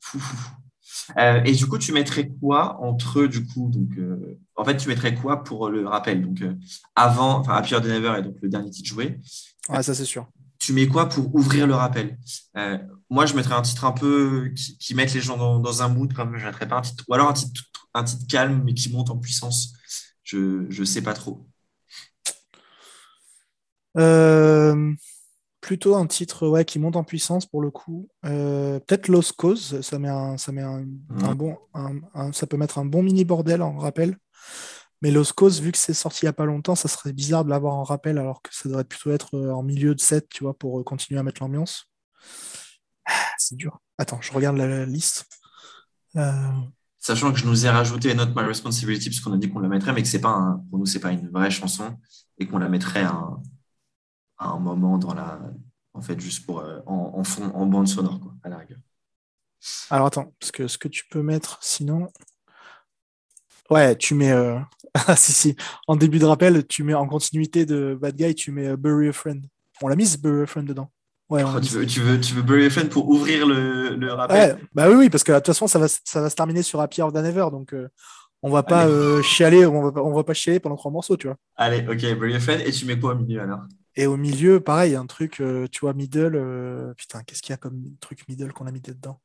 Fous, fous, fous. Euh, et du coup, tu mettrais quoi entre, du coup, donc, euh, en fait, tu mettrais quoi pour le rappel? Donc, euh, avant, enfin, Happier Than Ever est donc le dernier titre joué. Ouais, ça c'est sûr. Tu mets quoi pour ouvrir le rappel? Moi, je mettrais un titre un peu qui, qui mette les gens dans, dans un mood, comme je mettrais pas un titre, ou alors un titre, un titre calme, mais qui monte en puissance. Je, je sais pas trop. Euh, plutôt un titre ouais, qui monte en puissance pour le coup. Euh, Peut-être Lost Cause, ça met un, ça met un, bon, un- ça peut mettre un bon mini bordel en rappel. Mais Lost Cause, vu que c'est sorti il n'y a pas longtemps, ça serait bizarre de l'avoir en rappel alors que ça devrait plutôt être euh, en milieu de set, tu vois, pour euh, continuer à mettre l'ambiance. Ah, C'est dur. Attends, je regarde la, la liste. Euh, Sachant que je nous ai rajouté Not My Responsibility, puisqu'on a dit qu'on la mettrait, mais que c'est pas un- pour nous, c'est pas une vraie chanson, et qu'on la mettrait un, à un moment dans la. En fait, juste pour, euh, en, en fond, en bande sonore, quoi, à la rigueur. Alors attends, parce que ce que tu peux mettre sinon. Ouais, tu mets. euh, Ah si, si. En début de rappel, tu mets en continuité de Bad Guy, tu mets euh, Bury a Friend. On l'a mise Bury a Friend dedans. Ouais, Oh, a tu, veux, tu, veux, tu veux Bury Friend pour ouvrir le, rappel? Ouais, bah oui, oui, parce que de toute façon, ça va, ça va se terminer sur Happy Hour Than Ever, donc euh, on va pas euh, chialer, on va, pas- on va pas chialer pendant trois morceaux, tu vois. Allez, ok, Bury Friend. Et tu mets quoi au milieu alors? Et au milieu, pareil, un truc, euh, tu vois, middle. euh, putain, qu'est-ce qu'il y a comme truc middle qu'on a mis dedans?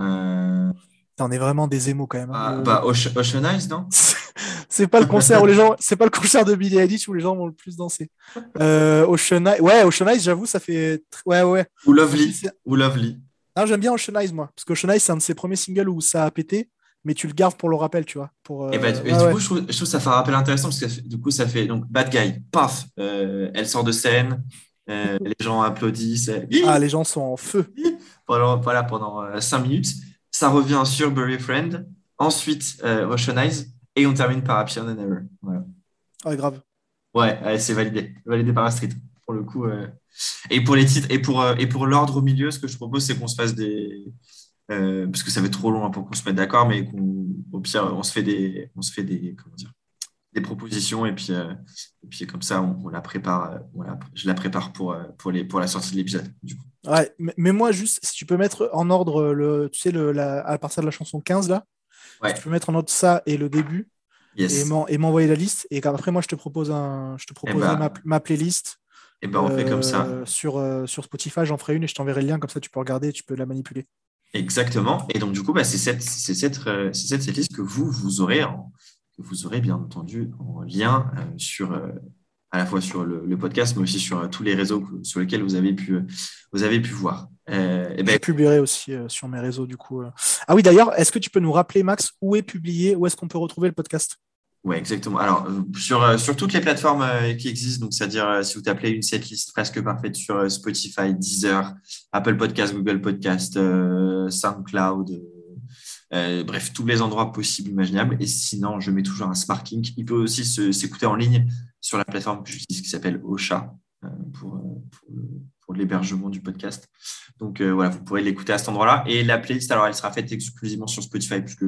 Euh... On est vraiment des émos quand même. hein. ah, bah, Ocean, Eyes, non? C'est pas le concert où les gens, c'est pas le concert de Billie Eilish où les gens vont le plus danser. Euh, Ocean Eyes, ouais, Ocean Eyes, j'avoue, ça fait, ouais, ouais. Ou Lovely Ou Lovely Non, j'aime bien Ocean Eyes, moi, parce que Ocean Eyes, c'est un de ses premiers singles où ça a pété, mais tu le gardes pour le rappel, tu vois. Pour, Et, bah, euh, et du ouais. coup, je trouve, je trouve que ça fait un rappel intéressant parce que du coup, ça fait donc Bad Guy, paf, euh, elle sort de scène, euh, les gens applaudissent Ah, les gens sont en feu. voilà, pendant euh, cinq minutes. Ça revient sur Bury Friend, ensuite Ocean Eyes, et on termine par Happier Than Ever. Voilà. Ouais, grave. Ouais, ouais, c'est validé, validé par la street pour le coup. euh. Et pour les titres et pour, euh, et pour l'ordre au milieu, ce que je propose, c'est qu'on se fasse des. Euh, parce que ça va être trop long hein, pour qu'on se mette d'accord, mais au pire, on se fait des, on se fait des, comment dire, des propositions et puis, euh, et puis comme ça, on, on la prépare. euh, on la- je la prépare pour, pour, les, pour la sortie de l'épisode. Du coup. Ouais, mais, moi, juste, si tu peux mettre en ordre, le, tu sais, le, la, à partir de la chanson 15, là, Ouais. tu peux mettre en ordre ça et le début, Yes. et m'en- et m'envoyer la liste, et qu'après, moi, je te propose un, je te proposerai bah, ma, ma playlist. Et ben on fait comme ça. Sur, sur Spotify, j'en ferai une et je t'enverrai le lien, comme ça tu peux regarder et tu peux la manipuler. Exactement. Et donc, du coup, bah, c'est cette, c'est cette, euh, c'est cette setlist que vous, vous aurez, en- que vous aurez bien entendu en lien euh, sur, euh, à la fois sur le, le podcast, mais aussi sur tous les réseaux que- sur lesquels vous avez pu, vous avez pu voir. Et ben, Je publierai aussi sur mes réseaux, du coup. Ah oui, d'ailleurs, est-ce que tu peux nous rappeler, Max, où est publié, où est-ce qu'on peut retrouver le podcast? Ouais, exactement. Alors, euh, sur, euh, sur toutes les plateformes euh, qui existent, donc c'est-à-dire si vous tapez une setlist presque parfaite sur Spotify, Deezer, Apple Podcast, Google Podcast, SoundCloud, bref, tous les endroits possibles, imaginables. Et sinon, je mets toujours un Smart Link. Il peut aussi s'écouter en ligne sur la plateforme que j'utilise qui s'appelle Ocha pour, pour, pour l'hébergement du podcast. Donc euh, voilà, vous pourrez l'écouter à cet endroit-là. Et la playlist, alors elle sera faite exclusivement sur Spotify, puisque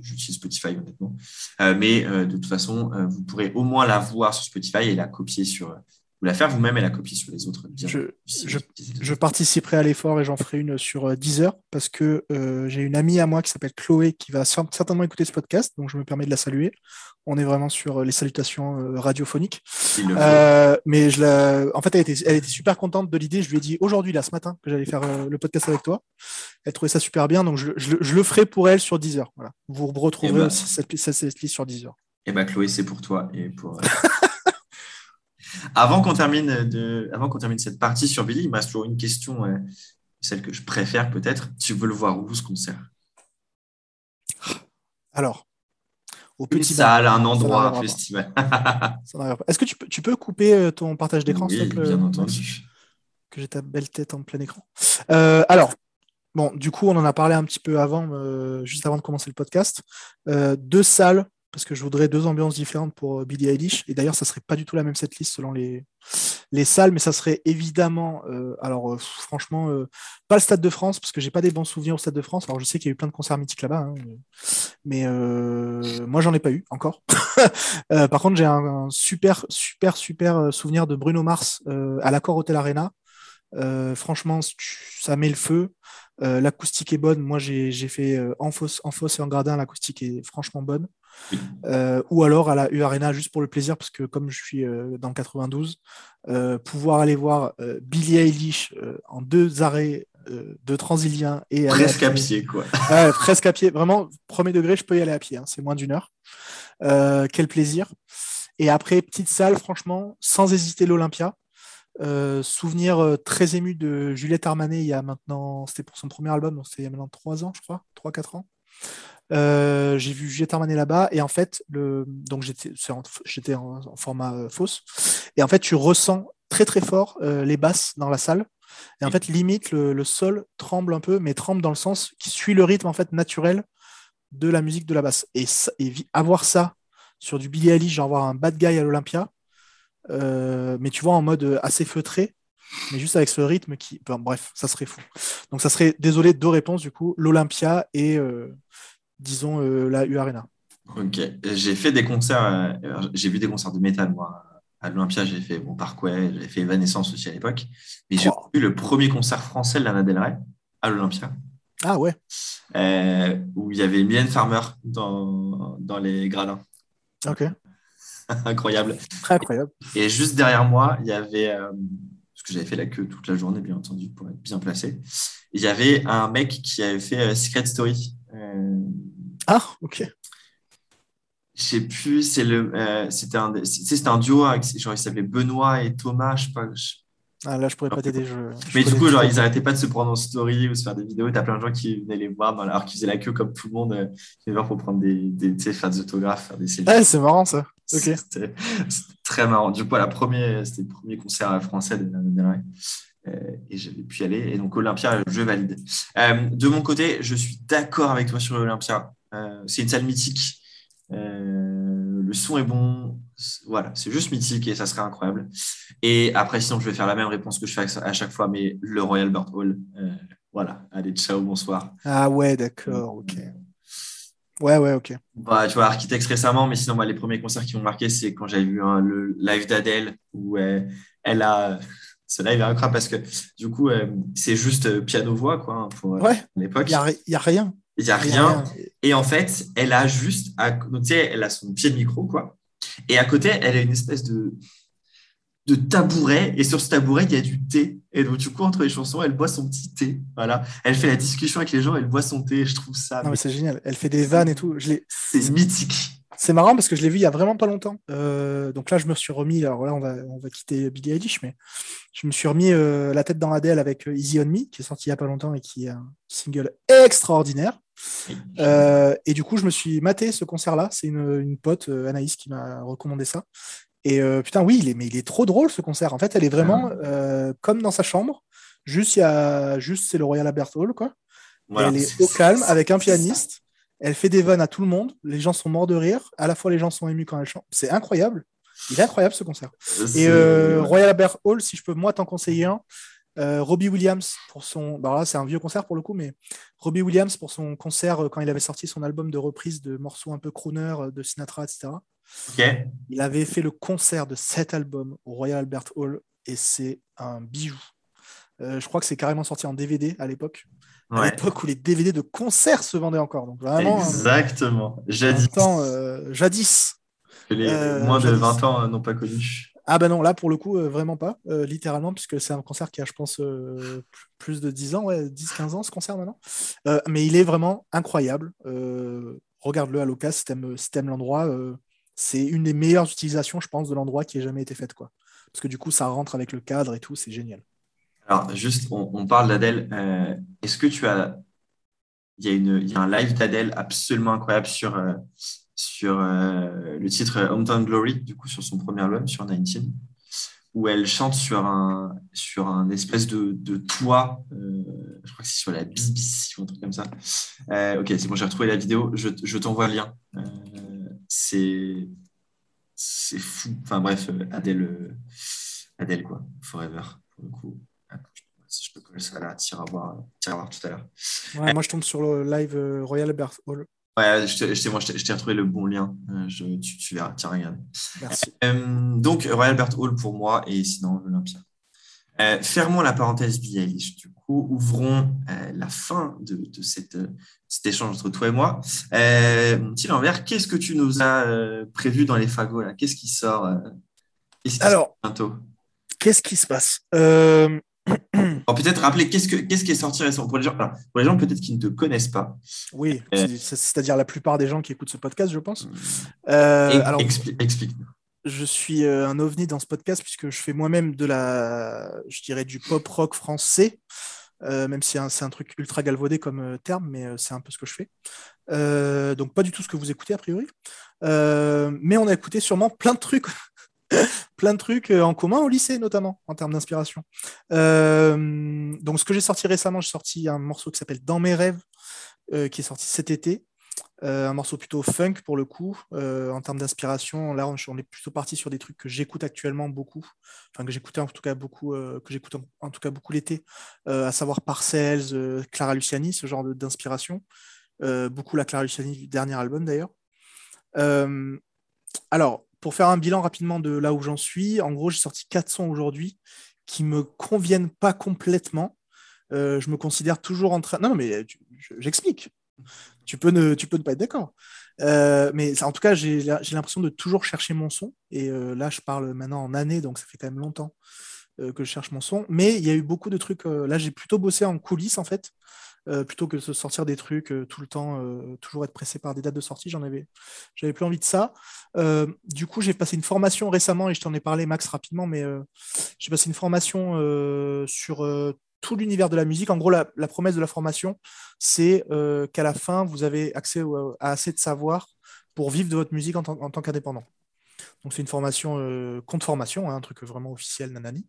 j'utilise Spotify honnêtement. Euh, mais euh, de toute façon, vous pourrez au moins la voir sur Spotify et la copier sur. Vous la faire vous-même et la copier sur les autres. Je- je- Je participerai à l'effort et j'en ferai une sur euh, Deezer parce que euh, j'ai une amie à moi qui s'appelle Chloé qui va cer- certainement écouter ce podcast, donc je me permets de la saluer. On est vraiment sur euh, les salutations euh, radiophoniques. Euh, mais je la... en fait, elle était, elle était super contente de l'idée. Je lui ai dit aujourd'hui, là, ce matin, que j'allais faire le podcast avec toi. Elle trouvait ça super bien, donc je, je le- je le ferai pour elle sur Deezer. Voilà. Vous retrouverez Eh ben. aussi cette, cette, cette liste sur Deezer. Et bah Chloé, c'est pour toi et pour. euh, avant qu'on termine de, avant qu'on termine cette partie sur Billy, il me reste toujours une question, euh, celle que je préfère peut-être. Tu veux le voir où ce concert? Alors, au Une petit bar. salle, un endroit, un festival. Est-ce que tu peux, tu peux couper euh, ton partage d'écran, s'il Oui, te plaît bien entendu. que j'ai ta belle tête en plein écran. Euh, alors, bon, du coup, on en a parlé un petit peu avant, euh, juste avant de commencer le podcast. Euh, deux salles, parce que je voudrais deux ambiances différentes pour euh, Billie Eilish. Et d'ailleurs, ça serait pas du tout la même setlist selon les, les salles, mais ça serait évidemment, euh, alors euh, franchement, pas le Stade de France, parce que j'ai pas des bons souvenirs au Stade de France. Alors, je sais qu'il y a eu plein de concerts mythiques là-bas, hein, mais moi, j'en ai pas eu encore. Par contre, j'ai un, super, super, super souvenir de Bruno Mars à l'Accor Hotel Arena. Franchement, ça met le feu. L'acoustique est bonne. Moi, j'ai fait en, fosse, en fosse et en gradin. L'acoustique est franchement bonne. Euh, ou alors à la U Arena, juste pour le plaisir, parce que comme je suis euh, dans le 92, euh, pouvoir aller voir euh, Billie Eilish en deux arrêts de Transilien et Presque à pied, quoi. Ouais, presque à pied. Vraiment, premier degré, je peux y aller à pied. hein. C'est moins d'une heure. Quel plaisir. Et après, petite salle, franchement, sans hésiter l'Olympia. Souvenir très ému de Juliette Armanet il y a maintenant, c'était pour son premier album, donc c'était il y a maintenant trois ans, je crois, trois, quatre ans. Euh, j'ai vu Juliette Armanet là-bas et en fait, le, donc j'étais, en- j'étais en, format euh, fausse et en fait, tu ressens très très fort euh, les basses dans la salle et en fait, limite le, le sol tremble un peu, mais tremble dans le sens qui suit le rythme en fait naturel de la musique de la basse. Et, avoir ça sur du Billie Eilish, genre avoir un bad guy à l'Olympia, mais tu vois en mode assez feutré, mais juste avec ce rythme qui, enfin, bref, ça serait fou. Donc ça serait, désolé, deux réponses du coup, l'Olympia et euh, disons euh, la U Arena. Ok. J'ai fait des concerts, euh, j'ai vu des concerts de métal, moi, à l'Olympia, j'ai fait bon, Parkway, j'avais fait Evanescence aussi à l'époque. Mais j'ai vu le premier concert français de Lana Del Rey à l'Olympia. Ah ouais. Euh, où il y avait Mylène Farmer dans, dans les gradins. Ok. incroyable. Très incroyable. Et juste derrière moi, il y avait, euh, parce que j'avais fait la queue toute la journée, bien entendu, pour être bien placé, il y avait un mec qui avait fait euh, Secret Story. Ah, ok. Je sais plus, c'est le, c'était un, c'était un duo avec, genre, il s'appelait Benoît et Thomas, je sais pas. Ah, là, je pourrais pas t'aider. Je, mais du coup, genre, ils n'arrêtaient pas de se prendre en story ou se faire des vidéos. Tu as plein de gens qui venaient les voir, alors qu'ils faisaient la queue comme tout le monde, euh, qui venaient voir pour prendre des, des, faire des autographes, faire des selfies. Ouais, c'est marrant ça. Ok. C'était très marrant. Du coup, la première, c'était le premier concert français de, de, euh, et j'avais pu y aller. Et donc, Olympia, je valide. Euh, de mon côté, je suis d'accord avec toi sur l'Olympia. c'est une salle mythique. Euh, le son est bon. Voilà, c'est juste mythique et ça serait incroyable. Et après, sinon, je vais faire la même réponse que je fais à chaque fois, mais le Royal Albert Hall. Euh, voilà, allez, ciao, bonsoir. Ah ouais, d'accord, ok. Ouais, ouais, ok. Bah, tu vois, Architects récemment, mais sinon, moi, les premiers concerts qui m'ont marqué, c'est quand j'avais vu hein, le live d'Adèle, où elle a. Ce live est incroyable parce que du coup, euh, c'est juste piano-voix, quoi, hein, pour ouais. l'époque. Il n'y a, rien. Il n'y a rien. Et en fait, elle a juste, tu sais, elle a son pied de micro, quoi. Et à côté, elle a une espèce de, de tabouret. Et sur ce tabouret, il y a du thé. Et donc, du coup, entre les chansons, elle boit son petit thé. Voilà. Elle fait la discussion avec les gens, elle boit son thé. Je trouve ça. Non, mais c'est génial. Elle fait des vannes et tout. C'est mythique. C'est marrant parce que je l'ai vu il y a vraiment pas longtemps. Euh, donc là, je me suis remis. Alors là, on va, on va quitter Billie Eilish, mais je me suis remis euh, la tête dans Adele avec euh, Easy on Me, qui est sorti il y a pas longtemps et qui est un single extraordinaire. et du coup, je me suis maté ce concert-là. C'est une, une, pote, Anaïs, qui m'a recommandé ça. Et putain, oui, il est, mais il est trop drôle ce concert. En fait, elle est vraiment comme dans sa chambre. Juste, il y a, juste c'est le Royal Albert Hall, quoi. elle est au calme avec un pianiste. Elle fait des vannes à tout le monde. Les gens sont morts de rire. À la fois, les gens sont émus quand elle chante. C'est incroyable. Il est incroyable ce concert. Et euh, Royal Albert Hall, si je peux moi t'en conseiller un, euh, Robbie Williams pour son. Bah là, c'est un vieux concert pour le coup, mais Robbie Williams pour son concert euh, quand il avait sorti son album de reprise de morceaux un peu crooner de Sinatra, etc. Il avait fait le concert de cet album au Royal Albert Hall et c'est un bijou. je crois que c'est carrément sorti en DVD à l'époque à l'époque où les DVD de concert se vendaient encore. Donc vraiment, euh, Exactement. Jadis. Euh, jadis. les euh, moins de 20 ans n'ont pas connu. Ah ben non, là pour le coup, vraiment pas, littéralement, puisque c'est un concert qui a, je pense, plus de 10 ans, ouais, 10-15 ans ce concert maintenant. mais il est vraiment incroyable. Regarde-le à l'occasion si t'aimes si l'endroit. c'est une des meilleures utilisations, je pense, de l'endroit qui ait jamais été faite. Quoi. Parce que du coup, ça rentre avec le cadre et tout, c'est génial. Alors, juste, on, parle d'Adèle. Euh, est-ce que tu as. Il y, a un live d'Adèle absolument incroyable sur, euh, sur euh, le titre Hometown Glory, du coup, sur son premier album, sur 19, où elle chante sur un, sur un espèce de, de toit. je crois que c'est sur la BBC ou un truc comme ça. ok, c'est bon, j'ai retrouvé la vidéo. Je, je t'envoie le lien. c'est c'est fou. Enfin bref, Adèle, Adèle quoi, Forever, pour le coup si je peux coller ça à voir, à voir tout à l'heure. Ouais, moi, je tombe sur le live euh, Royal Albert Hall. Ouais, je, moi, je t'ai retrouvé le bon lien. Euh, je, tu, tu, verras, tiens, regarde. Merci. Euh, donc, Royal Albert Hall pour moi et sinon l'Olympia. fermons la parenthèse Billie Du coup, ouvrons la fin de, de cette, cet échange entre toi et moi. mon petit Lambert, qu'est-ce que tu nous as prévu dans les fagots là? Qu'est-ce qui sort Alors, bientôt? Qu'est-ce qui se passe? Peut-être rappeler qu'est-ce, que, qu'est-ce qui est sorti récemment pour les gens, pour les gens peut-être qui ne te connaissent pas. Oui, euh, c'est, à dire la plupart des gens qui écoutent ce podcast, je pense. Euh, alors, explique. Je suis euh, un ovni dans ce podcast puisque je fais moi-même de la, je dirais, du pop rock français. même si c'est un, truc ultra galvaudé comme terme, mais c'est un peu ce que je fais. donc pas du tout ce que vous écoutez a priori. mais on a écouté sûrement plein de trucs plein de trucs euh, en commun au lycée, notamment, en termes d'inspiration. Euh, donc, ce que j'ai sorti récemment, j'ai sorti un morceau qui s'appelle Dans mes rêves, euh, qui est sorti cet été. un morceau plutôt funk pour le coup, en termes d'inspiration. Là, on est plutôt parti sur des trucs que j'écoute actuellement beaucoup, enfin que j'écoutais en tout cas beaucoup, que j'écoute en, tout cas beaucoup l'été, à savoir Parcells, Clara Luciani, ce genre d'inspiration. beaucoup la Clara Luciani du dernier album d'ailleurs. alors, pour faire un bilan rapidement de là où j'en suis, en gros, j'ai sorti quatre sons aujourd'hui qui me conviennent pas complètement. Euh, je me considère toujours en train. Non, mais j'explique. Tu peux ne, tu peux ne pas être d'accord. Euh, mais en tout cas, j'ai l'impression de toujours chercher mon son. Et euh, là, je parle maintenant en année, donc ça fait quand même longtemps que je cherche mon son. Mais il y a eu beaucoup de trucs. là, j'ai plutôt bossé en coulisses, en fait. Euh, plutôt que de se sortir des trucs euh, tout le temps, euh, toujours être pressé par des dates de sortie. J'en avais, j'avais plus envie de ça. du coup, j'ai passé une formation récemment et je t'en ai parlé, Max, rapidement, mais j'ai passé une formation sur tout l'univers de la musique. En gros, la, promesse de la formation, c'est qu'à la fin, vous avez accès à assez de savoir pour vivre de votre musique en, tant qu'indépendant. Donc, c'est une formation compte formation, hein, un truc vraiment officiel, nanani.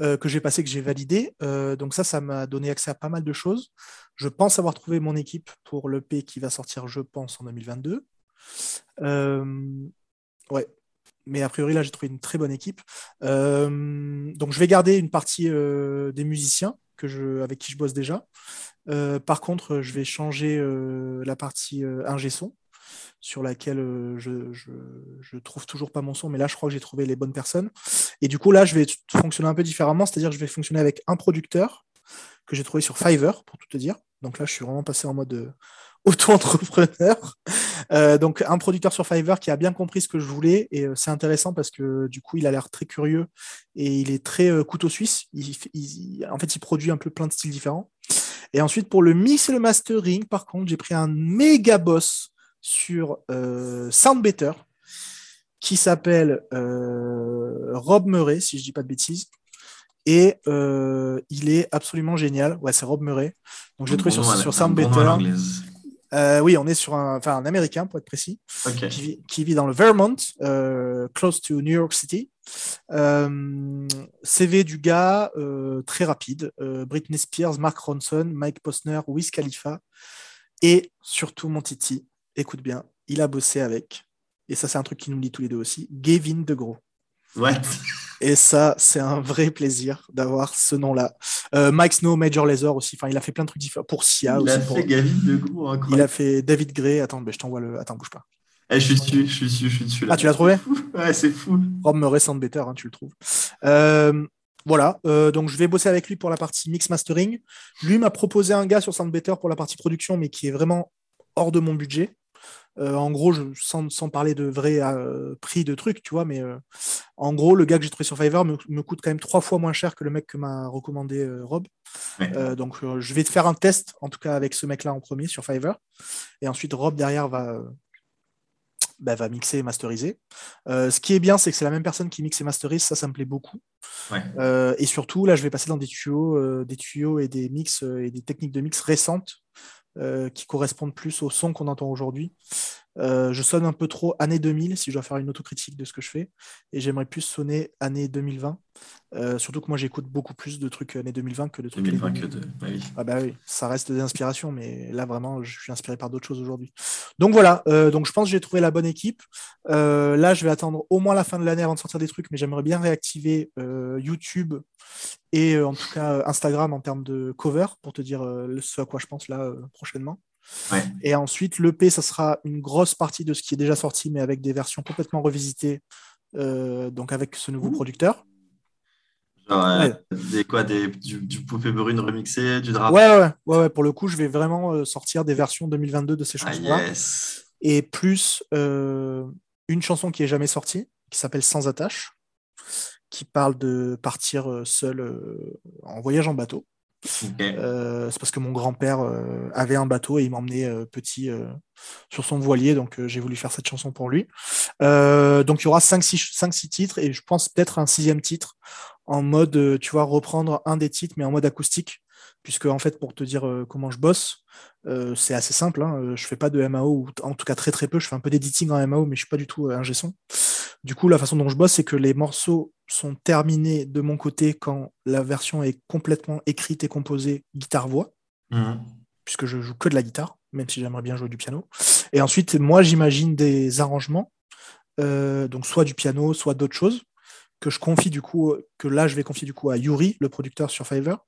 Euh, que j'ai passé, que j'ai validé. Euh, donc ça, ça m'a donné accès à pas mal de choses. Je pense avoir trouvé mon équipe pour l'EP qui va sortir, je pense, en 2022. Euh, ouais. Mais a priori, là, j'ai trouvé une très bonne équipe. donc je vais garder une partie des musiciens que avec qui je bosse déjà. par contre, je vais changer la partie ingé son sur laquelle euh, je, trouve toujours pas mon son, mais là je crois que j'ai trouvé les bonnes personnes. Et du coup là je vais fonctionner un peu différemment, c'est-à-dire que je vais fonctionner avec un producteur que j'ai trouvé sur Fiverr, pour tout te dire. Donc là je suis vraiment passé en mode euh, auto-entrepreneur. Euh, donc un producteur sur Fiverr qui a bien compris ce que je voulais et c'est intéressant parce que du coup il a l'air très curieux et il est très couteau suisse. En fait il produit un peu plein de styles différents. Et ensuite pour le mix et le mastering, par contre j'ai pris un méga boss sur euh, Sound Better qui s'appelle euh, Rob Murray, si je dis pas de bêtises. Et euh, il est absolument génial. Ouais, c'est Rob Murray. Donc j'ai trouvé sur, sur Sound Better. oui, on est sur un, enfin, un américain pour être précis, qui, vit, dans le Vermont, close to New York City. CV du gars, très rapide. Britney Spears, Mark Ronson, Mike Posner, Wiz Khalifa. Et surtout mon Titi, écoute bien, il a bossé avec, et ça c'est un truc qui nous lit tous les deux aussi, Gavin DeGros. Ouais. Et ça, c'est un vrai plaisir d'avoir ce nom-là. Euh, Mike Snow, Major Laser aussi. Enfin, il a fait plein de trucs différents. Pour Sia il aussi. A. Il a fait David Gray. Attends, ben, je t'envoie le. Attends, bouge pas. Eh, je suis dessus, je suis dessus, je suis dessus. Ah, tu l'as trouvé? Ouais, c'est fou. Rob Murray Better, hein, tu le trouves. Euh, voilà, euh, donc je vais bosser avec lui pour la partie mix mastering. Lui m'a proposé un gars sur Better pour la partie production, mais qui est vraiment hors de mon budget. Euh, en gros, je, sans, parler de vrai euh, prix de trucs, tu vois, mais euh, en gros, le gars que j'ai trouvé sur Fiverr me, coûte quand même trois fois moins cher que le mec que m'a recommandé Rob. donc, je vais te faire un test, en tout cas avec ce mec-là en premier sur Fiverr. Et ensuite, Rob derrière va, bah, va mixer et masteriser. ce qui est bien, c'est que c'est la même personne qui mixe et masterise, ça, ça me plaît beaucoup. et surtout, là, je vais passer dans des tuyaux, des tuyaux et des mix et des techniques de mix récentes euh, qui correspondent plus au son qu'on entend aujourd'hui. Euh, je sonne un peu trop année 2000 si je dois faire une autocritique de ce que je fais, et j'aimerais plus sonner année 2020. Euh, surtout que moi j'écoute beaucoup plus de trucs année 2020 que de trucs 2020 que de... Bah oui. Ah bah oui, ça reste des inspirations, mais là vraiment je suis inspiré par d'autres choses aujourd'hui. Donc voilà, donc je pense que j'ai trouvé la bonne équipe. là je vais attendre au moins la fin de l'année avant de sortir des trucs, mais j'aimerais bien réactiver YouTube et euh, en tout cas euh, Instagram en termes de cover pour te dire euh, ce à quoi je pense là prochainement. Et ensuite, l'EP, ça sera une grosse partie de ce qui est déjà sorti, mais avec des versions complètement revisitées, donc avec ce nouveau producteur. Genre, des quoi, des, du, poupée brune remixé, du drap. Ouais, ouais, ouais, pour le coup, je vais vraiment sortir des versions 2022 de ces ah, chansons-là. Et plus une chanson qui est jamais sortie, qui s'appelle Sans attache, qui parle de partir euh, seul euh, en voyage en bateau. Euh, c'est parce que mon grand-père avait un bateau et il m'emmenait petit sur son voilier, donc j'ai voulu faire cette chanson pour lui. donc il y aura 5-6 titres et je pense peut-être un sixième titre en mode, tu vois, reprendre un des titres mais en mode acoustique puisque en fait pour te dire comment je bosse, c'est assez simple. Hein, je fais pas de MAO ou en tout cas très très peu. Je fais un peu d'editing en MAO, mais je suis pas du tout un son. Du coup, la façon dont je bosse, c'est que les morceaux sont terminés de mon côté quand la version est complètement écrite et composée guitare-voix, mhm. puisque je joue que de la guitare, même si j'aimerais bien jouer du piano. Et ensuite, moi, j'imagine des arrangements, donc soit du piano, soit d'autres choses que je confie du coup, que là je vais confier du coup à Yuri, le producteur sur Fiverr,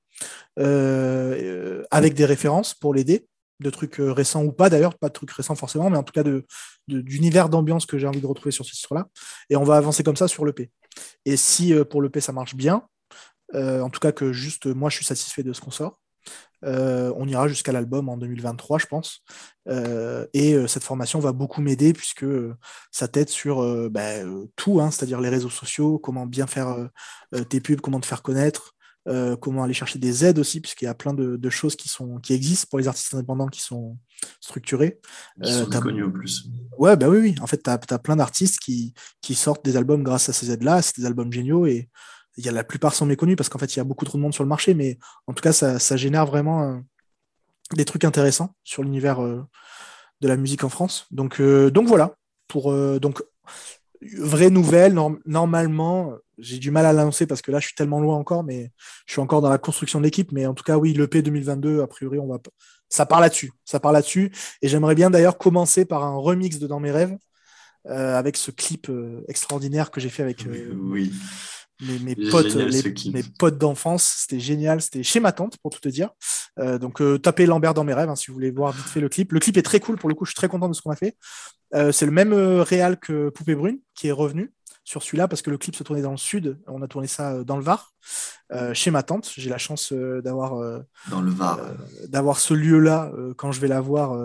euh, avec des références pour l'aider. De trucs récents ou pas d'ailleurs, pas de trucs récents forcément, mais en tout cas de, d'univers d'ambiance que j'ai envie de retrouver sur ce titre-là. Et on va avancer comme ça sur l'EP. Et si pour l'EP ça marche bien, en tout cas que juste moi je suis satisfait de ce qu'on sort, euh, on ira jusqu'à l'album en 2023, je pense. Euh, et euh, cette formation va beaucoup m'aider puisque ça t'aide sur bah, tout, hein, c'est-à-dire les réseaux sociaux, comment bien faire tes pubs, comment te faire connaître, comment aller chercher des aides aussi, puisqu'il y a plein de, choses qui, sont, qui existent pour les artistes indépendants qui sont structurés. Qui sont connus au plus. Ouais, bah oui, oui. En fait, tu as, plein d'artistes qui, qui sortent des albums grâce à ces aides-là. C'est des albums géniaux et il y a la plupart sont méconnus parce qu'en fait, il y a beaucoup trop de monde sur le marché, mais en tout cas, ça, génère vraiment euh, des trucs intéressants sur l'univers euh, de la musique en France. Donc, euh, donc voilà. Pour, donc, vraie nouvelle, normalement, j'ai du mal à l'annoncer parce que là, je suis tellement loin encore, mais je suis encore dans la construction de l'équipe. Mais en tout cas, oui, l'EP 2022, a priori, on va, ça part là-dessus. Ça part là-dessus. Et j'aimerais bien d'ailleurs commencer par un remix de Dans mes rêves. avec ce clip extraordinaire que j'ai fait avec oui mes, potes, mes potes d'enfance. C'était génial. C'était chez ma tante, pour tout te dire. Euh, donc, euh, tapez Lambert dans mes rêves hein, si vous voulez voir vite fait le clip. Le clip est très cool. Pour le coup, je suis très content de ce qu'on a fait. Euh, c'est le même réal que Poupée Brune qui est revenu sur celui-là parce que le clip se tournait dans le sud. On a tourné ça dans le Var, chez ma tante. J'ai la chance d'avoir dans le Var, d'avoir ce lieu-là quand je vais la voir.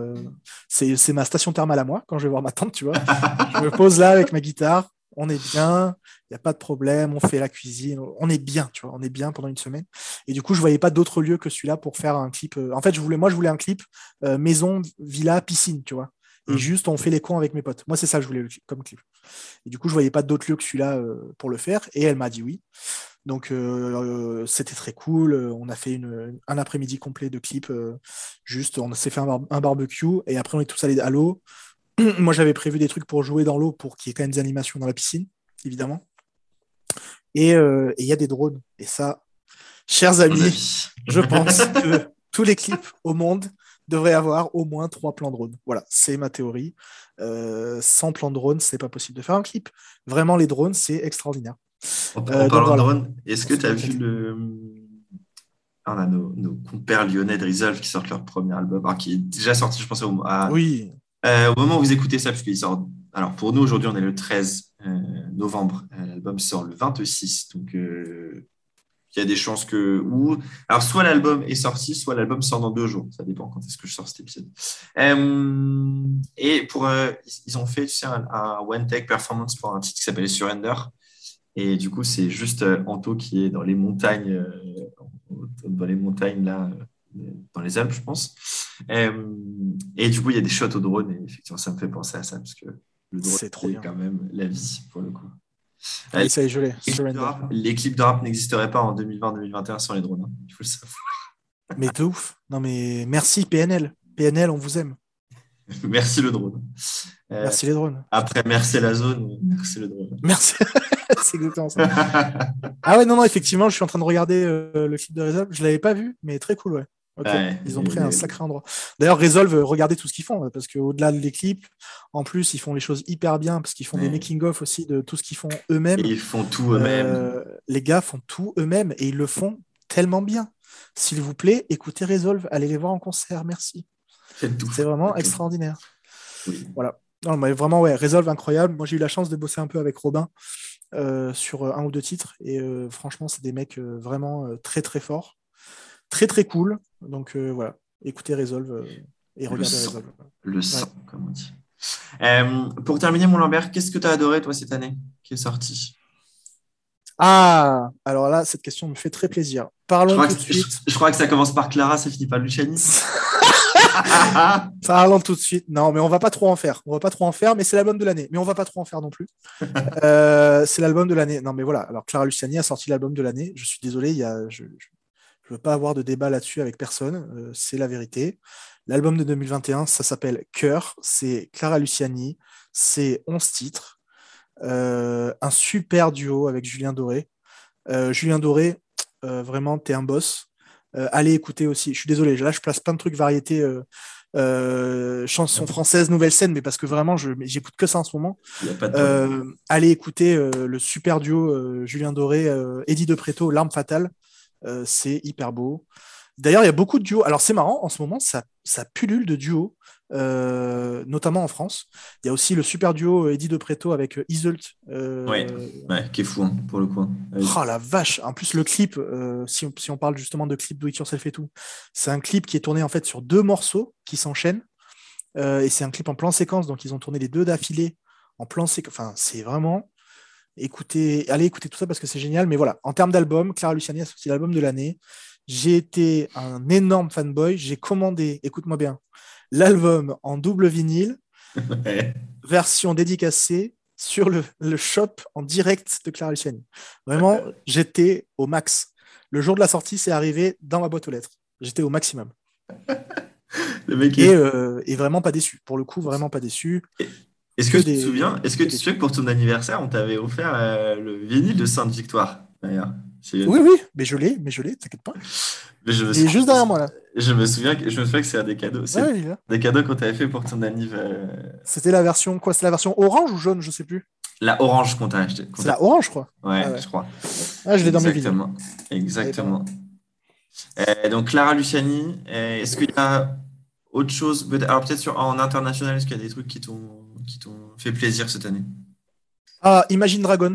c'est ma station thermale à moi quand je vais voir ma tante, tu vois. je me pose là avec ma guitare on est bien, il n'y a pas de problème, on fait la cuisine, on est bien, tu vois, on est bien pendant une semaine. Et du coup, je voyais pas d'autre lieu que celui-là pour faire un clip. Euh, en fait, je voulais, moi, je voulais un clip euh, maison, villa, piscine, tu vois. Et mm. juste, on fait les cons avec mes potes. Moi, c'est ça que je voulais comme clip. Et du coup, je voyais pas d'autre lieu que celui-là euh, pour le faire. Et elle m'a dit oui. Donc, c'était très cool. On a fait un après-midi complet de clip. juste, on s'est fait un, un, barbecue. Et après, on est tous allés à l'eau. Moi, j'avais prévu des trucs pour jouer dans l'eau pour qu'il y ait quand même des animations dans la piscine, évidemment. Euh, et il y a des drones. Et ça, chers amis, je pense que tous les clips au monde devraient avoir au moins trois plans drone. Voilà, c'est ma théorie. Euh, sans plan drone, c'est pas possible de faire un clip. Vraiment, les drones, c'est extraordinaire. En, euh, parlant de drone, est-ce que tu as vu le. Ah, on a nos, compères lyonnais de Resolve qui sortent leur premier album, qui est déjà sorti, je pense, au, à, oui. Euh, au moment où vous écoutez ça, puisqu'il sort. Alors, pour nous, aujourd'hui, on est le 13 euh, novembre. L'album sort le 26. Donc, il y a des chances que. Ou... Alors, soit l'album est sorti, soit l'album sort dans deux jours. Ça dépend quand est-ce que je sors cet épisode. et pour, ils ont fait tu sais, un, One Take Performance pour un titre qui s'appelle Surrender. Et du coup, c'est juste Anto qui est dans les montagnes, dans les montagnes là, dans les Alpes, je pense. Euh, et du coup, il y a des shots au drone, et effectivement, ça me fait penser à ça, parce que le drone, c'est quand même la vie, pour le coup. Allez, ça est gelé. Les clips de rap n'existeraient pas en 2020-2021 sans les drones, hein. il faut le savoir. Mais de ouf. Non, mais merci PNL. PNL, on vous aime. merci le drone. Euh, merci les drones. Après, merci la zone, merci le drone. Merci. c'est exactement ça. ah ouais, non, non, effectivement, je suis en train de regarder euh, le clip de Resolve. Je ne l'avais pas vu, mais très cool, ouais. Ils ont pris un sacré endroit. D'ailleurs, Resolve, euh, regardez tout ce qu'ils font, parce qu'au-delà des clips, en plus, ils font les choses hyper bien, parce qu'ils font des making-of aussi de tout ce qu'ils font eux-mêmes. Ils font tout eux-mêmes. Euh, les gars font tout eux-mêmes, et ils le font tellement bien. S'il vous plaît, écoutez Resolve, allez les voir en concert, merci. C'est vraiment extraordinaire. Voilà. Non, mais vraiment, ouais, Resolve incroyable. Moi, j'ai eu la chance de bosser un peu avec Robin euh, sur un ou deux titres. Et euh, franchement, c'est des mecs vraiment très très forts, très très cool. Donc voilà, écoutez Resolve et regardez le Resolve. Le sang, comme on dit. pour terminer, mon Lambert, qu'est-ce que tu as adoré toi cette année qui est sorti Ah, alors là, cette question me fait très plaisir. Parlons tout de suite. Je, crois que ça commence par Clara, ça finit par Luciani. Parlons tout de suite. Non, mais on va pas trop en faire. On va pas trop en faire, mais c'est l'album de l'année. Mais on va pas trop en faire non plus. Euh, c'est l'album de l'année. Non, mais voilà. Alors Clara Luciani a sorti l'album de l'année. Je suis désolé, il y a, je, ne veux pas avoir de débat là-dessus avec personne. Euh, c'est la vérité. L'album de 2021, ça s'appelle Cœur. C'est Clara Luciani. C'est 11 titres. Euh, un super duo avec Julien Doré. Julien Doré, vraiment, t'es un boss. Euh, allez écouter aussi. Je suis désolé, là je place plein de trucs variétés, euh, euh, chansons françaises, nouvelles scènes, mais parce que vraiment je j'écoute que ça en ce moment. allez écouter le super duo Julien Doré, Eddie De Préto, L'arme fatale. C'est hyper beau. D'ailleurs, il y a beaucoup de duos. Alors, c'est marrant, en ce moment, ça, ça pullule de duos, euh, notamment en France. Il y a aussi le super duo Eddie De Preto avec euh, Iselt. Euh, Ouais. Ouais, qui est fou hein, pour le coup. Oh la vache! En plus, le clip, euh, si, on, si on parle justement de clip Do It Yourself et tout, c'est un clip qui est tourné en fait sur deux morceaux qui s'enchaînent. Euh, et c'est un clip en plan séquence, donc ils ont tourné les deux d'affilée en plan séquence. Enfin, c'est vraiment. Écoutez, allez écouter tout ça parce que c'est génial. Mais voilà, en termes d'album, Clara Luciani a sorti l'album de l'année. J'ai été un énorme fanboy. J'ai commandé, écoute-moi bien, l'album en double vinyle, Ouais. version dédicacée sur le, le shop en direct de Clara Luciani. Vraiment, j'étais au max. Le jour de la sortie, c'est arrivé dans ma boîte aux lettres. J'étais au maximum. Le mec Et, euh, et vraiment pas déçu. Pour le coup, vraiment pas déçu. Est-ce que que tu te souviens Est-ce que tu te souviens que pour ton anniversaire, on t'avait offert euh, le vinyle de Sainte Victoire D'ailleurs. Oui, oui, mais je l'ai, mais je l'ai, t'inquiète pas. Mais je me Il est juste derrière moi là. Je me souviens que, je me souviens que c'est un des cadeaux. C'est Ouais, des cadeaux qu'on t'avait fait pour ton anniversaire. C'était la version quoi C'est la version orange ou jaune Je sais plus. La orange qu'on t'a acheté. C'est la orange, je crois. Ouais, Ah ouais. je crois. Ah, je l'ai dans mes vidéos. Exactement. Exactement. Euh, donc Clara Luciani, euh, est-ce qu'il y a autre chose Alors peut-être sur en international, est-ce qu'il y a des trucs qui t'ont qui t'ont fait plaisir cette année? Ah, Imagine Dragons.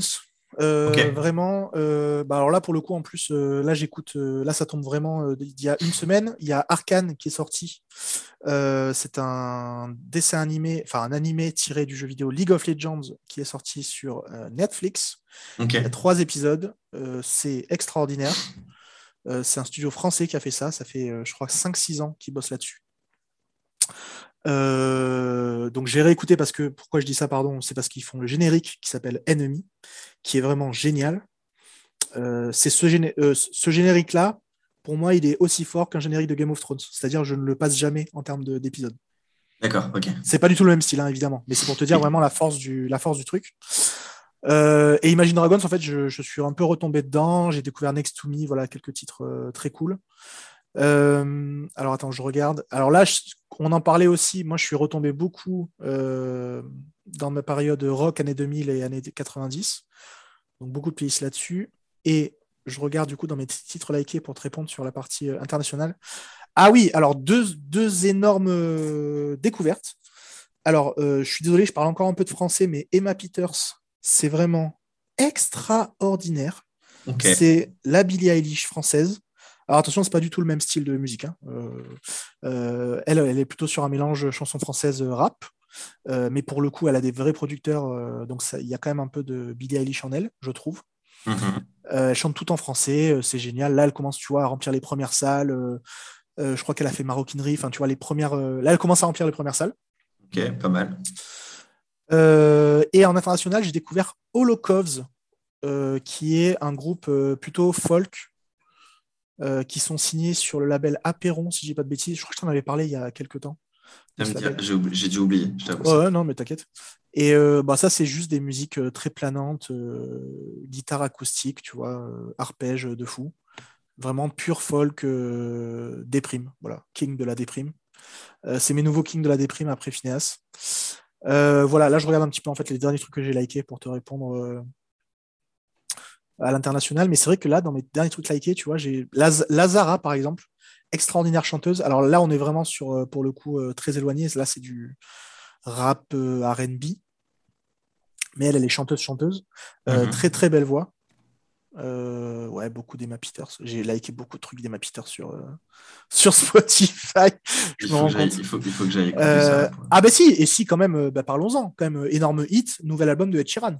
Euh. Vraiment. euh, bah alors là, pour le coup, en plus, euh, là, j'écoute. là, ça tombe vraiment il y a une semaine. Il y a Arkane qui est sorti. C'est un dessin animé, enfin un animé tiré du jeu vidéo League of Legends qui est sorti sur Netflix. Il y a trois épisodes. C'est extraordinaire. C'est un studio français qui a fait ça. Ça fait, je crois, 5-6 ans qu'ils bossent là-dessus. Euh, donc j'ai réécouté parce que pourquoi je dis ça pardon c'est parce qu'ils font le générique qui s'appelle Enemy qui est vraiment génial Euh, c'est ce, géné- euh, ce générique là pour moi il est aussi fort qu'un générique de Game of Thrones c'est à dire je ne le passe jamais en termes de- d'épisode D'accord. Ok. c'est pas du tout le même style, hein, évidemment, mais c'est pour te dire vraiment la force du, la force du truc. Et Imagine Dragons, en fait, je, je suis un peu retombé dedans. J'ai découvert Next to Me, voilà, quelques titres très cool. Euh, alors attends, je regarde. Alors là, je- on en parlait aussi. Moi, je suis retombé beaucoup euh, dans ma période rock années 2000 et années 90. Donc beaucoup de playlists là-dessus. Et je regarde du coup dans mes titres likés pour te répondre sur la partie euh, internationale. Ah oui, alors deux, deux énormes découvertes. Alors, je suis désolé, je parle encore un peu de français, mais Emma Peters, c'est vraiment extraordinaire. C'est la Billie Eilish française. Alors attention, c'est pas du tout le même style de musique. hein. Euh, euh, elle, elle est plutôt sur un mélange chanson française euh, rap. Euh, mais pour le coup, elle a des vrais producteurs. euh, donc il y a quand même un peu de Billie Eilish en elle, je trouve. Mhm. Elle chante tout en français, c'est génial. Là, elle commence, tu vois, à remplir les premières salles. je crois qu'elle a fait maroquinerie. Enfin, tu vois, les premières. Là, elle commence à remplir les premières salles. Ok. Pas mal. Et en international, j'ai découvert euh, qui est un groupe plutôt folk, euh, qui sont signés sur le label Apéron, si je dis pas de bêtises. Je crois que je t'en avais parlé il y a quelques temps. J'ai dû oublier. Ouais, non, mais t'inquiète. Et euh, bah, ça, c'est juste des musiques euh, très planantes, guitare acoustique, tu vois, arpège de fou. Vraiment pur folk déprime. Voilà, king de la déprime. C'est mes nouveaux kings de la déprime après Phineas. Euh, voilà, là, je regarde un petit peu en fait les derniers trucs que j'ai likés pour te répondre euh, à l'international. Mais c'est vrai que là, dans mes derniers trucs likés, tu vois, j'ai Laz- Lazara, par exemple, extraordinaire chanteuse. Alors là, on est vraiment sur, euh, pour le coup, euh, très éloigné. Là, c'est du rap euh, RB. Mais elle, elle est chanteuse-chanteuse. Euh, Mhm. Très, très belle voix. Euh, ouais, beaucoup d'Emma Peters. J'ai liké beaucoup de trucs d'Emma Peters sur, euh, sur Spotify. Je Il faut, que j'aille- compte. il, faut, il faut que j'aille écouter Euh, ça. ah bah si, et si quand même, bah, parlons-en. Quand même, énorme hit, nouvel album de Ed Sheeran.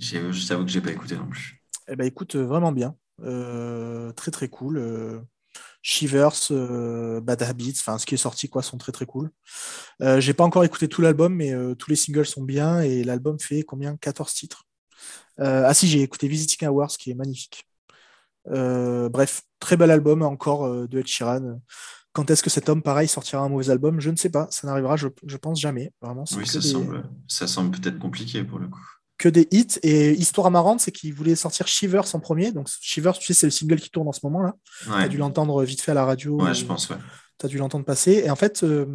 Je t'avoue que j'ai pas écouté non plus. Eh ben écoute, euh, vraiment bien. Euh, très très cool. Euh, Shivers, euh, Bad Habits, enfin ce qui est sorti quoi, sont très très cool. J'ai pas encore écouté tout l'album, mais tous les singles sont bien et l'album fait combien? 14 titres. Ah si, j'ai écouté Visiting Hours, qui est magnifique. Bref, très bel album encore de Ed Sheeran. Quand est-ce que cet homme, pareil, sortira un mauvais album? Je ne sais pas. Ça n'arrivera, je, je pense jamais. Vraiment, Oui, ça des- semble, ça semble peut-être compliqué pour le coup. Que des hits. Et histoire marrante, c'est qu'il voulait sortir Shivers en premier. Donc Shivers, tu sais, c'est le single qui tourne en ce moment là. Tu as dû l'entendre vite fait à la radio. ouais je pense, ouais. Tu as dû l'entendre passer. Et en fait, euh,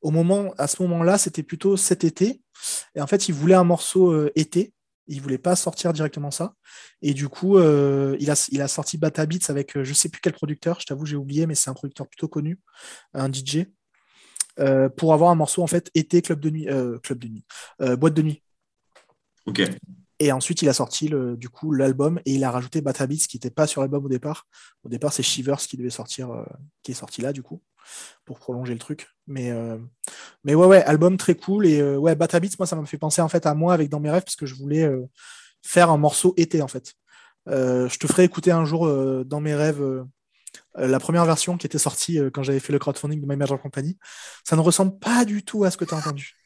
au moment, à ce moment-là, c'était plutôt cet été. Et en fait, il voulait un morceau euh, été. Il voulait pas sortir directement ça. Et du coup, euh, il, a, il a sorti Bata Beats avec je sais plus quel producteur, je t'avoue, j'ai oublié, mais c'est un producteur plutôt connu, un DJ, pour avoir un morceau en fait été club de nuit, club de nuit, boîte de nuit. Et ensuite, il a sorti le, du coup l'album et il a rajouté Bata Beats qui n'était pas sur l'album au départ. Au départ, c'est Shivers qui devait sortir, qui est sorti là du coup pour prolonger le truc. Mais, euh, mais ouais, ouais, album très cool. Et euh, ouais, Bata Beats, moi, ça m'a fait penser en fait à moi avec Dans mes rêves parce que je voulais euh, faire un morceau été en fait. je te ferai écouter un jour dans mes rêves la première version qui était sortie quand j'avais fait le crowdfunding de My Major Company. Ça ne ressemble pas du tout à ce que tu as entendu.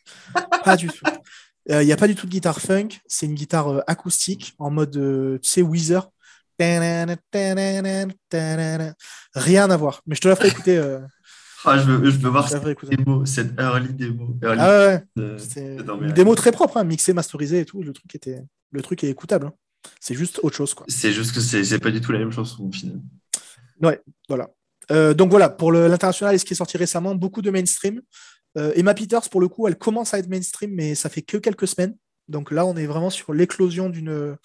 pas du tout. Il n'y a pas du tout de guitare funk, c'est une guitare acoustique en mode, tu sais, Weezer. Rien à voir. Mais je te la ferai écouter. Ah, je, veux, je veux voir cette démo, cette early démo. ah ouais, c'est une démo très propre, hein, mixée, masterisée et tout. Le truc, était, le truc est écoutable. Hein. C'est juste autre chose. C'est juste que c'est pas du tout la même chanson au final. Ouais, voilà. Euh, donc voilà, pour l'international et ce qui est sorti récemment, beaucoup de mainstream. Euh, Emma Peters, pour le coup, elle commence à être mainstream, mais ça fait que quelques semaines. Donc là, on est vraiment sur l'éclosion d'une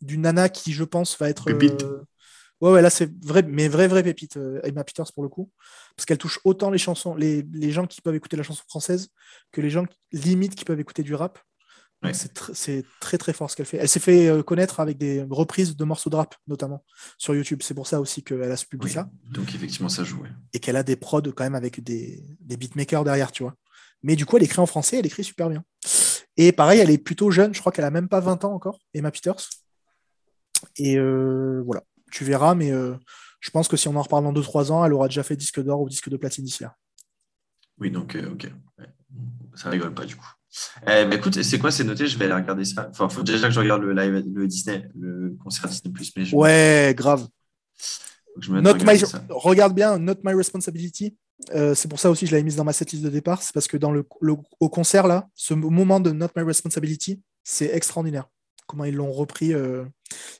d'une nana qui, je pense, va être. Euh, Ouais, ouais, là, c'est vrai, mais vrai, vrai pépite, euh, Emma Peters pour le coup. Parce qu'elle touche autant les chansons, les, les, gens qui peuvent écouter la chanson française que les gens limite qui peuvent écouter du rap. C'est très, très fort ce qu'elle fait. Elle s'est fait euh, connaître avec des reprises de morceaux de rap, notamment sur YouTube. C'est pour ça aussi qu'elle a ce public-là. donc, effectivement, ça joue. Et qu'elle a des prods quand même avec des, des beatmakers derrière, tu vois. Mais du coup, elle écrit en français, elle écrit super bien. Et pareil, elle est plutôt jeune, je crois qu'elle a même pas 20 ans encore, Emma Peters. Et euh, voilà tu verras, mais euh, je pense que si on en reparle dans 2-3 ans, elle aura déjà fait disque d'or ou disque de platine d'ici là. Oui, donc, euh, ok. Ça rigole pas du coup. Eh, mais écoute, c'est quoi C'est noté, je vais aller regarder ça. Enfin, faut déjà que je regarde le live, le Disney, le concert Disney Plus. Mais Ouais, grave. Regarde bien, Not My Responsibility. Euh, c'est pour ça aussi que je l'avais mise dans ma setlist de départ. C'est parce que dans le, au concert, là, ce moment de Not My Responsibility, c'est extraordinaire. Comment ils l'ont repris.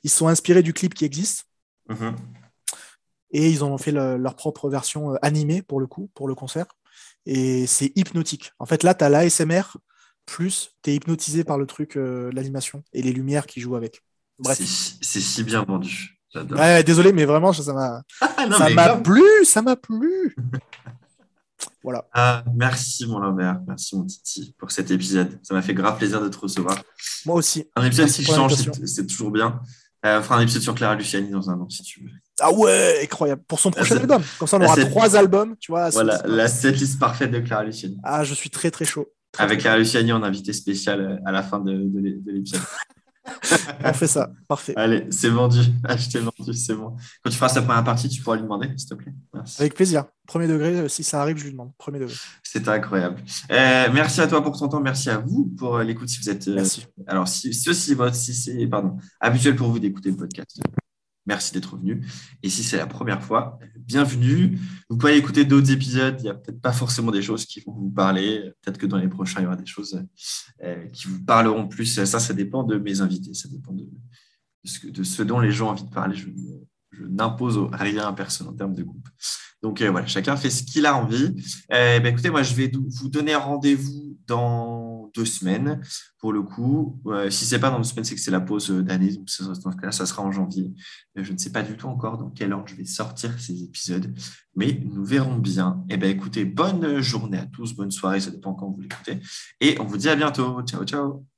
Ils se sont inspirés du clip qui existe. Mhm. Et ils ont fait leur propre version euh, animée pour le coup, pour le concert. Et c'est hypnotique. En fait, là, tu as l'ASMR, plus tu es hypnotisé par le truc, euh, l'animation et les lumières qui jouent avec. Bref. C'est si bien vendu. Ouais, désolé, mais vraiment, ça m'a ça m'a plu, ça m'a plu. voilà. Ah, merci, mon Lambert. Merci, mon Titi, pour cet épisode. Ça m'a fait grave plaisir de te recevoir. Moi aussi. Un épisode qui change, c'est toujours bien. Euh, on fera un épisode sur Clara Luciani dans un an, si tu veux. Ah ouais, incroyable. Pour son prochain album. Comme ça, on aura trois albums, tu vois. Voilà, la setlist parfaite de Clara Luciani. Ah, je suis très, très chaud. Avec Clara Luciani en invité spécial euh, à la fin de, de l'épisode. on fait ça, parfait. Allez, c'est vendu. Acheté, vendu, c'est bon. Quand tu feras sa première partie, tu pourras lui demander, s'il te plaît. Avec plaisir. Premier degré, euh, si ça arrive, je lui demande. Premier degré. C'est incroyable. Euh, merci à toi pour ton temps. Merci à vous pour l'écoute. Si vous êtes. merci. Alors, si, si, votre, si c'est pardon, habituel pour vous d'écouter le podcast, merci d'être venu. Et si c'est la première fois, bienvenue. Vous pouvez écouter d'autres épisodes. Il n'y a peut-être pas forcément des choses qui vont vous parler. Peut-être que dans les prochains, il y aura des choses qui vous parleront plus. Ça, ça dépend de mes invités. Ça dépend de, ce, dont les gens ont envie de parler. Je, je n'impose rien à personne en termes de groupe. Donc euh, voilà, chacun fait ce qu'il a envie. Euh, ben, écoutez, moi, je vais vous donner rendez-vous dans deux semaines. Pour le coup, euh, si ce n'est pas dans deux semaines, c'est que c'est la pause d'année. Donc, dans ce cas-là, ça sera en janvier. Je ne sais pas du tout encore dans quel ordre je vais sortir ces épisodes, mais nous verrons bien. Eh ben, écoutez, bonne journée à tous, bonne soirée, ça dépend quand vous l'écoutez. Et on vous dit à bientôt. Ciao, ciao.